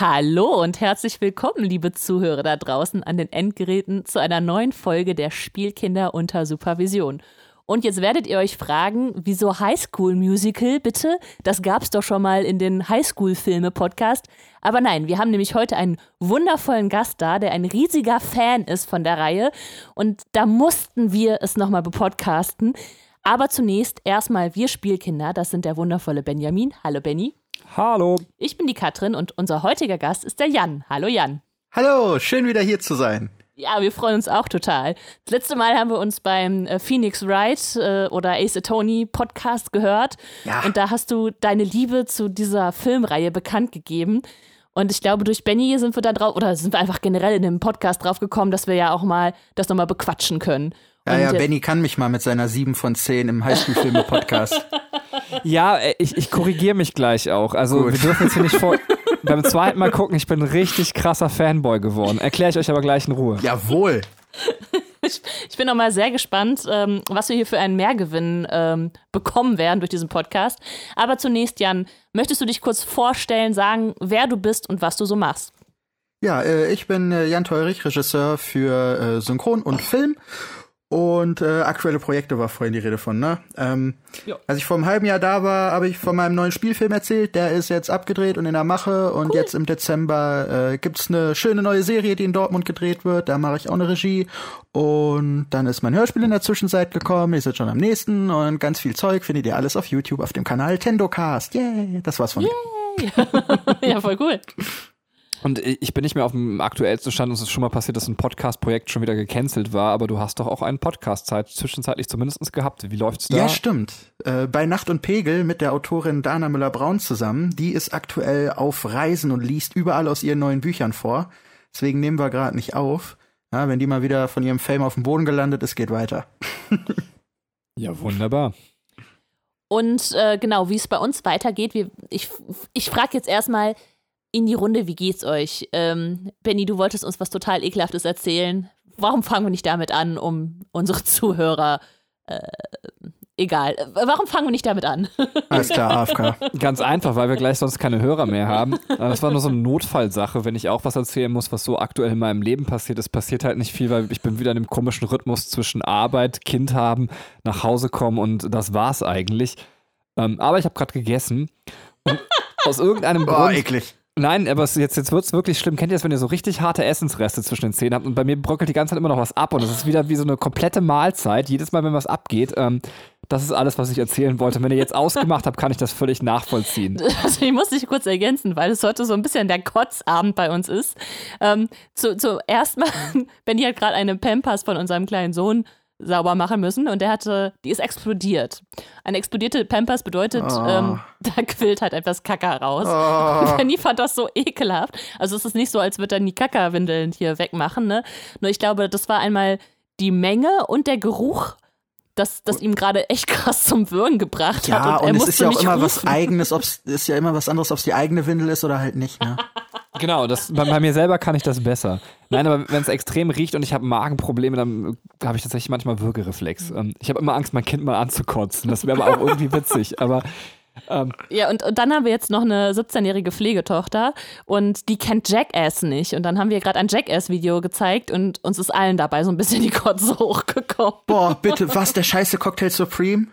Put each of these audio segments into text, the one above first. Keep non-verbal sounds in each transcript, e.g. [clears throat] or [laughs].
Hallo und herzlich willkommen, liebe Zuhörer da draußen an den Endgeräten, zu einer neuen Folge der Spielkinder unter Supervision. Und jetzt werdet ihr euch fragen, wieso Highschool Musical, bitte? Das gab's doch schon mal in den Highschool-Filme-Podcast. Aber nein, wir haben nämlich heute einen wundervollen Gast da, der ein riesiger Fan ist von der Reihe. Und da mussten wir es nochmal bepodcasten. Aber zunächst erstmal wir Spielkinder, das sind der wundervolle Benjamin. Hallo Benny. Hallo. Ich bin die Katrin und unser heutiger Gast ist der Jan. Hallo Jan. Hallo, schön wieder hier zu sein. Ja, wir freuen uns auch total. Das letzte Mal haben wir uns beim äh, Phoenix Wright äh, oder Ace Attorney Podcast gehört. Ja. Und da hast du deine Liebe zu dieser Filmreihe bekannt gegeben. Und ich glaube, durch Benny sind wir da drauf, oder sind wir einfach generell in dem Podcast drauf gekommen, dass wir ja auch mal das nochmal bequatschen können. Ja, ja, Benny kann mich mal mit seiner 7 von 10 im Highschool-Filme-Podcast. [laughs] ja, äh, ich, ich korrigiere mich gleich auch. Also Gut. wir dürfen jetzt hier nicht vor. [laughs] beim zweiten Mal gucken, ich bin ein richtig krasser Fanboy geworden. Erkläre ich euch aber gleich in Ruhe. Jawohl. Ich, ich bin noch mal sehr gespannt, ähm, was wir hier für einen Mehrgewinn ähm, bekommen werden durch diesen Podcast. Aber zunächst, Jan, möchtest du dich kurz vorstellen, sagen, wer du bist und was du so machst? Ja, äh, ich bin äh, Jan Teurich, Regisseur für äh, Synchron und Film und äh, aktuelle Projekte war vorhin die Rede von, ne? Ähm, als ich vor einem halben Jahr da war, habe ich von meinem neuen Spielfilm erzählt. Der ist jetzt abgedreht und in der Mache. Und cool. jetzt im Dezember äh, gibt's eine schöne neue Serie, die in Dortmund gedreht wird. Da mache ich auch eine Regie. Und dann ist mein Hörspiel in der Zwischenzeit gekommen. Ihr seid schon am nächsten. Und ganz viel Zeug findet ihr alles auf YouTube auf dem Kanal Tendocast. Yay! Das war's von Yay. mir. [laughs] ja, voll cool. Und ich bin nicht mehr auf dem aktuellsten Stand. Es ist schon mal passiert, dass ein Podcast-Projekt schon wieder gecancelt war, aber du hast doch auch einen Podcast-Zeit zwischenzeitlich zumindest gehabt. Wie läuft's da? Ja, stimmt. Äh, bei Nacht und Pegel mit der Autorin Dana Müller-Braun zusammen. Die ist aktuell auf Reisen und liest überall aus ihren neuen Büchern vor. Deswegen nehmen wir gerade nicht auf. Ja, wenn die mal wieder von ihrem Fame auf dem Boden gelandet ist, geht weiter. [laughs] ja, wunderbar. Und äh, genau, wie es bei uns weitergeht, wir, ich, ich frage jetzt erstmal, in die Runde, wie geht's euch? Ähm, Benny, du wolltest uns was total Ekelhaftes erzählen. Warum fangen wir nicht damit an, um unsere [laughs] Zuhörer äh, egal. Warum fangen wir nicht damit an? [laughs] Alles klar, AFK. Ganz einfach, weil wir gleich sonst keine Hörer mehr haben. Das war nur so eine Notfallsache, wenn ich auch was erzählen muss, was so aktuell in meinem Leben passiert. Es passiert halt nicht viel, weil ich bin wieder in dem komischen Rhythmus zwischen Arbeit, Kind haben, nach Hause kommen und das war's eigentlich. Ähm, aber ich habe gerade gegessen und aus irgendeinem [laughs] Grund. Boah, eklig. Nein, aber jetzt, jetzt wird es wirklich schlimm. Kennt ihr das, wenn ihr so richtig harte Essensreste zwischen den Zähnen habt und bei mir bröckelt die ganze Zeit immer noch was ab und es ist wieder wie so eine komplette Mahlzeit. Jedes Mal, wenn was abgeht, ähm, das ist alles, was ich erzählen wollte. Wenn ihr jetzt ausgemacht habt, kann ich das völlig nachvollziehen. [laughs] Also ich muss dich kurz ergänzen, weil es heute so ein bisschen der Kotzabend bei uns ist. Ähm, zu, zuerst mal, [laughs] Benny hat gerade eine Pampers von unserem kleinen Sohn sauber machen müssen und der hatte, die ist explodiert. Eine explodierte Pampers bedeutet, oh. ähm, [laughs] da quillt halt etwas Kacker raus. [laughs] Oh. Benny fand das so ekelhaft. Also es ist nicht so, als würde er die Kackerwindeln hier wegmachen, ne? Nur ich glaube, das war einmal die Menge und der Geruch das, das ihm gerade echt krass zum Würgen gebracht ja, hat. Und, und es ist ja auch immer rufen. was eigenes, ob's ist ja immer was anderes, ob es die eigene Windel ist oder halt nicht. Ne? [laughs] genau, das, bei, bei, mir selber kann ich das besser. Nein, aber wenn es extrem riecht und ich habe Magenprobleme, dann habe ich tatsächlich manchmal Würgereflex. Ähm, ich habe immer Angst, mein Kind mal anzukotzen. Das wäre aber auch irgendwie witzig. Aber ähm. Ja, und, und dann haben wir jetzt noch eine 17-jährige Pflegetochter und die kennt Jackass nicht. Und dann haben wir gerade ein Jackass-Video gezeigt und uns ist allen dabei so ein bisschen die Kotze [laughs] hochgekommen. Boah, bitte, was, der scheiße Cocktail Supreme?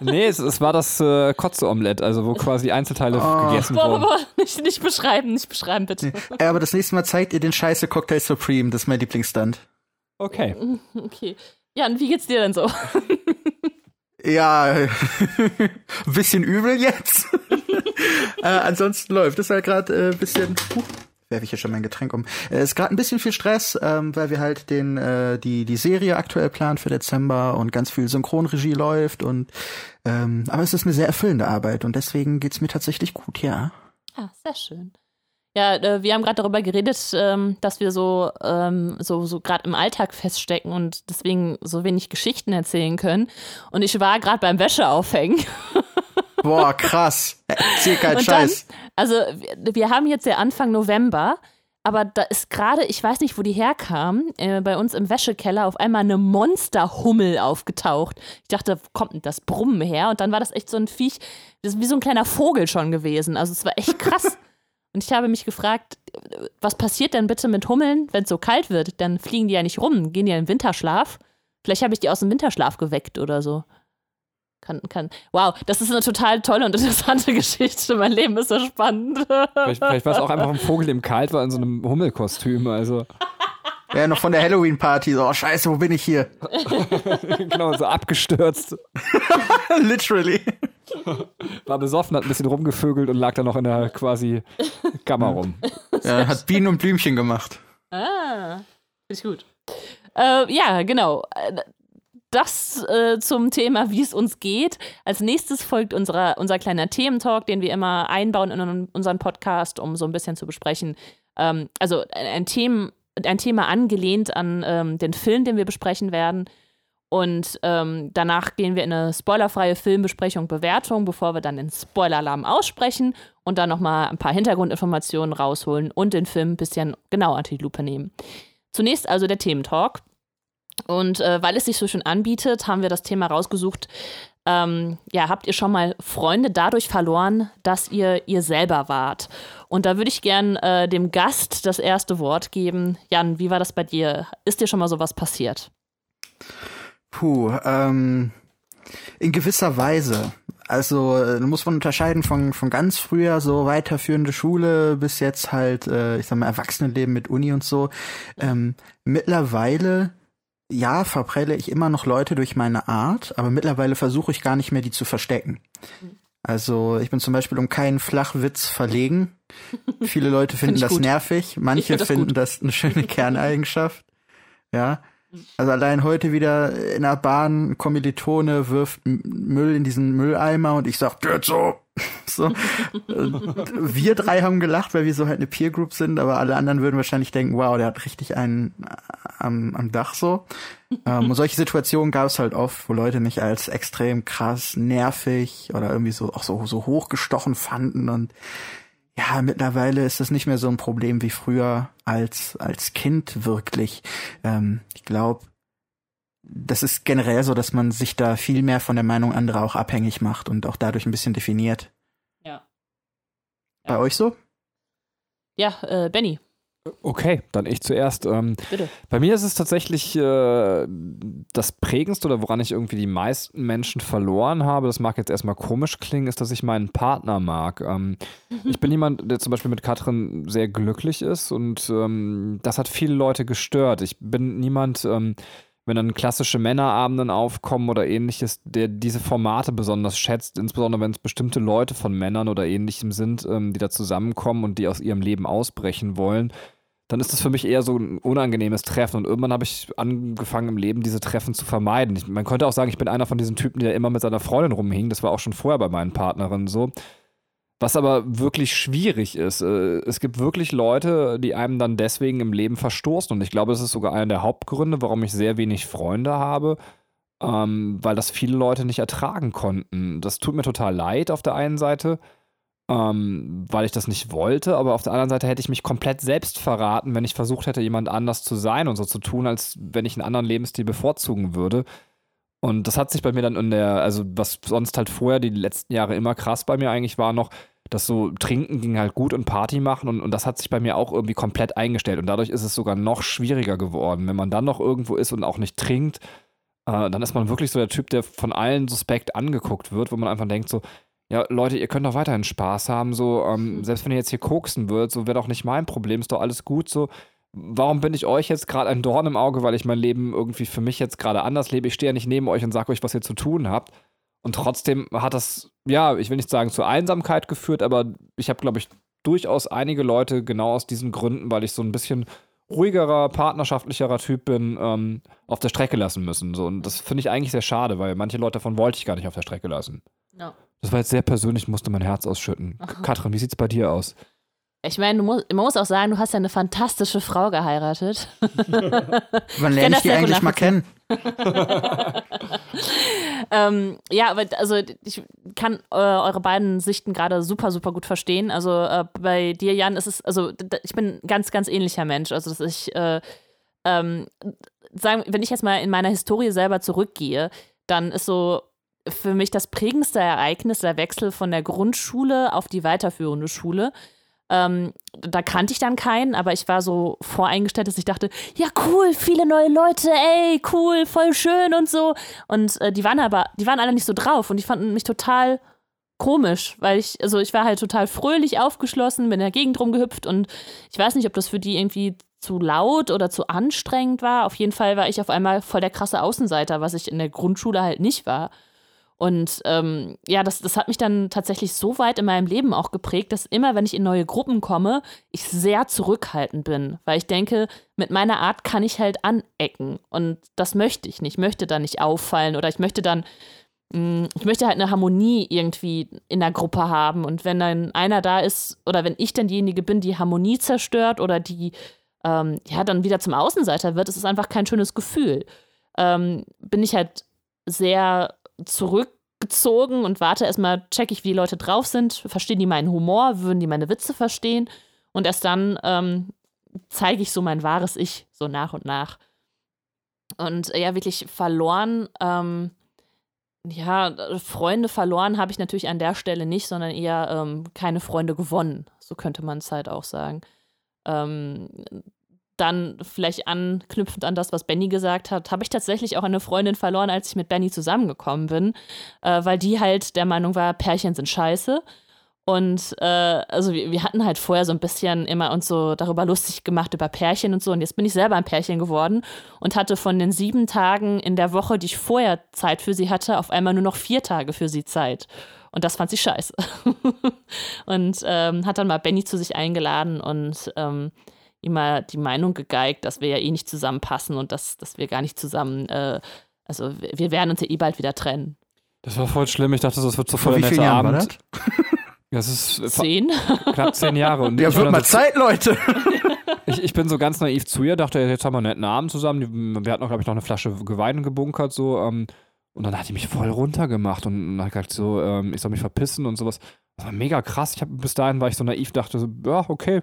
Nee, es, es, war das äh, Kotze-Omelett, also wo quasi Einzelteile oh. gegessen boah, wurden. Boah, boah, nicht, nicht beschreiben, nicht beschreiben, bitte. Nee. aber das nächste Mal zeigt ihr den scheiße Cocktail Supreme, das ist mein Lieblingsstand. Okay. Okay. Ja, und wie geht's dir denn so? [laughs] Ja, ein [laughs] bisschen übel jetzt. [laughs] äh, ansonsten läuft es halt gerade ein äh, bisschen. Uh, werfe ich hier schon mein Getränk um. Es äh, ist gerade ein bisschen viel Stress, ähm, weil wir halt den äh, die die Serie aktuell planen für Dezember und ganz viel Synchronregie läuft und ähm, aber es ist eine sehr erfüllende Arbeit und deswegen geht's mir tatsächlich gut, ja. Ah, sehr schön. Ja, äh, wir haben gerade darüber geredet, ähm, dass wir so, ähm, so, so gerade im Alltag feststecken und deswegen so wenig Geschichten erzählen können. Und ich war gerade beim Wäscheaufhängen. [laughs] Boah, krass. Erzähl keinen Scheiß. Dann, also, wir haben jetzt ja Anfang November, aber da ist gerade, ich weiß nicht, wo die herkam, äh, bei uns im Wäschekeller auf einmal eine Monsterhummel aufgetaucht. Ich dachte, wo kommt denn das Brummen her? Und dann war das echt so ein Viech, das ist wie so ein kleiner Vogel schon gewesen. Also, es war echt krass. [laughs] Und ich habe mich gefragt, was passiert denn bitte mit Hummeln, wenn es so kalt wird? Dann fliegen die ja nicht rum, gehen ja in Winterschlaf. Vielleicht habe ich die aus dem Winterschlaf geweckt oder so. Kann, kann. Wow, das ist eine total tolle und interessante [laughs] Geschichte. Mein Leben ist so spannend. Vielleicht, vielleicht war es auch einfach ein Vogel, dem kalt war, in so einem Hummelkostüm. Also. Ja, noch von der Halloween-Party. So, oh, scheiße, wo bin ich hier? [laughs] genau, so abgestürzt. [laughs] Literally. War besoffen, hat ein bisschen rumgevögelt und lag dann noch in der quasi Kammer rum. Ja, hat Bienen und Blümchen gemacht. Ah, ist gut. Äh, ja, genau. Das äh, zum Thema, wie es uns geht. Als nächstes folgt unserer, unser kleiner Thementalk, den wir immer einbauen in unseren Podcast, um so ein bisschen zu besprechen. Ähm, also ein, Thema, ein Thema angelehnt an ähm, den Film, den wir besprechen werden. Und ähm, danach gehen wir in eine spoilerfreie Filmbesprechung, Bewertung, bevor wir dann den Spoiler-Alarm aussprechen und dann nochmal ein paar Hintergrundinformationen rausholen und den Film ein bisschen genauer unter die Lupe nehmen. Zunächst also der Thementalk. Und äh, weil es sich so schön anbietet, haben wir das Thema rausgesucht. Ähm, ja, habt ihr schon mal Freunde dadurch verloren, dass ihr ihr selber wart? Und da würde ich gern äh, dem Gast das erste Wort geben. Jan, wie war das bei dir? Ist dir schon mal sowas passiert? Puh, ähm, in gewisser Weise. Also äh, muss man unterscheiden von, von ganz früher so weiterführende Schule bis jetzt halt, äh, ich sag mal, Erwachsenenleben mit Uni und so. Ähm, mittlerweile, ja, verprelle ich immer noch Leute durch meine Art, aber mittlerweile versuche ich gar nicht mehr, die zu verstecken. Also ich bin zum Beispiel um keinen Flachwitz verlegen. [laughs] Viele Leute finden Find das gut. nervig, manche das finden gut. das eine schöne [laughs] Kerneigenschaft. Ja, also allein heute wieder in der Bahn, Kommilitone wirft Müll in diesen Mülleimer und ich sag, geht so. [laughs] so. wir drei haben gelacht, weil wir so halt eine Peer Group sind, aber alle anderen würden wahrscheinlich denken, wow, der hat richtig einen am, am Dach so. ähm, und solche Situationen gab es halt oft, wo Leute mich als extrem krass nervig oder irgendwie so auch so, so hochgestochen fanden und ja, mittlerweile ist das nicht mehr so ein Problem wie früher als, als Kind wirklich. Ähm, ich glaube, das ist generell so, dass man sich da viel mehr von der Meinung anderer auch abhängig macht und auch dadurch ein bisschen definiert. Ja. ja. Bei euch so? Ja, äh, Benny. Okay, dann ich zuerst. Ähm, Bitte. Bei mir ist es tatsächlich äh, das Prägendste oder woran ich irgendwie die meisten Menschen verloren habe, das mag jetzt erstmal komisch klingen, ist, dass ich meinen Partner mag. Ähm, ich bin jemand, der zum Beispiel mit Katrin sehr glücklich ist und ähm, das hat viele Leute gestört. Ich bin niemand, ähm, wenn dann klassische Männerabenden aufkommen oder ähnliches, der diese Formate besonders schätzt, insbesondere wenn es bestimmte Leute von Männern oder ähnlichem sind, ähm, die da zusammenkommen und die aus ihrem Leben ausbrechen wollen dann ist das für mich eher so ein unangenehmes Treffen. Und irgendwann habe ich angefangen im Leben, diese Treffen zu vermeiden. Ich, man könnte auch sagen, ich bin einer von diesen Typen, der immer mit seiner Freundin rumhing. Das war auch schon vorher bei meinen Partnerinnen so. Was aber wirklich schwierig ist. Äh, es gibt wirklich Leute, die einem dann deswegen im Leben verstoßen. Und ich glaube, es ist sogar einer der Hauptgründe, warum ich sehr wenig Freunde habe, ähm, weil das viele Leute nicht ertragen konnten. Das tut mir total leid auf der einen Seite ähm, weil ich das nicht wollte. Aber auf der anderen Seite hätte ich mich komplett selbst verraten, wenn ich versucht hätte, jemand anders zu sein und so zu tun, als wenn ich einen anderen Lebensstil bevorzugen würde. Und das hat sich bei mir dann in der, also was sonst halt vorher die letzten Jahre immer krass bei mir eigentlich war noch, dass so Trinken ging halt gut und Party machen und, und das hat sich bei mir auch irgendwie komplett eingestellt und dadurch ist es sogar noch schwieriger geworden. Wenn man dann noch irgendwo ist und auch nicht trinkt, äh, dann ist man wirklich so der Typ, der von allen suspekt angeguckt wird, wo man einfach denkt so, ja, Leute, ihr könnt doch weiterhin Spaß haben, so, ähm, mhm. selbst wenn ihr jetzt hier koksen würdet, so wäre doch nicht mein Problem, ist doch alles gut, so. Warum bin ich euch jetzt gerade ein Dorn im Auge, weil ich mein Leben irgendwie für mich jetzt gerade anders lebe? Ich stehe ja nicht neben euch und sage euch, was ihr zu tun habt. Und trotzdem hat das, ja, ich will nicht sagen zur Einsamkeit geführt, aber ich habe, glaube ich, durchaus einige Leute genau aus diesen Gründen, weil ich so ein bisschen ruhigerer, partnerschaftlicherer Typ bin, ähm, auf der Strecke lassen müssen. So, und das finde ich eigentlich sehr schade, weil manche Leute davon wollte ich gar nicht auf der Strecke lassen. Ja. Das war jetzt sehr persönlich, musste mein Herz ausschütten. Aha. [laughs] Katrin, wie sieht's bei dir aus? Ich meine, man muss auch sagen, du hast ja eine fantastische Frau geheiratet. Wann lerne ich die eigentlich mal kennen? [laughs] ähm, ja, aber also ich kann äh, eure beiden Sichten gerade super, super gut verstehen. Also äh, bei dir, Jan, ist es, also ich bin ein ganz, ganz ähnlicher Mensch. Also dass ich, äh, ähm, sagen, wenn ich jetzt mal in meiner Historie selber zurückgehe, dann ist so für mich das prägendste Ereignis der Wechsel von der Grundschule auf die weiterführende Schule. Ähm, da kannte ich dann keinen, aber ich war so voreingestellt, dass ich dachte, ja cool, viele neue Leute, ey, cool, voll schön und so. Und äh, die waren aber, die waren alle nicht so drauf und die fanden mich total komisch, weil ich, also ich war halt total fröhlich aufgeschlossen, bin in der Gegend rumgehüpft und ich weiß nicht, ob das für die irgendwie zu laut oder zu anstrengend war. Auf jeden Fall war ich auf einmal voll der krasse Außenseiter, was ich in der Grundschule halt nicht war. Und ähm, ja, das, das hat mich dann tatsächlich so weit in meinem Leben auch geprägt, dass immer, wenn ich in neue Gruppen komme, ich sehr zurückhaltend bin, weil ich denke, mit meiner Art kann ich halt anecken. Und das möchte ich nicht. Ich möchte da nicht auffallen oder ich möchte dann, mh, mm, ich möchte halt eine Harmonie irgendwie in der Gruppe haben. Und wenn dann einer da ist oder wenn ich dann diejenige bin, die Harmonie zerstört oder die ähm, ja dann wieder zum Außenseiter wird, ist es einfach kein schönes Gefühl. Ähm, bin ich halt sehr zurückgezogen und warte erstmal, check ich, wie die Leute drauf sind, verstehen die meinen Humor, würden die meine Witze verstehen und erst dann ähm, zeige ich so mein wahres Ich so nach und nach. Und ja, wirklich verloren, ähm, ja, Freunde verloren habe ich natürlich an der Stelle nicht, sondern eher ähm, keine Freunde gewonnen. So könnte man es halt auch sagen. Ähm, dann vielleicht anknüpfend an das, was Benny gesagt hat, habe ich tatsächlich auch eine Freundin verloren, als ich mit Benny zusammengekommen bin, äh, weil die halt der Meinung war, Pärchen sind scheiße. Und äh, also wir, wir, hatten halt vorher so ein bisschen immer uns so darüber lustig gemacht über Pärchen und so. Und jetzt bin ich selber ein Pärchen geworden und hatte von den sieben Tagen in der Woche, die ich vorher Zeit für sie hatte, auf einmal nur noch vier Tage für sie Zeit. Und das fand sie scheiße. [laughs] und ähm, hat dann mal Benny zu sich eingeladen und ähm, ihm mal die Meinung gegeigt, dass wir ja eh nicht zusammenpassen und dass, dass wir gar nicht zusammen, äh, also wir werden uns ja eh bald wieder trennen. Das war voll schlimm. Ich dachte, das wird so voll ein netter Abend. War das? Das ist zehn? knapp zehn Jahre. Und ja, wird mal so Zeit, Leute. [laughs] ich, ich bin so ganz naiv zu ihr, dachte, jetzt haben wir einen netten Abend zusammen. Wir hatten auch, glaube ich, noch eine Flasche Wein gebunkert, so. Ähm, und dann hat die mich voll runtergemacht und hat gesagt, so, ähm, ich soll mich verpissen und sowas. Das war mega krass. Ich hab, bis dahin war ich so naiv, dachte so, ja, okay,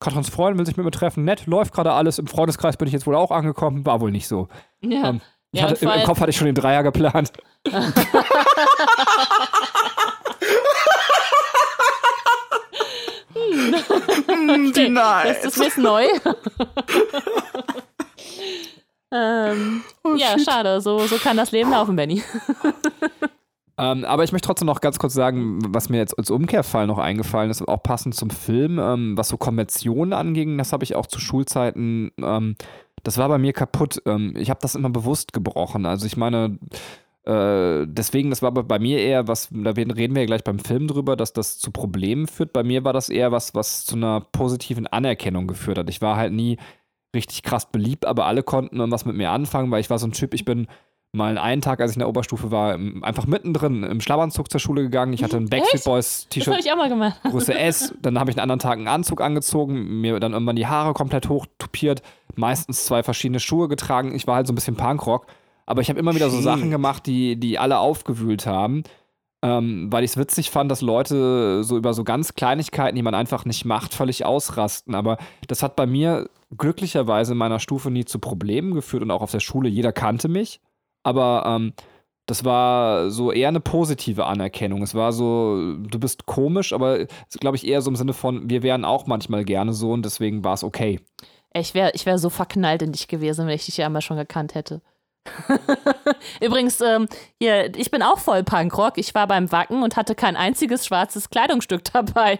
Katrins Freund will sich mit mir treffen, nett, läuft gerade alles. Im Freundeskreis bin ich jetzt wohl auch angekommen, war wohl nicht so. Ja. Ähm, ja, hatte, im, im, Kopf hatte ich schon den Dreier geplant. [laughs] hm, okay, nice. Das ist mir neu. [laughs] ähm, oh, ja, shit. schade. So, so kann das Leben laufen, Benny. [laughs] Ähm, aber ich möchte trotzdem noch ganz kurz sagen, was mir jetzt als Umkehrfall noch eingefallen ist, auch passend zum Film, ähm, was so Konventionen anging, das habe ich auch zu Schulzeiten, ähm, das war bei mir kaputt. Ähm, ich habe das immer bewusst gebrochen. Also ich meine, äh, deswegen, das war bei mir eher was, da reden wir ja gleich beim Film drüber, dass das zu Problemen führt. Bei mir war das eher was, was zu einer positiven Anerkennung geführt hat. Ich war halt nie richtig krass beliebt, aber alle konnten was mit mir anfangen, weil ich war so ein Typ, ich bin mal einen Tag, als ich in der Oberstufe war, einfach mittendrin im Schlafanzug zur Schule gegangen. Ich hatte ein Backstreet Boys T-Shirt. Das habe ich auch mal gemacht. Größe S. Dann habe ich einen anderen Tag einen Anzug angezogen, mir dann irgendwann die Haare komplett hochtupiert, meistens zwei verschiedene Schuhe getragen. Ich war halt so ein bisschen Punkrock. Aber ich habe immer wieder so Sachen gemacht, die, die alle aufgewühlt haben. Ähm, weil ich es witzig fand, dass Leute so über so ganz Kleinigkeiten, die man einfach nicht macht, völlig ausrasten. Aber das hat bei mir glücklicherweise in meiner Stufe nie zu Problemen geführt und auch auf der Schule. Jeder kannte mich. Aber ähm, das war so eher eine positive Anerkennung. Es war so, du bist komisch, aber glaube ich eher so im Sinne von, wir wären auch manchmal gerne so und deswegen war es okay. Ich wäre ich wär so verknallt in dich gewesen, wenn ich dich ja einmal schon gekannt hätte. [laughs] Übrigens, ähm, hier, ich bin auch voll Punkrock. Ich war beim Wacken und hatte kein einziges schwarzes Kleidungsstück dabei.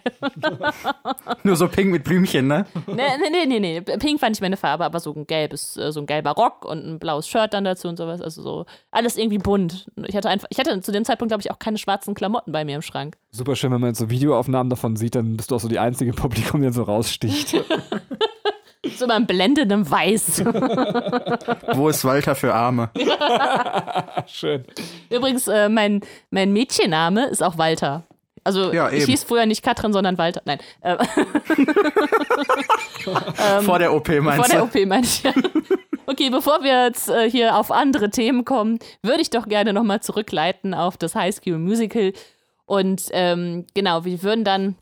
[laughs] Nur so pink mit Blümchen, ne? Nee, nee, nee, nee. Pink fand ich meine Farbe, aber so ein gelbes, äh, so ein gelber Rock und ein blaues Shirt dann dazu und sowas. Also so alles irgendwie bunt. Ich hatte einfach, ich hatte zu dem Zeitpunkt, glaube ich, auch keine schwarzen Klamotten bei mir im Schrank. Super schön, wenn man jetzt so Videoaufnahmen davon sieht, dann bist du auch so die einzige Publikum, die so raussticht. [laughs] [laughs] So immer in blendendem Weiß. [laughs] Wo ist Walter für Arme? [laughs] Schön. Übrigens, äh, mein, mein Mädchenname ist auch Walter. Also ja, ich hieß früher nicht Katrin, sondern Walter. Nein. Äh, ähm, vor der OP meinst du? Vor der OP meine ich. Ja. Okay, bevor wir jetzt äh, hier auf andere Themen kommen, würde ich doch gerne nochmal zurückleiten auf das High School Musical. Und ähm, genau, wir würden dann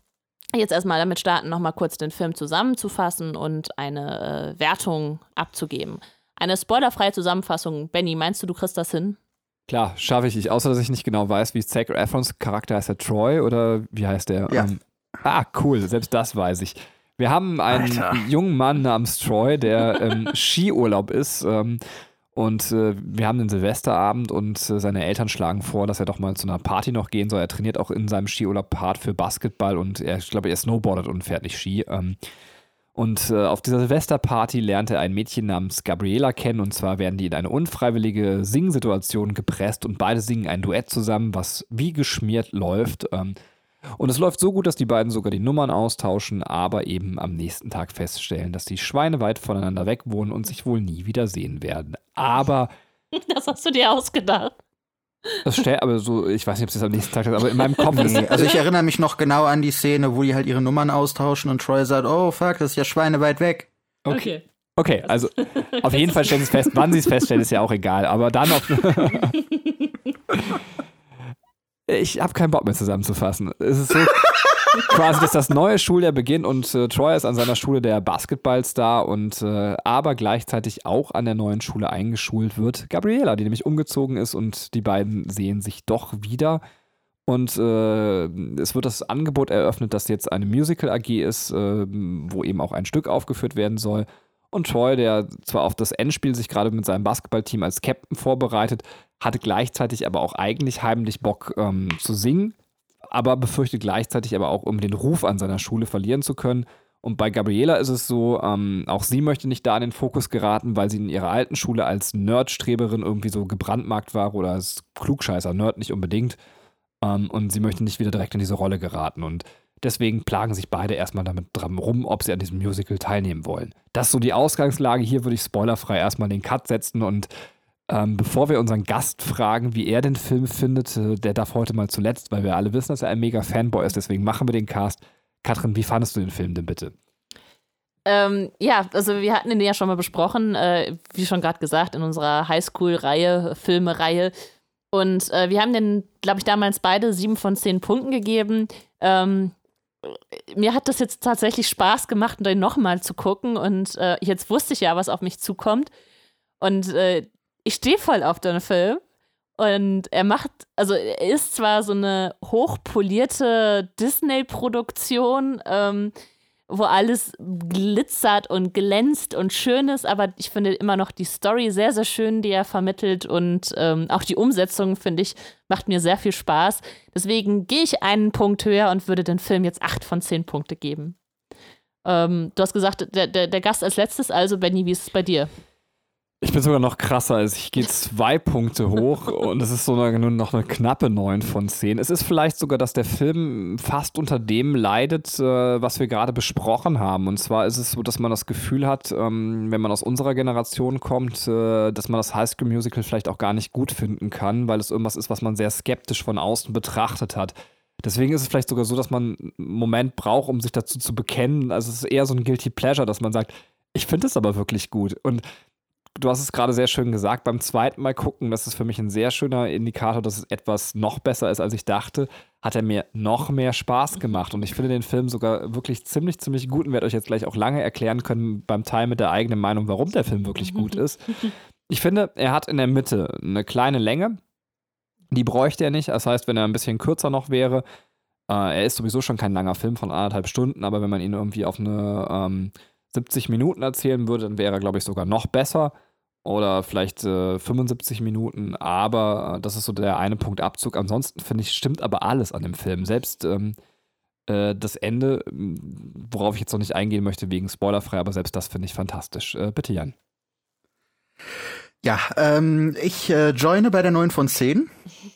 jetzt erstmal damit starten, nochmal kurz den Film zusammenzufassen und eine äh, Wertung abzugeben. Eine spoilerfreie Zusammenfassung. Benny, meinst du, du kriegst das hin? Klar, schaffe ich nicht. Außer, dass ich nicht genau weiß, wie Zac Efrons Charakter heißt. Er Troy oder wie heißt der? Ja. Ähm, Ah, cool, selbst das weiß ich. Wir haben einen Alter. jungen Mann namens Troy, der im [laughs] Skiurlaub ist. Ähm, und äh, wir haben den Silvesterabend und äh, seine Eltern schlagen vor, dass er doch mal zu einer Party noch gehen soll. Er trainiert auch in seinem Skiurlaub Part für Basketball und er, ich glaube, er snowboardet und fährt nicht Ski. Ähm, und äh, auf dieser Silvesterparty lernt er ein Mädchen namens Gabriela kennen. Und zwar werden die in eine unfreiwillige Singsituation gepresst und beide singen ein Duett zusammen, was wie geschmiert läuft. Ähm, und es läuft so gut, dass die beiden sogar die Nummern austauschen, aber eben am nächsten Tag feststellen, dass die Schweine weit voneinander weg wohnen und sich wohl nie wiedersehen werden. Aber. [laughs] Das hast du dir ausgedacht. Das stell, aber so, ich weiß nicht, ob es das am nächsten Tag ist, aber in meinem Kopf ist. also ich erinnere mich noch genau an die Szene, wo die halt ihre Nummern austauschen und Troy sagt, oh fuck, das ist ja Schweine weit weg. Okay. Okay, also auf jeden Fall stellen sie es fest. Wann sie es feststellen, ist ja auch egal. Aber dann auf. [laughs] [laughs] ich habe keinen Bock mehr zusammenzufassen. Es ist so [laughs] quasi, dass das neue Schuljahr beginnt und äh, Troy ist an seiner Schule der Basketballstar und äh, aber gleichzeitig auch an der neuen Schule eingeschult wird Gabriela, die nämlich umgezogen ist und die beiden sehen sich doch wieder. Und äh, es wird das Angebot eröffnet, dass jetzt eine Musical AG ist, äh, wo eben auch ein Stück aufgeführt werden soll. Und Troy, der zwar auf das Endspiel sich gerade mit seinem Basketballteam als Captain vorbereitet, hatte gleichzeitig aber auch eigentlich heimlich Bock ähm, zu singen, aber befürchtet gleichzeitig aber auch, um den Ruf an seiner Schule verlieren zu können. Und bei Gabriela ist es so, ähm, auch sie möchte nicht da in den Fokus geraten, weil sie in ihrer alten Schule als Nerdstreberin irgendwie so gebrandmarkt war oder als Klugscheißer, Nerd nicht unbedingt. Ähm, und sie möchte nicht wieder direkt in diese Rolle geraten. Und deswegen plagen sich beide erstmal damit dran rum, ob sie an diesem Musical teilnehmen wollen. Das ist so die Ausgangslage. Hier würde ich spoilerfrei erstmal den Cut setzen und ähm, bevor wir unseren Gast fragen, wie er den Film findet, äh, der darf heute mal zuletzt, weil wir alle wissen, dass er ein mega Fanboy ist. Deswegen machen wir den Cast. Katrin, wie fandest du den Film denn bitte? Ähm, ja, also wir hatten ihn ja schon mal besprochen, äh, wie schon gerade gesagt, in unserer Highschool-Reihe, Filme-Reihe. Und äh, wir haben den, glaube ich, damals beide sieben von zehn Punkten gegeben. Ähm, mir hat das jetzt tatsächlich Spaß gemacht, den nochmal zu gucken. Und äh, jetzt wusste ich ja, was auf mich zukommt. Und äh, ich stehe voll auf den Film. Und er macht, also er ist zwar so eine hochpolierte Disney-Produktion, ähm, wo alles glitzert und glänzt und schön ist, aber ich finde immer noch die Story sehr, sehr schön, die er vermittelt und ähm, auch die Umsetzung, finde ich, macht mir sehr viel Spaß. Deswegen gehe ich einen Punkt höher und würde den Film jetzt acht von zehn Punkte geben. Ähm, du hast gesagt, der, der, der Gast als letztes, also Benny, wie ist es bei dir? Ich bin sogar noch krasser. Also ich gehe [laughs] zwei Punkte hoch und es ist so eine, nur noch eine knappe 9 von 10. Es ist vielleicht sogar, dass der Film fast unter dem leidet, äh, was wir gerade besprochen haben. Und zwar ist es so, dass man das Gefühl hat, ähm, wenn man aus unserer Generation kommt, äh, dass man das High School Musical vielleicht auch gar nicht gut finden kann, weil es irgendwas ist, was man sehr skeptisch von außen betrachtet hat. Deswegen ist es vielleicht sogar so, dass man einen Moment braucht, um sich dazu zu bekennen. Also es ist eher so ein Guilty Pleasure, dass man sagt, ich finde es aber wirklich gut. Und du hast es gerade sehr schön gesagt, beim zweiten Mal gucken, das ist für mich ein sehr schöner Indikator, dass es etwas noch besser ist, als ich dachte, hat er mir noch mehr Spaß gemacht. Und ich finde den Film sogar wirklich ziemlich, ziemlich gut und werde euch jetzt gleich auch lange erklären können beim Teil mit der eigenen Meinung, warum der Film wirklich gut [laughs] ist. Ich finde, er hat in der Mitte eine kleine Länge. Die bräuchte er nicht. Das heißt, wenn er ein bisschen kürzer noch wäre, äh, er ist sowieso schon kein langer Film von anderthalb Stunden, aber wenn man ihn irgendwie auf eine ähm, 70 Minuten erzählen würde, dann wäre er, glaube ich, sogar noch besser oder vielleicht äh, 75 Minuten, aber äh, das ist so der eine Punkt Abzug. Ansonsten finde ich, stimmt aber alles an dem Film. Selbst ähm, äh, das Ende, worauf ich jetzt noch nicht eingehen möchte wegen spoilerfrei, aber selbst das finde ich fantastisch. Äh, bitte, Jan. Ja, ähm, ich äh, joine bei der 9 von 10.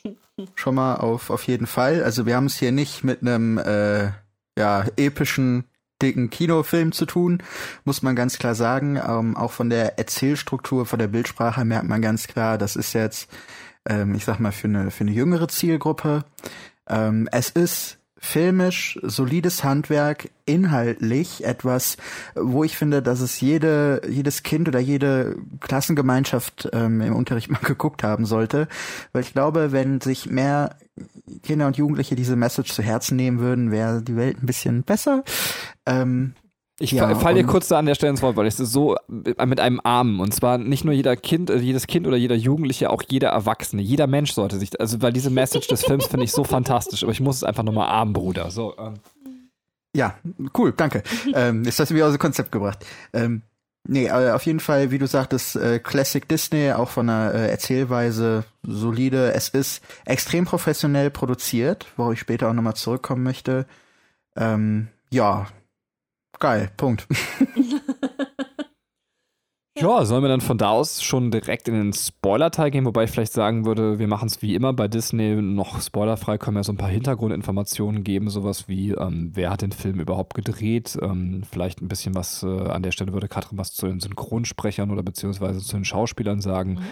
[laughs] Schon mal auf, auf jeden Fall. Also wir haben es hier nicht mit einem äh, ja, epischen dicken Kinofilm zu tun, muss man ganz klar sagen. Ähm, auch von der Erzählstruktur, von der Bildsprache merkt man ganz klar, das ist jetzt, ähm, ich sag mal, für eine, für eine jüngere Zielgruppe. Ähm, es ist filmisch, solides Handwerk, inhaltlich etwas, wo ich finde, dass es jede, jedes Kind oder jede Klassengemeinschaft ähm, im Unterricht [laughs] mal geguckt haben sollte. Weil ich glaube, wenn sich mehr Kinder und Jugendliche diese Message zu Herzen nehmen würden, wäre die Welt ein bisschen besser. Ähm, ich ja, fall dir kurz da an der Stelle ins Wort, weil es ist so äh, mit einem Arm und zwar nicht nur jeder Kind, äh, jedes Kind oder jeder Jugendliche, auch jeder Erwachsene, jeder Mensch sollte sich, also weil diese Message des Films finde ich so fantastisch, aber ich muss es einfach nochmal Arm, Bruder. So. Ähm. Ja, cool, danke. ähm, hast du mich aus dem Konzept gebracht. Ähm, nee, auf jeden Fall, wie du sagtest, äh, Classic Disney, auch von der äh, Erzählweise solide. Es ist extrem professionell produziert, wo ich später auch nochmal zurückkommen möchte. Ähm, ja, geil, Punkt. [laughs] Ja, sollen wir dann von da aus schon direkt in den Spoiler-Teil gehen, wobei ich vielleicht sagen würde, wir machen es wie immer bei Disney noch spoilerfrei, können wir so ein paar Hintergrundinformationen geben, sowas wie, ähm, wer hat den Film überhaupt gedreht, ähm, vielleicht ein bisschen was, äh, an der Stelle würde Katrin was zu den Synchronsprechern oder beziehungsweise zu den Schauspielern sagen. Mhm.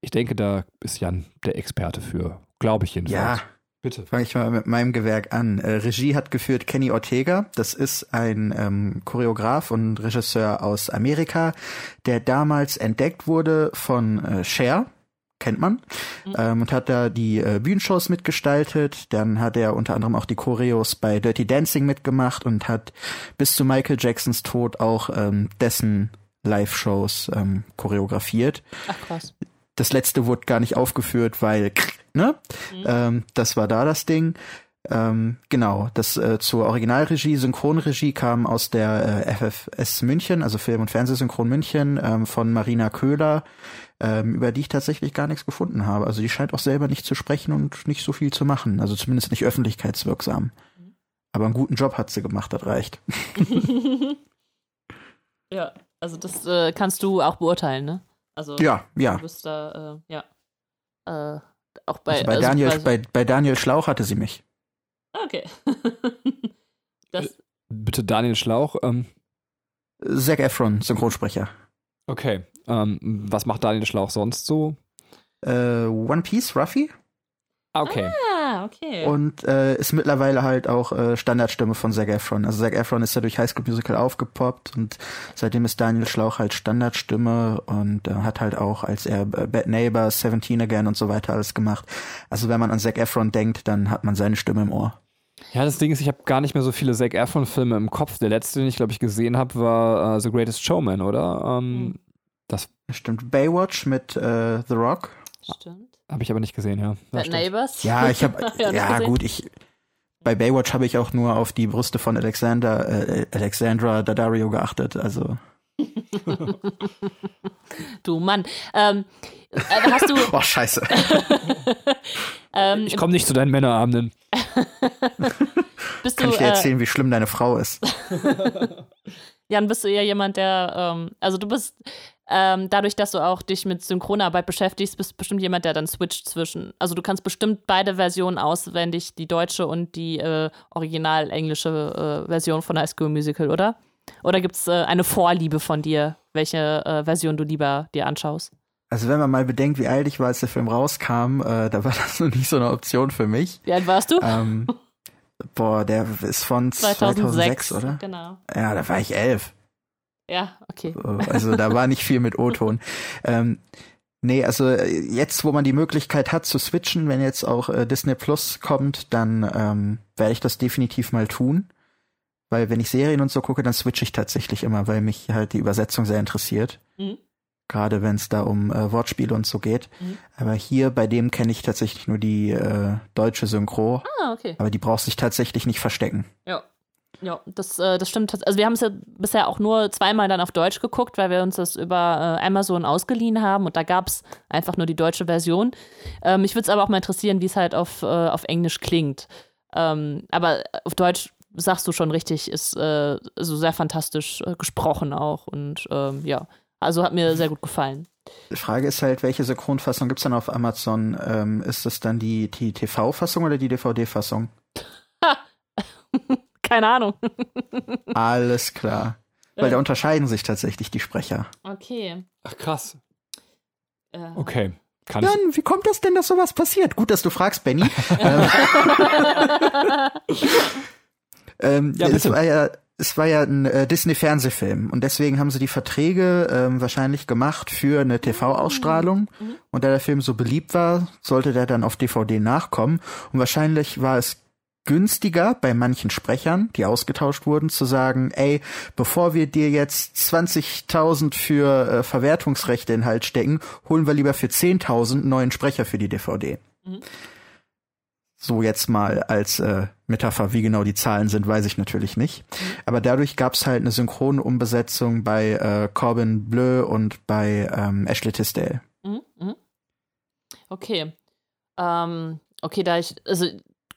Ich denke, da ist Jan der Experte für, glaube ich jedenfalls. Ja, Bitte. Fange ich mal mit meinem Gewerk an. Äh, Regie hat geführt Kenny Ortega. Das ist ein ähm, Choreograf und Regisseur aus Amerika, der damals entdeckt wurde von äh, Cher. Kennt man. Mhm. Ähm, und hat da die äh, Bühnenshows mitgestaltet. Dann hat er unter anderem auch die Choreos bei Dirty Dancing mitgemacht und hat bis zu Michael Jacksons Tod auch ähm, dessen Live-Shows ähm, choreografiert. Ach krass. Das letzte wurde gar nicht aufgeführt, weil ne? Mhm. Ähm, das war da das Ding. Ähm, genau, das äh, zur Originalregie, Synchronregie kam aus der äh, FFS München, also Film- und Fernsehsynchron München, ähm, von Marina Köhler, ähm, über die ich tatsächlich gar nichts gefunden habe. Also die scheint auch selber nicht zu sprechen und nicht so viel zu machen, also zumindest nicht öffentlichkeitswirksam. Mhm. Aber einen guten Job hat sie gemacht, das reicht. [laughs] ja, also das äh, kannst du auch beurteilen, ne? Also ja, ja. Du bist da, äh, ja. Auch bei, also bei, also Daniel, bei, bei Daniel Schlauch hatte sie mich. Okay. [laughs] das äh, Bitte Daniel Schlauch. Ähm. Zac Efron, Synchronsprecher. Okay. Ähm, was macht Daniel Schlauch sonst so? Äh, One Piece, Ruffy? Ah, okay. Okay. Und äh, ist mittlerweile halt auch äh, Standardstimme von Zac Efron. Also Zac Efron ist ja durch High School Musical aufgepoppt und seitdem ist Daniel Schlauch halt Standardstimme und äh, hat halt auch, als er äh, Bad Neighbor, Seventeen Again und so weiter alles gemacht. Also wenn man an Zac Efron denkt, dann hat man seine Stimme im Ohr. Ja, das Ding ist, ich habe gar nicht mehr so viele Zac Efron-Filme im Kopf. Der letzte, den ich, glaube ich, gesehen habe, war uh, The Greatest Showman, oder? Ähm, hm. das Stimmt. Baywatch mit äh, The Rock. Stimmt. Habe ich aber nicht gesehen, ja. Bad Neighbors? Ja, ich habe, [laughs] ja, ja gut, ich, bei Baywatch habe ich auch nur auf die Brüste von Alexander, äh, Alexandra Daddario geachtet, also. [laughs] du Mann. Ähm, äh, hast du. [laughs] oh, scheiße. ähm, ich komme nicht zu deinen Männerabenden. bist Kann du, ich dir erzählen, äh, wie schlimm deine Frau ist? Jan, bist du eher jemand, der, ähm, also du bist ähm, dadurch, dass du auch dich mit Synchronarbeit beschäftigst, bist du bestimmt jemand, der dann switcht zwischen. Also du kannst bestimmt beide Versionen auswendig, die deutsche und die äh, original englische äh, Version von High School Musical, oder? Oder gibt es äh, eine Vorliebe von dir, welche äh, Version du lieber dir anschaust? Also wenn man mal bedenkt, wie alt ich war, als der Film rauskam, äh, da war [laughs] das noch nicht so eine Option für mich. Wie alt warst du? Ähm, boah, der ist von [laughs] 2006, 2006 oder? Genau. Ja, da war ich elf. Ja, okay. Also da war nicht viel mit O-Ton. [laughs] ähm, nee, also jetzt, wo man die Möglichkeit hat zu switchen, wenn jetzt auch äh, Disney Plus kommt, dann ähm, werde ich das definitiv mal tun. Weil wenn ich Serien und so gucke, dann switche ich tatsächlich immer, weil mich halt die Übersetzung sehr interessiert. Mhm. Gerade wenn es da um äh, Wortspiele und so geht. Mhm. Aber hier bei dem kenne ich tatsächlich nur die äh, deutsche Synchro. Ah, okay. Aber die brauchst dich tatsächlich nicht verstecken. Ja. Ja, das, äh, das stimmt. Also wir haben es ja bisher auch nur zweimal dann auf Deutsch geguckt, weil wir uns das über äh, Amazon ausgeliehen haben und da gab es einfach nur die deutsche Version. Ähm, mich würde es aber auch mal interessieren, wie es halt auf, äh, auf Englisch klingt. Ähm, aber auf Deutsch sagst du schon richtig, ist äh, so sehr fantastisch äh, gesprochen auch und ähm, ja, also hat mir sehr gut gefallen. Die Frage ist halt, welche Synchronfassung gibt es denn auf Amazon? Ähm, ist es dann die, die TV-Fassung oder die DVD-Fassung? [laughs] Keine Ahnung. Alles klar. Weil da unterscheiden sich tatsächlich die Sprecher. Okay. Ach krass. Äh. Okay. Kann Jan, wie kommt das denn, dass sowas passiert? Gut, dass du fragst, Benny. [laughs] ähm, [laughs] ähm ja, es war ja, es war ja ein äh, Disney-Fernsehfilm und deswegen haben sie die Verträge ähm, wahrscheinlich gemacht für eine TV-Ausstrahlung. Mhm. Und da der Film so beliebt war, sollte der dann auf DVD nachkommen. Und wahrscheinlich war es günstiger bei manchen Sprechern, die ausgetauscht wurden, zu sagen, ey, bevor wir dir jetzt 20.000 für äh, Verwertungsrechte in Halt stecken, holen wir lieber für 10.000 neuen Sprecher für die DVD. Mhm. So jetzt mal als äh, Metapher, wie genau die Zahlen sind, weiß ich natürlich nicht. Aber dadurch gab es halt eine synchrone Umbesetzung bei äh, Corbin Bleu und bei ähm, Ashley Tisdale. Mhm, mh. Okay. Ähm, okay, da ich, also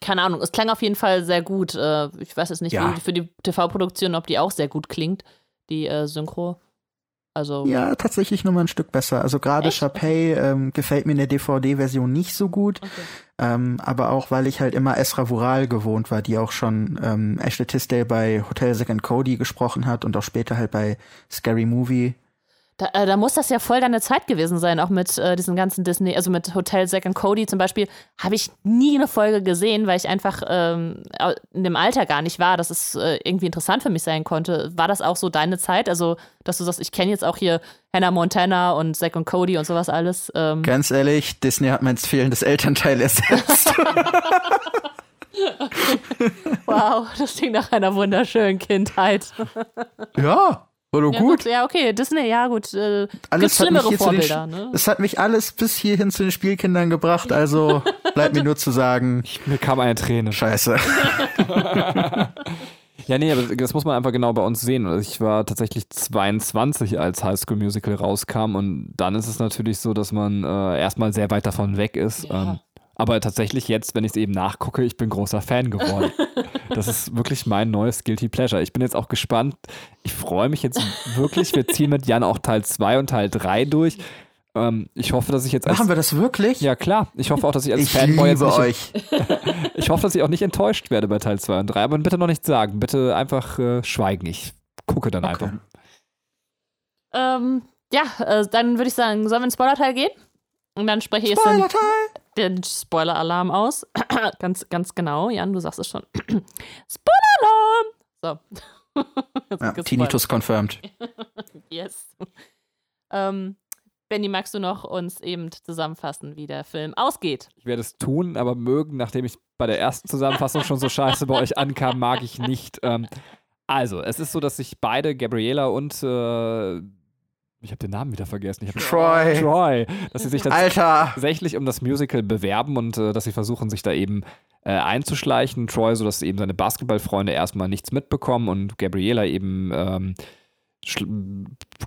keine Ahnung, es klang auf jeden Fall sehr gut. Äh, ich weiß jetzt nicht, ja. wie für die TV-Produktion, ob die auch sehr gut klingt, die äh, Synchro. Also ja, tatsächlich nur mal ein Stück besser. Also gerade Chapey ähm, gefällt mir in der DVD-Version nicht so gut. Okay. Ähm, aber auch, weil ich halt immer Esra Vural gewohnt war, die auch schon ähm, Ashley Tisdale bei Hotel Zack and Cody gesprochen hat und auch später halt bei Scary Movie. Da, äh, da, muss das ja voll deine Zeit gewesen sein, auch mit äh, diesen ganzen Disney, also mit Hotel Zack and Cody zum Beispiel, habe ich nie eine Folge gesehen, weil ich einfach ähm, in dem Alter gar nicht war, dass es äh, irgendwie interessant für mich sein konnte. War das auch so deine Zeit? Also, dass du sagst, ich kenne jetzt auch hier Hannah Montana und Zack und Cody und sowas alles. Ähm. Ganz ehrlich, Disney hat mein fehlendes Elternteil ersetzt. [laughs] [laughs] wow, das klingt nach einer wunderschönen Kindheit. ja, war doch ja, gut. gut. Ja, okay, Disney, ja gut. Äh, alles schlimmere Vorbilder. Ne? Es hat mich alles bis hierhin zu den Spielkindern gebracht, also [laughs] bleibt mir nur zu sagen. Ich, mir kam eine Träne. Scheiße. [laughs] ja, nee, aber das muss man einfach genau bei uns sehen. Also ich war tatsächlich 22, als High School Musical rauskam und dann ist es natürlich so, dass man äh, erstmal sehr weit davon weg ist. Ja. Ähm, aber tatsächlich jetzt, wenn ich es eben nachgucke, ich bin großer Fan geworden. [laughs] das ist wirklich mein neues Guilty Pleasure. Ich bin jetzt auch gespannt. Ich freue mich jetzt wirklich. Wir ziehen mit Jan auch Teil 2 und Teil 3 durch. Ähm, ich hoffe, dass ich jetzt als, Machen wir das wirklich? Ja, klar. Ich hoffe auch, dass ich als ich Fanboy jetzt nicht, euch. [laughs] ich hoffe, dass ich auch nicht enttäuscht werde bei Teil 2 und 3, aber bitte noch nichts sagen. Bitte einfach äh, schweigen. Ich gucke dann okay. einfach. Ähm, ja, äh, dann würde ich sagen, sollen wir in den Spoiler-Teil gehen? Und dann spreche ich jetzt den Spoiler-Alarm aus. [clears throat] ganz, ganz genau, Jan, du sagst es schon. [clears throat] Spoiler-Alarm! So. [laughs] ja, Tinnitus confirmed. [laughs] yes. Ähm, Benny, magst du noch uns eben zusammenfassen, wie der Film ausgeht? Ich werde es tun, aber mögen, nachdem ich bei der ersten Zusammenfassung schon so scheiße bei euch ankam, mag ich nicht. Ähm, also, es ist so, dass sich beide, Gabriela und äh, ich habe den Namen wieder vergessen. Troy. Troy. Dass sie sich tatsächlich um das Musical bewerben und äh, dass sie versuchen, sich da eben äh, einzuschleichen. Troy, sodass eben seine Basketballfreunde erstmal nichts mitbekommen und Gabriela eben ähm,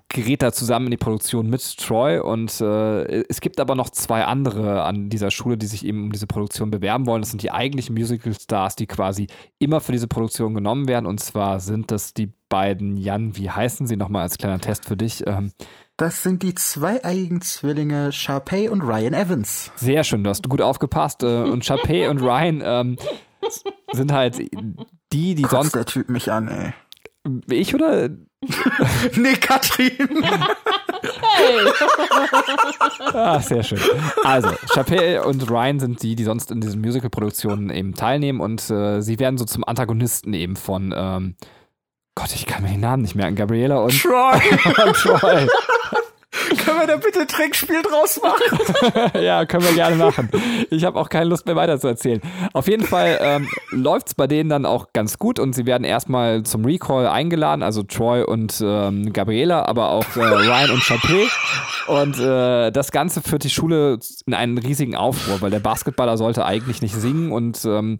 gerät da zusammen in die Produktion mit Troy und äh, es gibt aber noch zwei andere an dieser Schule, die sich eben um diese Produktion bewerben wollen. Das sind die eigentlichen Musical-Stars, die quasi immer für diese Produktion genommen werden und zwar sind das die beiden Jan, wie heißen sie nochmal als kleiner Test für dich? Ähm, das sind die zwei Eigenzwillinge Sharpay und Ryan Evans. Sehr schön, du hast gut aufgepasst. Äh, und Sharpay und Ryan ähm, [laughs] sind halt die, die Kotzt sonst. der Typ mich an, ey. Ich oder? [laughs] nee, Katrin. Hey. ah, sehr schön. Also, Chappelle und Ryan sind die, die sonst in diesen Musical-Produktionen eben teilnehmen und äh, sie werden so zum Antagonisten eben von ähm, Gott, ich kann mir den Namen nicht merken. Gabriela und Troy. und [laughs] Troy. [laughs] können wir da bitte ein Trinkspiel draus machen? [laughs] ja, können wir gerne machen. Ich habe auch keine Lust mehr weiter zu erzählen. Auf jeden Fall ähm, läuft es bei denen dann auch ganz gut und sie werden erstmal zum Recall eingeladen, also Troy und ähm, Gabriela, aber auch äh, Ryan und Chappé. Und äh, das Ganze führt die Schule in einen riesigen Aufruhr, weil der Basketballer sollte eigentlich nicht singen und ähm,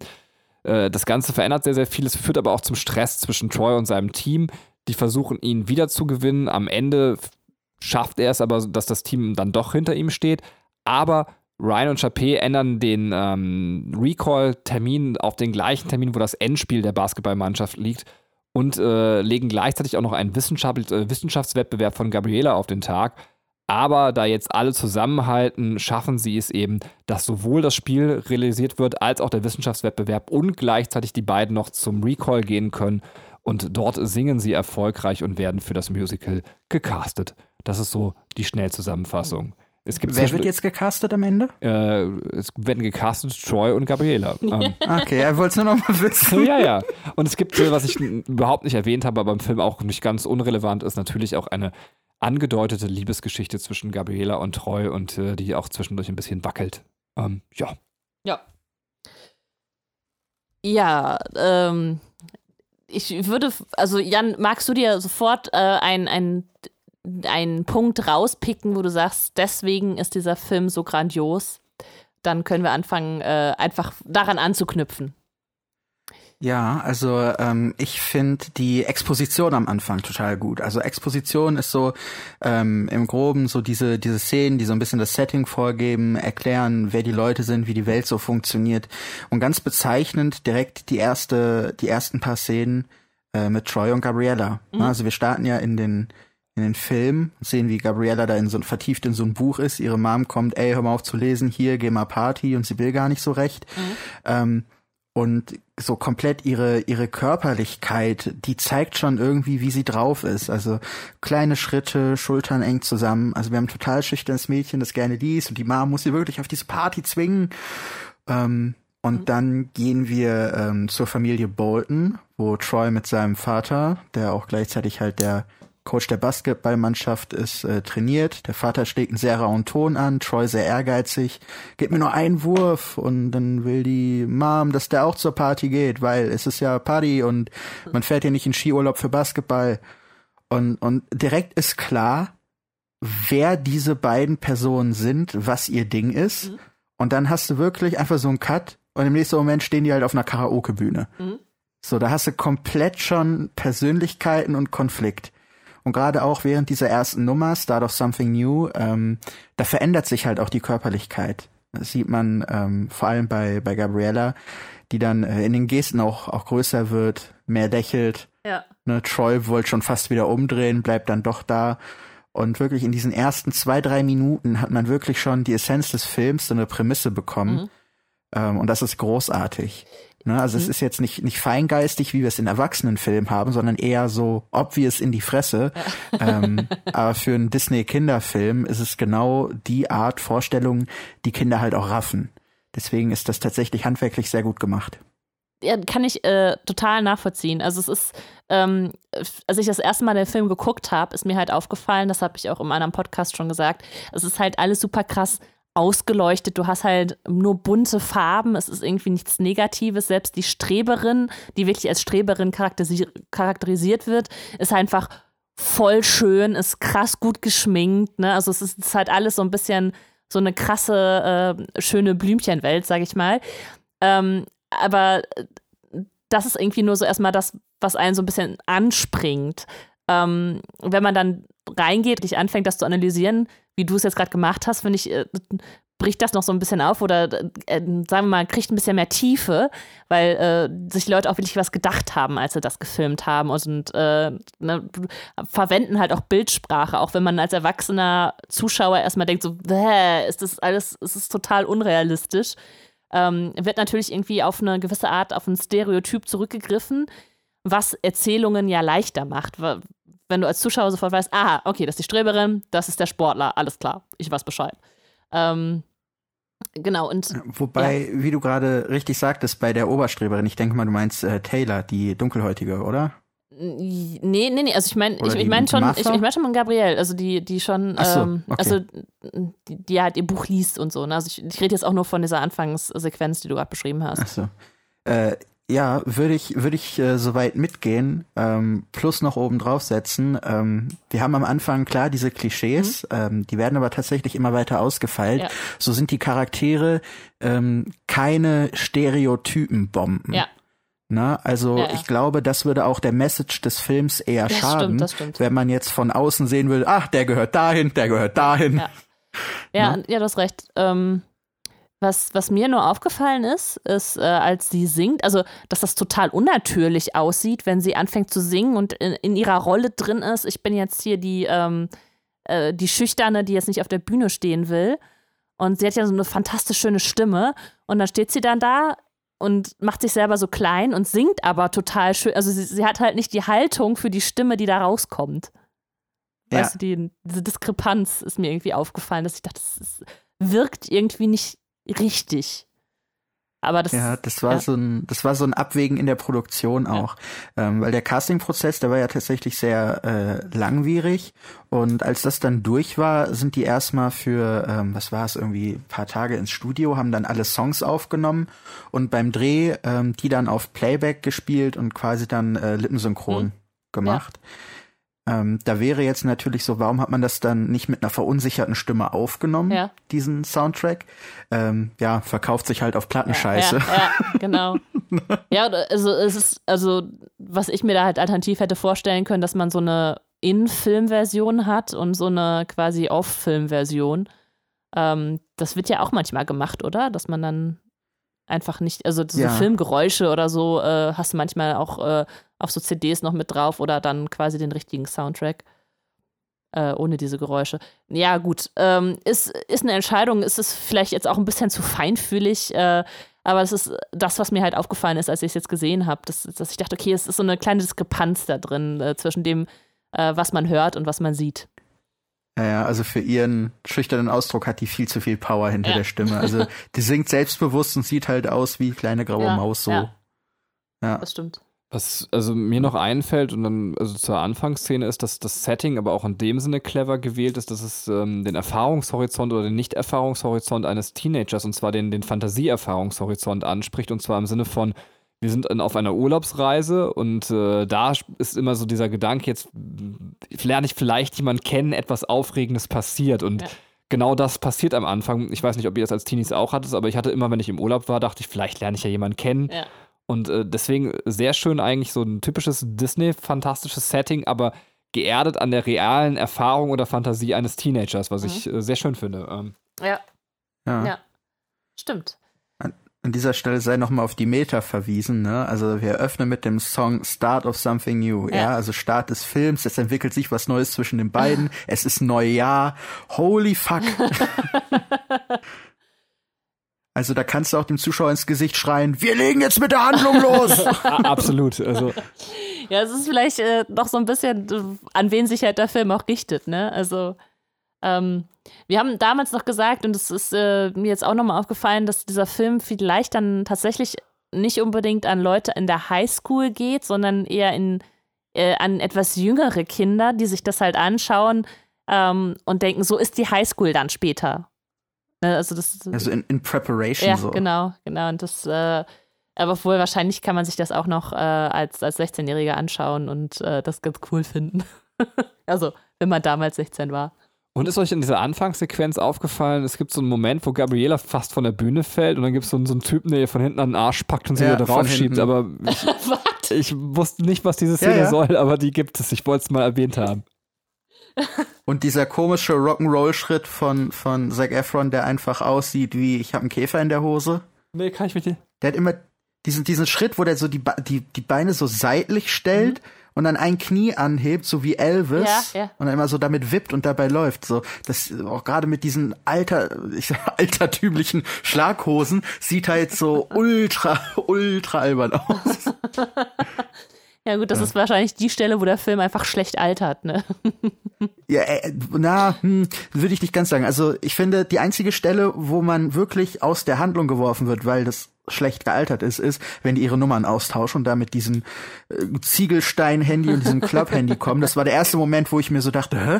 äh, das Ganze verändert sehr, sehr viel. Es führt aber auch zum Stress zwischen Troy und seinem Team. Die versuchen, ihn wiederzugewinnen. Am Ende schafft er es aber, dass das Team dann doch hinter ihm steht. Aber Ryan und Chappé ändern den ähm, Recall-Termin auf den gleichen Termin, wo das Endspiel der Basketballmannschaft liegt und äh, legen gleichzeitig auch noch einen Wissenschaft äh, Wissenschaftswettbewerb von Gabriela auf den Tag. Aber da jetzt alle zusammenhalten, schaffen sie es eben, dass sowohl das Spiel realisiert wird, als auch der Wissenschaftswettbewerb und gleichzeitig die beiden noch zum Recall gehen können. Und dort singen sie erfolgreich und werden für das Musical gecastet. Das ist so die Schnellzusammenfassung. Es gibt Wer wird jetzt gecastet am Ende? Äh, es werden gecastet Troy und Gabriela. [laughs] Ähm, okay, er wollte es nur noch mal wissen. ja, ja. Und es gibt, was ich überhaupt nicht erwähnt habe, aber im Film auch nicht ganz unrelevant ist, natürlich auch eine angedeutete Liebesgeschichte zwischen Gabriela und Troy und äh, die auch zwischendurch ein bisschen wackelt. Ähm, ja. Ja. Ja, ähm, ich würde, also Jan, magst du dir sofort äh, einen ein Punkt rauspicken, wo du sagst, deswegen ist dieser Film so grandios? dann können wir anfangen, äh, einfach daran anzuknüpfen. Ja, also ähm, ich finde die Exposition am Anfang total gut. Also Exposition ist so ähm, im Groben so diese diese Szenen, die so ein bisschen das Setting vorgeben, erklären, wer die Leute sind, wie die Welt so funktioniert und ganz bezeichnend direkt die erste die ersten paar Szenen äh, mit Troy und Gabriella. Mhm. Also wir starten ja in den in den Film, sehen, wie Gabriella da in so vertieft in so ein Buch ist. Ihre Mom kommt, ey, hör mal auf zu lesen, hier, geh mal Party und sie will gar nicht so recht. Mhm. Ähm, und so komplett ihre ihre Körperlichkeit, die zeigt schon irgendwie, wie sie drauf ist. Also kleine Schritte, Schultern eng zusammen. Also wir haben ein total schüchternes Mädchen, das gerne liest und die Mama muss sie wirklich auf diese Party zwingen. Ähm, und mhm. dann gehen wir ähm, zur Familie Bolton, wo Troy mit seinem Vater, der auch gleichzeitig halt der Coach der Basketballmannschaft ist äh, trainiert. Der Vater schlägt einen sehr rauen Ton an, Troy sehr ehrgeizig, gibt mir nur einen Wurf und dann will die Mom, dass der auch zur Party geht, weil es ist ja Party und man fährt ja nicht in Skiurlaub für Basketball. Und, und direkt ist klar, wer diese beiden Personen sind, was ihr Ding ist. Mhm. Und dann hast du wirklich einfach so einen Cut und im nächsten Moment stehen die halt auf einer Karaoke-Bühne. Mhm. So, da hast du komplett schon Persönlichkeiten und Konflikt. Und gerade auch während dieser ersten Nummer, Start of Something New, ähm, da verändert sich halt auch die Körperlichkeit. Das sieht man ähm, vor allem bei, bei Gabriella, die dann äh, in den Gesten auch, auch größer wird, mehr lächelt. Ja. Ne, Troy wollte schon fast wieder umdrehen, bleibt dann doch da. Und wirklich in diesen ersten zwei, drei Minuten hat man wirklich schon die Essenz des Films, so eine Prämisse bekommen. Mhm. Ähm, und das ist großartig. Ne? Also mhm. es ist jetzt nicht, nicht feingeistig, wie wir es in Erwachsenenfilmen haben, sondern eher so obvious in die Fresse. Ja. [laughs] ähm, aber für einen Disney-Kinderfilm ist es genau die Art Vorstellung, die Kinder halt auch raffen. Deswegen ist das tatsächlich handwerklich sehr gut gemacht. Ja, kann ich äh, total nachvollziehen. Also es ist, ähm, als ich das erste Mal den Film geguckt habe, ist mir halt aufgefallen, das habe ich auch in einem Podcast schon gesagt, es ist halt alles super krass ausgeleuchtet. Du hast halt nur bunte Farben. Es ist irgendwie nichts Negatives. Selbst die Streberin, die wirklich als Streberin charakterisi charakterisiert wird, ist einfach voll schön, ist krass gut geschminkt. Ne? Also es ist, ist halt alles so ein bisschen so eine krasse, äh, schöne Blümchenwelt, sag ich mal. Ähm, aber das ist irgendwie nur so erstmal das, was einen so ein bisschen anspringt. Ähm, wenn man dann reingeht, dich anfängt, das zu analysieren, wie du es jetzt gerade gemacht hast, finde ich, äh, bricht das noch so ein bisschen auf oder äh, sagen wir mal, kriegt ein bisschen mehr Tiefe, weil äh, sich Leute auch wirklich was gedacht haben, als sie das gefilmt haben und äh, ne, verwenden halt auch Bildsprache, auch wenn man als erwachsener Zuschauer erstmal denkt, so, ist das alles, ist es total unrealistisch. Ähm, wird natürlich irgendwie auf eine gewisse Art auf ein Stereotyp zurückgegriffen, was Erzählungen ja leichter macht wenn du als Zuschauer sofort weißt, aha, okay, das ist die Streberin, das ist der Sportler, alles klar, ich weiß Bescheid. Ähm, genau, und. Wobei, ja. wie du gerade richtig sagtest, bei der Oberstreberin, ich denke mal, du meinst äh, Taylor, die dunkelhäutige, oder? Nee, nee, nee, also ich meine, ich, ich meine schon, ich, ich meine schon mal Gabrielle, also die, die schon, so, ähm, okay. also die, die halt ihr Buch liest und so. Ne? Also ich, ich rede jetzt auch nur von dieser Anfangssequenz, die du gerade beschrieben hast. Ach so. Äh, ja, würde ich, würde ich äh, soweit mitgehen, ähm, plus noch oben drauf setzen. Ähm, wir haben am Anfang klar diese Klischees, mhm. ähm, die werden aber tatsächlich immer weiter ausgefeilt. Ja. So sind die Charaktere ähm, keine Stereotypenbomben. Ja. Na, also ja, ja. ich glaube, das würde auch der Message des Films eher das schaden, stimmt, stimmt. wenn man jetzt von außen sehen will, ach, der gehört dahin, der gehört dahin. Ja, ja, [laughs] ja du hast recht. Ähm, was, was mir nur aufgefallen ist, ist, äh, als sie singt, also, dass das total unnatürlich aussieht, wenn sie anfängt zu singen und in, in ihrer Rolle drin ist. Ich bin jetzt hier die, ähm, äh, die Schüchterne, die jetzt nicht auf der Bühne stehen will. Und sie hat ja so eine fantastisch schöne Stimme. Und dann steht sie dann da und macht sich selber so klein und singt aber total schön. Also, sie, sie hat halt nicht die Haltung für die Stimme, die da rauskommt. Ja. Weißt du, die, diese Diskrepanz ist mir irgendwie aufgefallen, dass ich dachte, das ist, wirkt irgendwie nicht richtig. Aber das, ja, das war ja. so ein, das war so ein Abwägen in der Produktion auch, ja. ähm, weil der Castingprozess, der war ja tatsächlich sehr äh, langwierig und als das dann durch war, sind die erstmal für, ähm, was war es irgendwie, paar Tage ins Studio, haben dann alle Songs aufgenommen und beim Dreh ähm, die dann auf Playback gespielt und quasi dann äh, lippensynchron mhm. gemacht. Ja. Ähm, da wäre jetzt natürlich so, warum hat man das dann nicht mit einer verunsicherten Stimme aufgenommen, Ja. diesen Soundtrack? Ähm, ja, verkauft sich halt auf Plattenscheiße. Ja, ja, genau. ja, oder- also es ist, also was ich mir da halt alternativ hätte vorstellen können, dass man so eine In-Film-Version hat und so eine quasi Off-Film-Version. Ähm, das wird ja auch manchmal gemacht, oder? Dass man dann einfach nicht, also so Ja. Filmgeräusche oder so äh, hast du manchmal auch äh, auf so CDs noch mit drauf oder dann quasi den richtigen Soundtrack. Äh, ohne diese Geräusche. Ja, gut. Ähm, ist, ist eine Entscheidung, ist es vielleicht jetzt auch ein bisschen zu feinfühlig, äh, aber es ist das, was mir halt aufgefallen ist, als ich es jetzt gesehen habe, dass, dass ich dachte, okay, es ist so eine kleine Diskrepanz da drin äh, zwischen dem, äh, was man hört und was man sieht. Ja, ja, also für ihren schüchternen Ausdruck hat die viel zu viel Power hinter Ja. der Stimme. Also die singt selbstbewusst und sieht halt aus wie kleine graue Ja, Maus so. ja. Ja. Das stimmt. Was also mir noch einfällt und dann also zur Anfangsszene ist, dass das Setting aber auch in dem Sinne clever gewählt ist, dass es ähm, den Erfahrungshorizont oder den Nicht-Erfahrungshorizont eines Teenagers und zwar den, den Fantasie-Erfahrungshorizont anspricht und zwar im Sinne von wir sind in, auf einer Urlaubsreise und äh, da ist immer so dieser Gedanke, jetzt lerne ich vielleicht jemanden kennen, etwas Aufregendes passiert und Ja. genau das passiert am Anfang. Ich weiß nicht, ob ihr das als Teenies auch hattet, aber ich hatte immer, wenn ich im Urlaub war, dachte ich, vielleicht lerne ich ja jemanden kennen. Ja. Und äh, deswegen sehr schön eigentlich so ein typisches Disney-fantastisches Setting, aber geerdet an der realen Erfahrung oder Fantasie eines Teenagers, was ich äh, sehr schön finde. Ähm, Ja, Ja. Ja. stimmt. An dieser Stelle sei nochmal auf die Meta verwiesen, ne? Also wir eröffnen mit dem Song Start of Something New, ja, Ja. also Start des Films, es entwickelt sich was Neues zwischen den beiden, [laughs] es ist Neujahr, holy fuck. [laughs] also da kannst du auch dem Zuschauer ins Gesicht schreien, wir legen jetzt mit der Handlung los. [laughs] absolut. Also, Ja, es ist vielleicht äh, noch so ein bisschen, äh, an wen sich halt der Film auch richtet, ne? Also, ähm, wir haben damals noch gesagt, und es ist äh, mir jetzt auch nochmal aufgefallen, dass dieser Film vielleicht dann tatsächlich nicht unbedingt an Leute in der Highschool geht, sondern eher in, äh, an etwas jüngere Kinder, die sich das halt anschauen ähm, und denken, so ist die Highschool dann später. Ne? Also das Also in, in Preparation ja, so. genau, genau. Und das, äh, aber wohl wahrscheinlich kann man sich das auch noch äh, als, als 16-Jähriger anschauen und äh, das ganz cool finden. [laughs] also, wenn man damals 16 war. und ist euch in dieser Anfangssequenz aufgefallen, es gibt so einen Moment, wo Gabriela fast von der Bühne fällt und dann gibt es so, einen- so einen Typen, der ihr von hinten an den Arsch packt und sie Ja, wieder draufschiebt. Aber ich, [laughs] Was? ich wusste nicht, was diese Szene Ja, ja. soll, aber die gibt es. Ich wollte es mal erwähnt haben. Und dieser komische Rock'n'Roll-Schritt von, von Zac Efron, der einfach aussieht wie, ich habe einen Käfer in der Hose. Nee, kann ich mit dir. Der hat immer diesen, diesen Schritt, wo der so die, die, die Beine so seitlich stellt und dann ein Knie anhebt, so wie Elvis. Ja, ja. Und dann immer so damit wippt und dabei läuft. So, das auch gerade mit diesen alter, ich sag, [laughs] altertümlichen Schlaghosen sieht halt so ultra, [laughs] ultra albern aus. [laughs] Ja, gut, das ist wahrscheinlich die Stelle, wo der Film einfach schlecht altert, ne? Ja, äh, na, hm, würde ich nicht ganz sagen. Also ich finde, die einzige Stelle, wo man wirklich aus der Handlung geworfen wird, weil das schlecht gealtert ist, ist, wenn die ihre Nummern austauschen und da mit diesem äh, Ziegelstein-Handy und diesem Club-Handy kommen. Das war der erste Moment, wo ich mir so dachte, hä?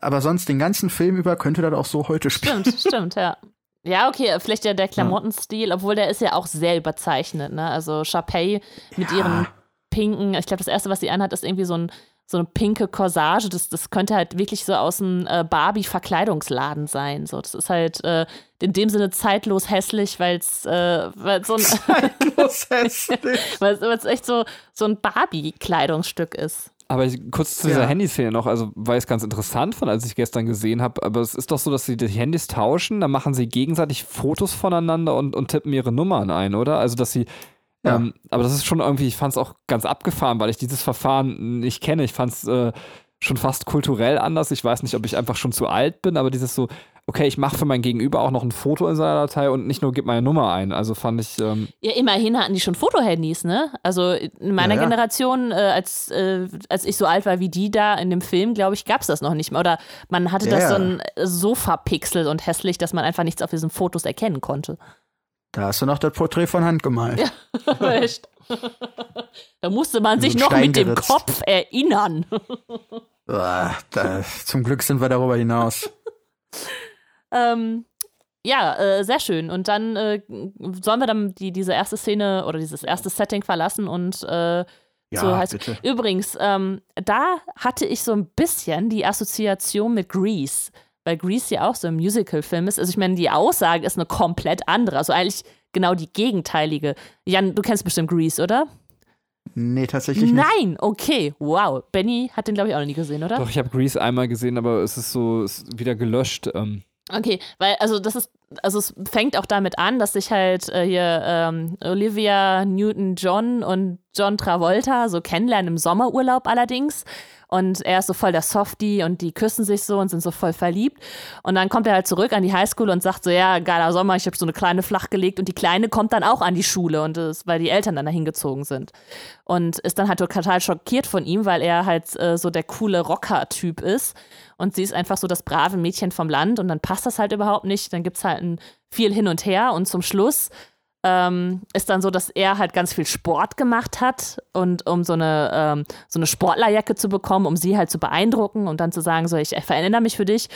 Aber sonst den ganzen Film über könnte das auch so heute spielen. Stimmt, stimmt, ja. Ja, okay, vielleicht der, der Klamottenstil, obwohl der ist ja auch sehr überzeichnet, ne? Also Sharpay mit Ja. ihren pinken, ich glaube, das erste, was sie anhat, ist irgendwie so ein so eine pinke Corsage, das, das könnte halt wirklich so aus einem äh, Barbie-Verkleidungsladen sein. So, das ist halt äh, in dem Sinne zeitlos hässlich, weil es äh, weil's so ein, [laughs] Zeitlos hässlich. [laughs] weil es echt so, so ein Barbie-Kleidungsstück ist. Aber ich, kurz zu dieser Ja. Handyszene noch, also weil ich es ganz interessant fand, als ich gestern gesehen habe, aber es ist doch so, dass sie die Handys tauschen, dann machen sie gegenseitig Fotos voneinander und, und tippen ihre Nummern ein, oder? Also dass sie Ja. ähm, aber das ist schon irgendwie, ich fand es auch ganz abgefahren, weil ich dieses Verfahren nicht kenne. Ich fand es äh, schon fast kulturell anders. Ich weiß nicht, ob ich einfach schon zu alt bin, aber dieses so, okay, ich mache für mein Gegenüber auch noch ein Foto in seiner Datei und nicht nur gib meine Nummer ein. Also fand ich, ähm, Ja, immerhin hatten die schon Fotohandys, ne? Also in meiner Ja, ja. Generation, äh, als, äh, als ich so alt war wie die da in dem Film, glaube ich, gab es das noch nicht mehr. Oder man hatte Ja, das so ein Sofa pixel und hässlich, dass man einfach nichts auf diesen Fotos erkennen konnte. Da hast du noch das Porträt von Hand gemalt. [laughs] Echt? da musste man sich noch Stein mit dem geritzt. Kopf erinnern. [laughs] Uah, da, zum Glück sind wir darüber hinaus. [laughs] Ähm, ja, äh, sehr schön. Und dann äh, sollen wir dann die, diese erste Szene oder dieses erste Setting verlassen und äh, Ja, so heißt bitte. Übrigens, ähm, da hatte ich so ein bisschen die Assoziation mit Grease, weil Grease ja auch so ein Musical-Film ist. Also ich meine, die Aussage ist eine komplett andere, also eigentlich genau die gegenteilige. Jan, du kennst bestimmt Grease, oder? Nee, tatsächlich nicht. Nein, okay, wow. Benny hat den, glaube ich, auch noch nie gesehen, oder? Doch, ich habe Grease einmal gesehen, aber es ist so ist wieder gelöscht. Ähm. Okay, weil, also das ist, also es fängt auch damit an, dass sich halt äh, hier ähm, Olivia Newton-John und John Travolta so kennenlernen im Sommerurlaub allerdings. Und er ist so voll der Softie und die küssen sich so und sind so voll verliebt. Und dann kommt er halt zurück an die Highschool und sagt so, ja, geiler Sommer, ich habe so eine Kleine flachgelegt. Und die Kleine kommt dann auch an die Schule und das, weil die Eltern dann dahin gezogen sind. Und ist dann halt total schockiert von ihm, weil er halt äh, so der coole Rocker-Typ ist. Und sie ist einfach so das brave Mädchen vom Land und dann passt das halt überhaupt nicht. Dann gibt es halt ein viel hin und her und zum Schluss ähm, ist dann so, dass er halt ganz viel Sport gemacht hat und um so eine, ähm, so eine Sportlerjacke zu bekommen, um sie halt zu beeindrucken und dann zu sagen, so, ich verändere mich für dich.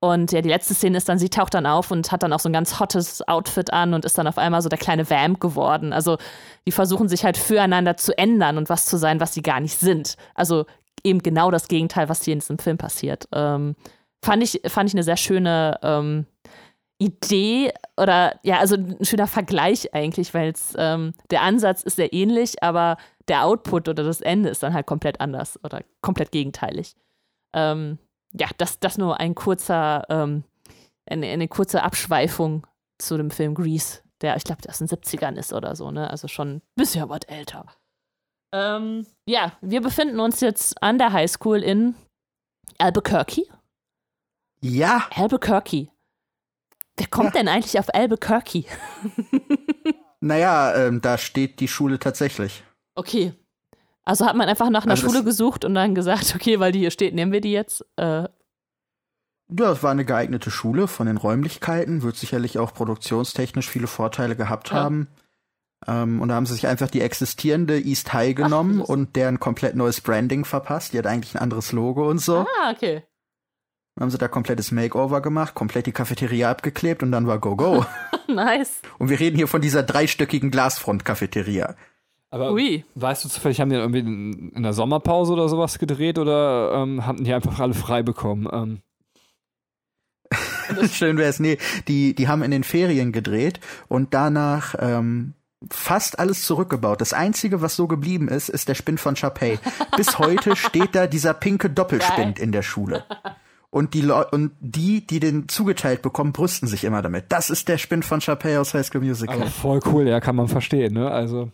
Und ja, die letzte Szene ist dann, sie taucht dann auf und hat dann auch so ein ganz hottes Outfit an und ist dann auf einmal so der kleine Vamp geworden. Also die versuchen sich halt füreinander zu ändern und was zu sein, was sie gar nicht sind. Also eben genau das Gegenteil, was hier in diesem Film passiert. Ähm, fand, ich, fand ich eine sehr schöne ähm, Idee oder ja, also ein schöner Vergleich eigentlich, weil ähm, der Ansatz ist sehr ähnlich, aber der Output oder das Ende ist dann halt komplett anders oder komplett gegenteilig. Ähm, ja, das, das nur ein kurzer, ähm, eine, eine kurze Abschweifung zu dem Film Grease, der, ich glaube, der aus den 70ern ist oder so, ne? Also schon ein bisschen was älter. Ähm, ja, wir befinden uns jetzt an der Highschool in Albuquerque. Ja. Albuquerque. Wer kommt ja. denn eigentlich auf Albuquerque? [laughs] naja, ähm, da steht die Schule tatsächlich. Okay. Also hat man einfach nach einer also Schule gesucht und dann gesagt, [laughs] okay, weil die hier steht, nehmen wir die jetzt. Äh. Ja, es war eine geeignete Schule von den Räumlichkeiten, wird sicherlich auch produktionstechnisch viele Vorteile gehabt ja. haben. Ähm, und da haben sie sich einfach die existierende East High genommen Ach, und deren komplett neues Branding verpasst. Die hat eigentlich ein anderes Logo und so. Ah, okay. Dann haben sie da komplettes Makeover gemacht, komplett die Cafeteria abgeklebt und dann war Go Go. [laughs] nice. Und wir reden hier von dieser dreistöckigen Glasfront-Cafeteria. Aber Ui. weißt du zufällig, haben die irgendwie in, der Sommerpause oder sowas gedreht oder ähm, haben die einfach alle frei bekommen? Ähm. [laughs] Schön wäre es. Nee, die, die haben in den Ferien gedreht und danach ähm, fast alles zurückgebaut. Das Einzige, was so geblieben ist, ist der Spind von Chapey. Bis heute [laughs] steht da dieser pinke Doppelspind Geil. in der Schule. Und die, Le und die, die den zugeteilt bekommen, brüsten sich immer damit. Das ist der Spind von Chapey aus High School Musical. Also voll cool, ja, kann man verstehen, ne? Also.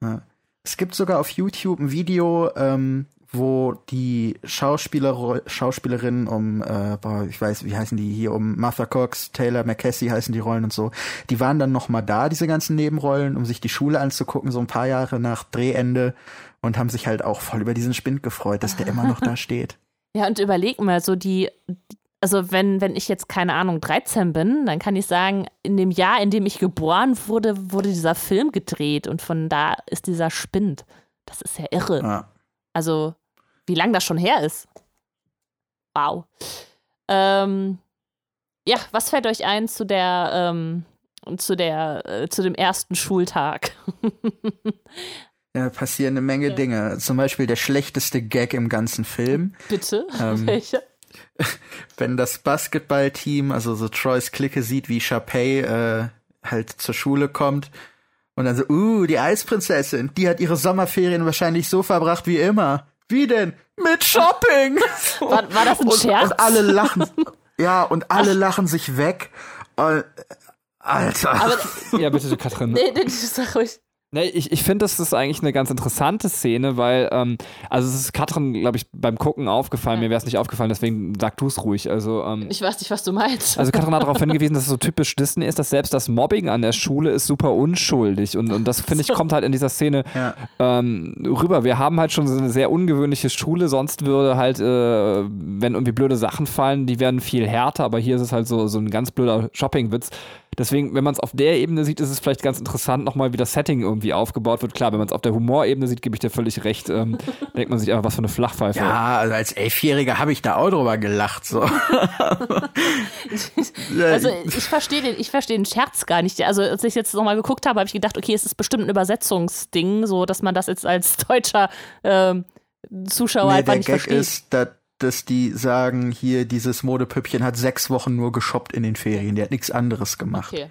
Ja. Es gibt sogar auf YouTube ein Video, ähm, wo die Schauspieler, Schauspielerinnen um, äh, boah, ich weiß, wie heißen die hier, um Martha Cox, Taylor McCassie heißen die Rollen und so, die waren dann noch mal da, diese ganzen Nebenrollen, um sich die Schule anzugucken, so ein paar Jahre nach Drehende und haben sich halt auch voll über diesen Spind gefreut, dass der immer noch da steht. Ja, und überleg mal, so die, also wenn, wenn ich jetzt, keine Ahnung, 13 bin, dann kann ich sagen, in dem Jahr, in dem ich geboren wurde, wurde dieser Film gedreht und von da ist dieser Spind. Das ist ja irre. Ja. Also, wie lange das schon her ist. Wow. Ähm, ja, was fällt euch ein zu der, ähm, zu der, äh, zu dem ersten Schultag? [laughs] Ja, passieren eine Menge ja. Dinge. Zum Beispiel der schlechteste Gag im ganzen Film. Bitte? [laughs] Ähm, Welcher? [laughs] Wenn das Basketballteam, also so Troys Clique sieht, wie Chapey äh, halt zur Schule kommt und dann so, uh, die Eisprinzessin, die hat ihre Sommerferien wahrscheinlich so verbracht wie immer. Wie denn? Mit Shopping! [laughs] War, war das ein und, Scherz? Und alle lachen. ja, und alle Ach. lachen sich weg. Und, Alter. Aber, ja, bitte, Katrin. Nee, nee, sag ruhig. Nee, ich, ich finde, das ist eigentlich eine ganz interessante Szene, weil, ähm, also es ist Katrin, glaube ich, beim Gucken aufgefallen, ja. mir wäre es nicht aufgefallen, deswegen sag du es ruhig. Also, ähm, ich weiß nicht, was du meinst. Also Katrin hat darauf [laughs] hingewiesen, dass es so typisch Disney ist, dass selbst das Mobbing an der Schule ist super unschuldig. Und, und das, finde ich, kommt halt in dieser Szene ja. ähm, rüber. Wir haben halt schon so eine sehr ungewöhnliche Schule, sonst würde halt, äh, wenn irgendwie blöde Sachen fallen, die werden viel härter, aber hier ist es halt so, so ein ganz blöder Shoppingwitz Deswegen, wenn man es auf der Ebene sieht, ist es vielleicht ganz interessant, nochmal wie das Setting irgendwie aufgebaut wird. Klar, wenn man es auf der Humorebene sieht, gebe ich dir völlig recht. Ähm, [laughs] denkt man sich einfach, was für eine Flachpfeife. Ja, also als Elfjähriger habe ich da auch drüber gelacht. So. [laughs] also ich verstehe den, ich verstehe den Scherz gar nicht. Also als ich jetzt nochmal geguckt habe, habe ich gedacht, okay, es ist bestimmt ein Übersetzungsding, so dass man das jetzt als [laughs] deutscher ähm, Zuschauer nee, einfach der nicht Gag versteht. ist, dass, dass die sagen, hier dieses Modepüppchen hat sechs Wochen nur geshoppt in den Ferien. Der hat nichts anderes gemacht. Okay.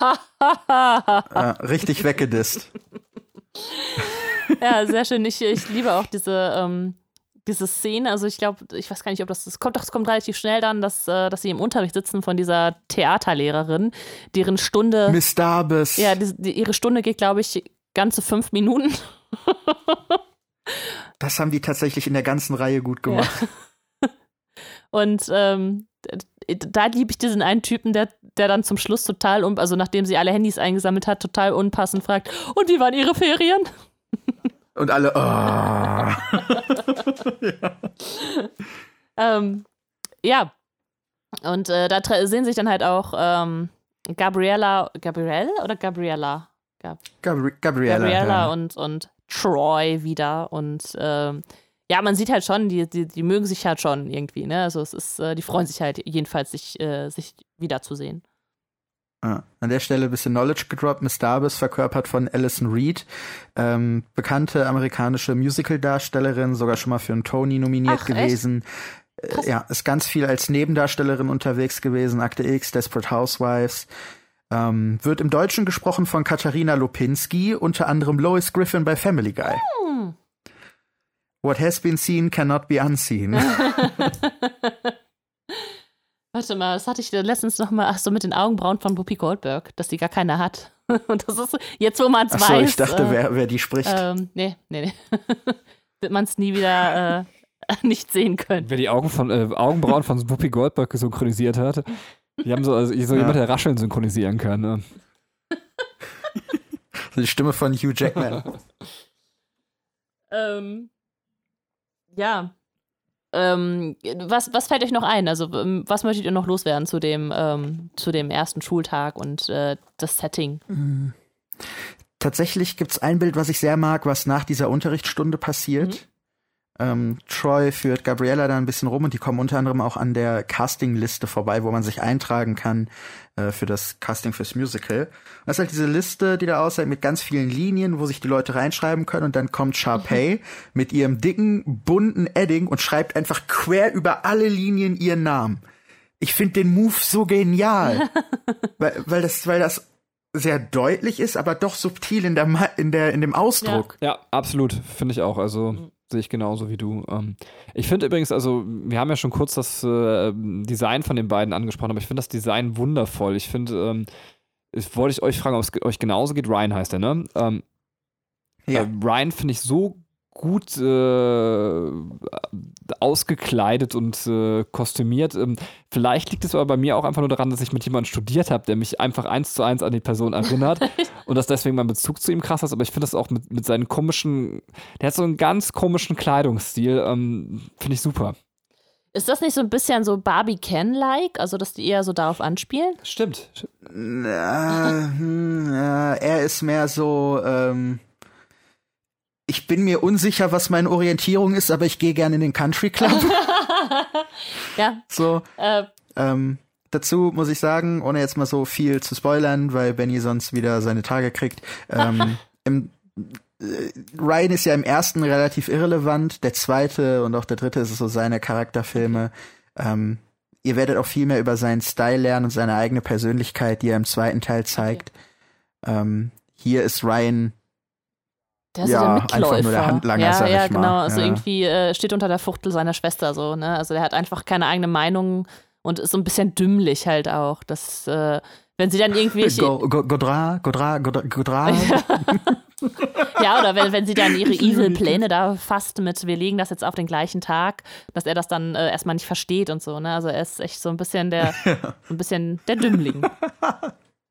Ja, [laughs] richtig weggedisst. [laughs] ja, sehr schön. Ich, ich liebe auch diese, ähm, diese Szene. Also ich glaube, ich weiß gar nicht, ob das, das kommt, doch, es kommt relativ schnell dann, dass, äh, dass sie im Unterricht sitzen von dieser Theaterlehrerin, deren Stunde, Miss Darbus. ja, die, die, ihre Stunde geht, glaube ich, ganze fünf Minuten. [laughs] Das haben die tatsächlich in der ganzen Reihe gut gemacht. [laughs] Und ähm, da liebe ich diesen einen Typen, der, der dann zum Schluss total, un also nachdem sie alle Handys eingesammelt hat, total unpassend fragt, und wie waren ihre Ferien? Und alle, oh. [laughs] Ähm, ja. Und äh, da sehen sich dann halt auch ähm, Gabriella, Gabrielle oder Gabriella? Gab Gabri Gabriella. Gabriella ja. und, und Troy wieder. Und ähm, ja, man sieht halt schon, die, die, die mögen sich halt schon irgendwie, ne? Also es ist, äh, die freuen sich halt jedenfalls, sich, äh, sich wiederzusehen. Ja. An der Stelle ein bisschen Knowledge gedroppt. Miss Darbus, verkörpert von Alison Reed. Ähm, bekannte amerikanische Musical-Darstellerin, sogar schon mal für einen Tony nominiert Ach, gewesen. Äh. Ja, ist ganz viel als Nebendarstellerin unterwegs gewesen. Akte X, Desperate Housewives. Ähm, wird im Deutschen gesprochen von Katharina Lopinski, unter anderem Lois Griffin bei Family Guy. Hm. What has been seen cannot be unseen. [laughs] Warte mal, das hatte ich letztens noch mal, ach so, mit den Augenbrauen von Whoopi Goldberg, dass die gar keine hat. [laughs] Und das ist jetzt, wo man es Achso, weiß. ich dachte, äh, wer, wer die spricht. Ähm, nee, nee, nee. [laughs] Wird man es nie wieder äh, nicht sehen können. Wer die Augen von, äh, Augenbrauen von Whoopi Goldberg synchronisiert hat. Die haben so, also so Ja. jemand, der Rascheln synchronisieren kann. Ne? [laughs] die Stimme von Hugh Jackman. Ähm, ja. Ähm, was, was fällt euch noch ein? Also, ähm, was möchtet ihr noch loswerden zu dem, ähm, zu dem ersten Schultag und äh, das Setting? Tatsächlich gibt's ein Bild, was ich sehr mag, was nach dieser Unterrichtsstunde passiert. Ähm, Troy führt Gabriella da ein bisschen rum und die kommen unter anderem auch an der Castingliste vorbei, wo man sich eintragen kann äh, für das Casting fürs Musical. Und das ist halt diese Liste, die da aussieht mit ganz vielen Linien, wo sich die Leute reinschreiben können und dann kommt Sharpay mit ihrem dicken, bunten Edding und schreibt einfach quer über alle Linien ihren Namen. Ich finde den Move so genial, [laughs] weil, weil das, weil das sehr deutlich ist, aber doch subtil in der, in der, in dem Ausdruck. Ja, absolut. Finde ich auch. Also sehe ich genauso wie du. Ähm, ich finde übrigens, also wir haben ja schon kurz das äh, Design von den beiden angesprochen, aber ich finde das Design wundervoll. Ich finde, ähm, ich wollte ich euch fragen, ob es euch genauso geht. Ryan heißt er, ne? Ähm, Ja. äh, Ryan finde ich so gut äh, ausgekleidet und äh, kostümiert. Ähm, vielleicht liegt es aber bei mir auch einfach nur daran, dass ich mit jemandem studiert habe, der mich einfach eins zu eins an die Person erinnert [laughs] und dass deswegen mein Bezug zu ihm krass ist. Aber ich finde das auch mit, mit seinen komischen, der hat so einen ganz komischen Kleidungsstil. Ähm, finde ich super. Ist das nicht so ein bisschen so Barbie Ken-like? Also, dass die eher so darauf anspielen? Stimmt. Na, hm, ja, er ist mehr so, ähm, ich bin mir unsicher, was meine Orientierung ist, aber ich gehe gerne in den Country Club. [laughs] Ja. so, Äh, ähm, dazu muss ich sagen, ohne jetzt mal so viel zu spoilern, weil Benny sonst wieder seine Tage kriegt, ähm, [laughs] im, äh, Ryan ist ja im ersten relativ irrelevant, der zweite und auch der dritte ist so seine Charakterfilme. Ähm, ihr werdet auch viel mehr über seinen Style lernen und seine eigene Persönlichkeit, die er im zweiten Teil zeigt. Ähm, hier ist Ryan der ist Ja, so der einfach Mitläufer. nur der Handlanger, ja, sag ich ja, mal. genau. Also Ja. irgendwie äh, steht unter der Fuchtel seiner Schwester so, ne? Also der hat einfach keine eigene Meinung und ist so ein bisschen dümmlich halt auch. Das, äh, wenn sie dann irgendwie. [laughs] Go, Go, Godra, Godra, Godra, Godra. [laughs] Ja, oder wenn, wenn sie dann ihre Evil-Pläne da fasst mit, wir legen das jetzt auf den gleichen Tag, dass er das dann äh, erstmal nicht versteht und so, ne? Also er ist echt so ein bisschen der, [laughs] so ein bisschen der Dümmling.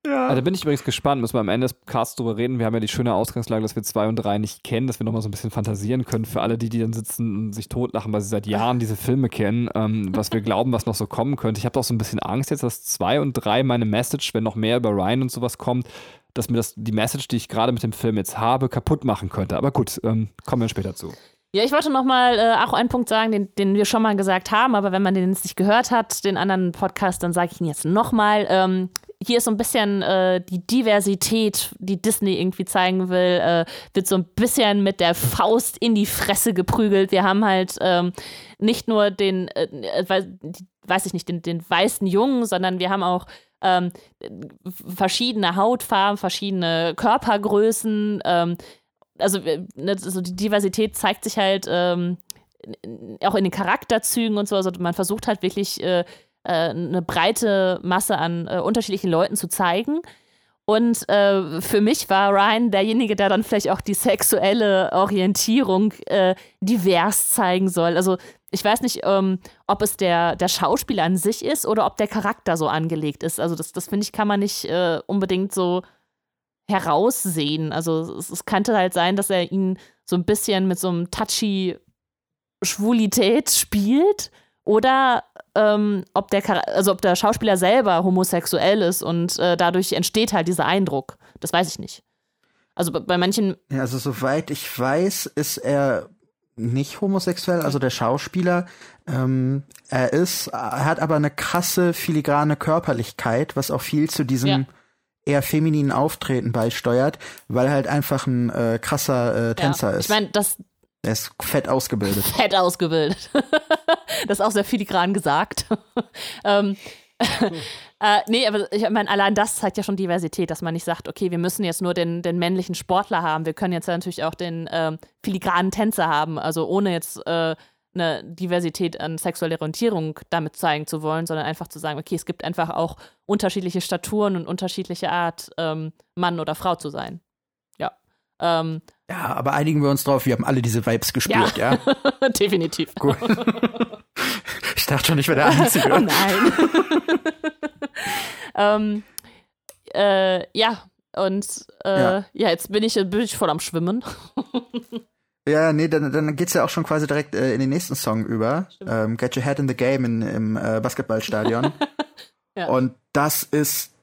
Ja. Also da bin ich übrigens gespannt, müssen wir am Ende des Casts drüber reden. Wir haben ja die schöne Ausgangslage, dass wir zwei und drei nicht kennen, dass wir nochmal so ein bisschen fantasieren können für alle, die, die dann sitzen und sich totlachen, weil sie seit Jahren diese Filme kennen, ähm, was wir glauben, was noch so kommen könnte. Ich habe auch so ein bisschen Angst jetzt, dass zwei und drei meine Message, wenn noch mehr über Ryan und sowas kommt, dass mir das die Message, die ich gerade mit dem Film jetzt habe, kaputt machen könnte. Aber gut, ähm, kommen wir später zu. Ja, ich wollte noch mal äh, auch einen Punkt sagen, den, den wir schon mal gesagt haben, aber wenn man den jetzt nicht gehört hat, den anderen Podcast, dann sage ich ihn jetzt noch mal. Ähm, hier ist so ein bisschen äh, die Diversität, die Disney irgendwie zeigen will, äh, wird so ein bisschen mit der Faust in die Fresse geprügelt. Wir haben halt ähm, nicht nur den, äh, äh weiß ich nicht, den, den weißen Jungen, sondern wir haben auch ähm, verschiedene Hautfarben, verschiedene Körpergrößen. Ähm, also, äh, ne, die Diversität zeigt sich halt ähm, auch in den Charakterzügen und so. Also man versucht halt wirklich äh, eine breite Masse an äh, unterschiedlichen Leuten zu zeigen. Und äh, für mich war Ryan derjenige, der dann vielleicht auch die sexuelle Orientierung äh, divers zeigen soll. Also ich weiß nicht, ähm, ob es der, der Schauspieler an sich ist oder ob der Charakter so angelegt ist. Also das, das finde ich, kann man nicht äh, unbedingt so heraussehen. Also es, es könnte halt sein, dass er ihn so ein bisschen mit so einem touchy Schwulität spielt oder ähm, ob der also ob der Schauspieler selber homosexuell ist und äh, dadurch entsteht halt dieser Eindruck. Das weiß ich nicht. Also bei manchen. Ja, also soweit ich weiß, ist er nicht homosexuell, also der Schauspieler. Ähm, er ist, er hat aber eine krasse filigrane Körperlichkeit, was auch viel zu diesem ja. eher femininen Auftreten beisteuert, weil er halt einfach ein äh, krasser äh, Tänzer ja. ist. Ich meine, das er ist fett ausgebildet. [laughs] Fett ausgebildet. [laughs] das ist auch sehr filigran gesagt. [laughs] ähm, äh, nee, aber ich meine, allein das zeigt ja schon Diversität, dass man nicht sagt, okay, wir müssen jetzt nur den, den männlichen Sportler haben. Wir können jetzt natürlich auch den ähm, filigranen Tänzer haben, also ohne jetzt äh, eine Diversität an sexueller Orientierung damit zeigen zu wollen, sondern einfach zu sagen, okay, es gibt einfach auch unterschiedliche Staturen und unterschiedliche Art, ähm, Mann oder Frau zu sein. Ja. Ähm, ja, aber einigen wir uns drauf, wir haben alle diese Vibes gespürt, ja? ja? [laughs] Definitiv. Gut. [laughs] ich dachte schon, ich wäre der Einzige. oh nein. [laughs] ähm, äh, ja, und äh, ja. ja. jetzt bin ich, bin ich voll am Schwimmen. Ja, nee, dann, dann geht's ja auch schon quasi direkt äh, in den nächsten Song über. Ähm, Get Your Head in the Game in, im äh, Basketballstadion. ja. Und das ist,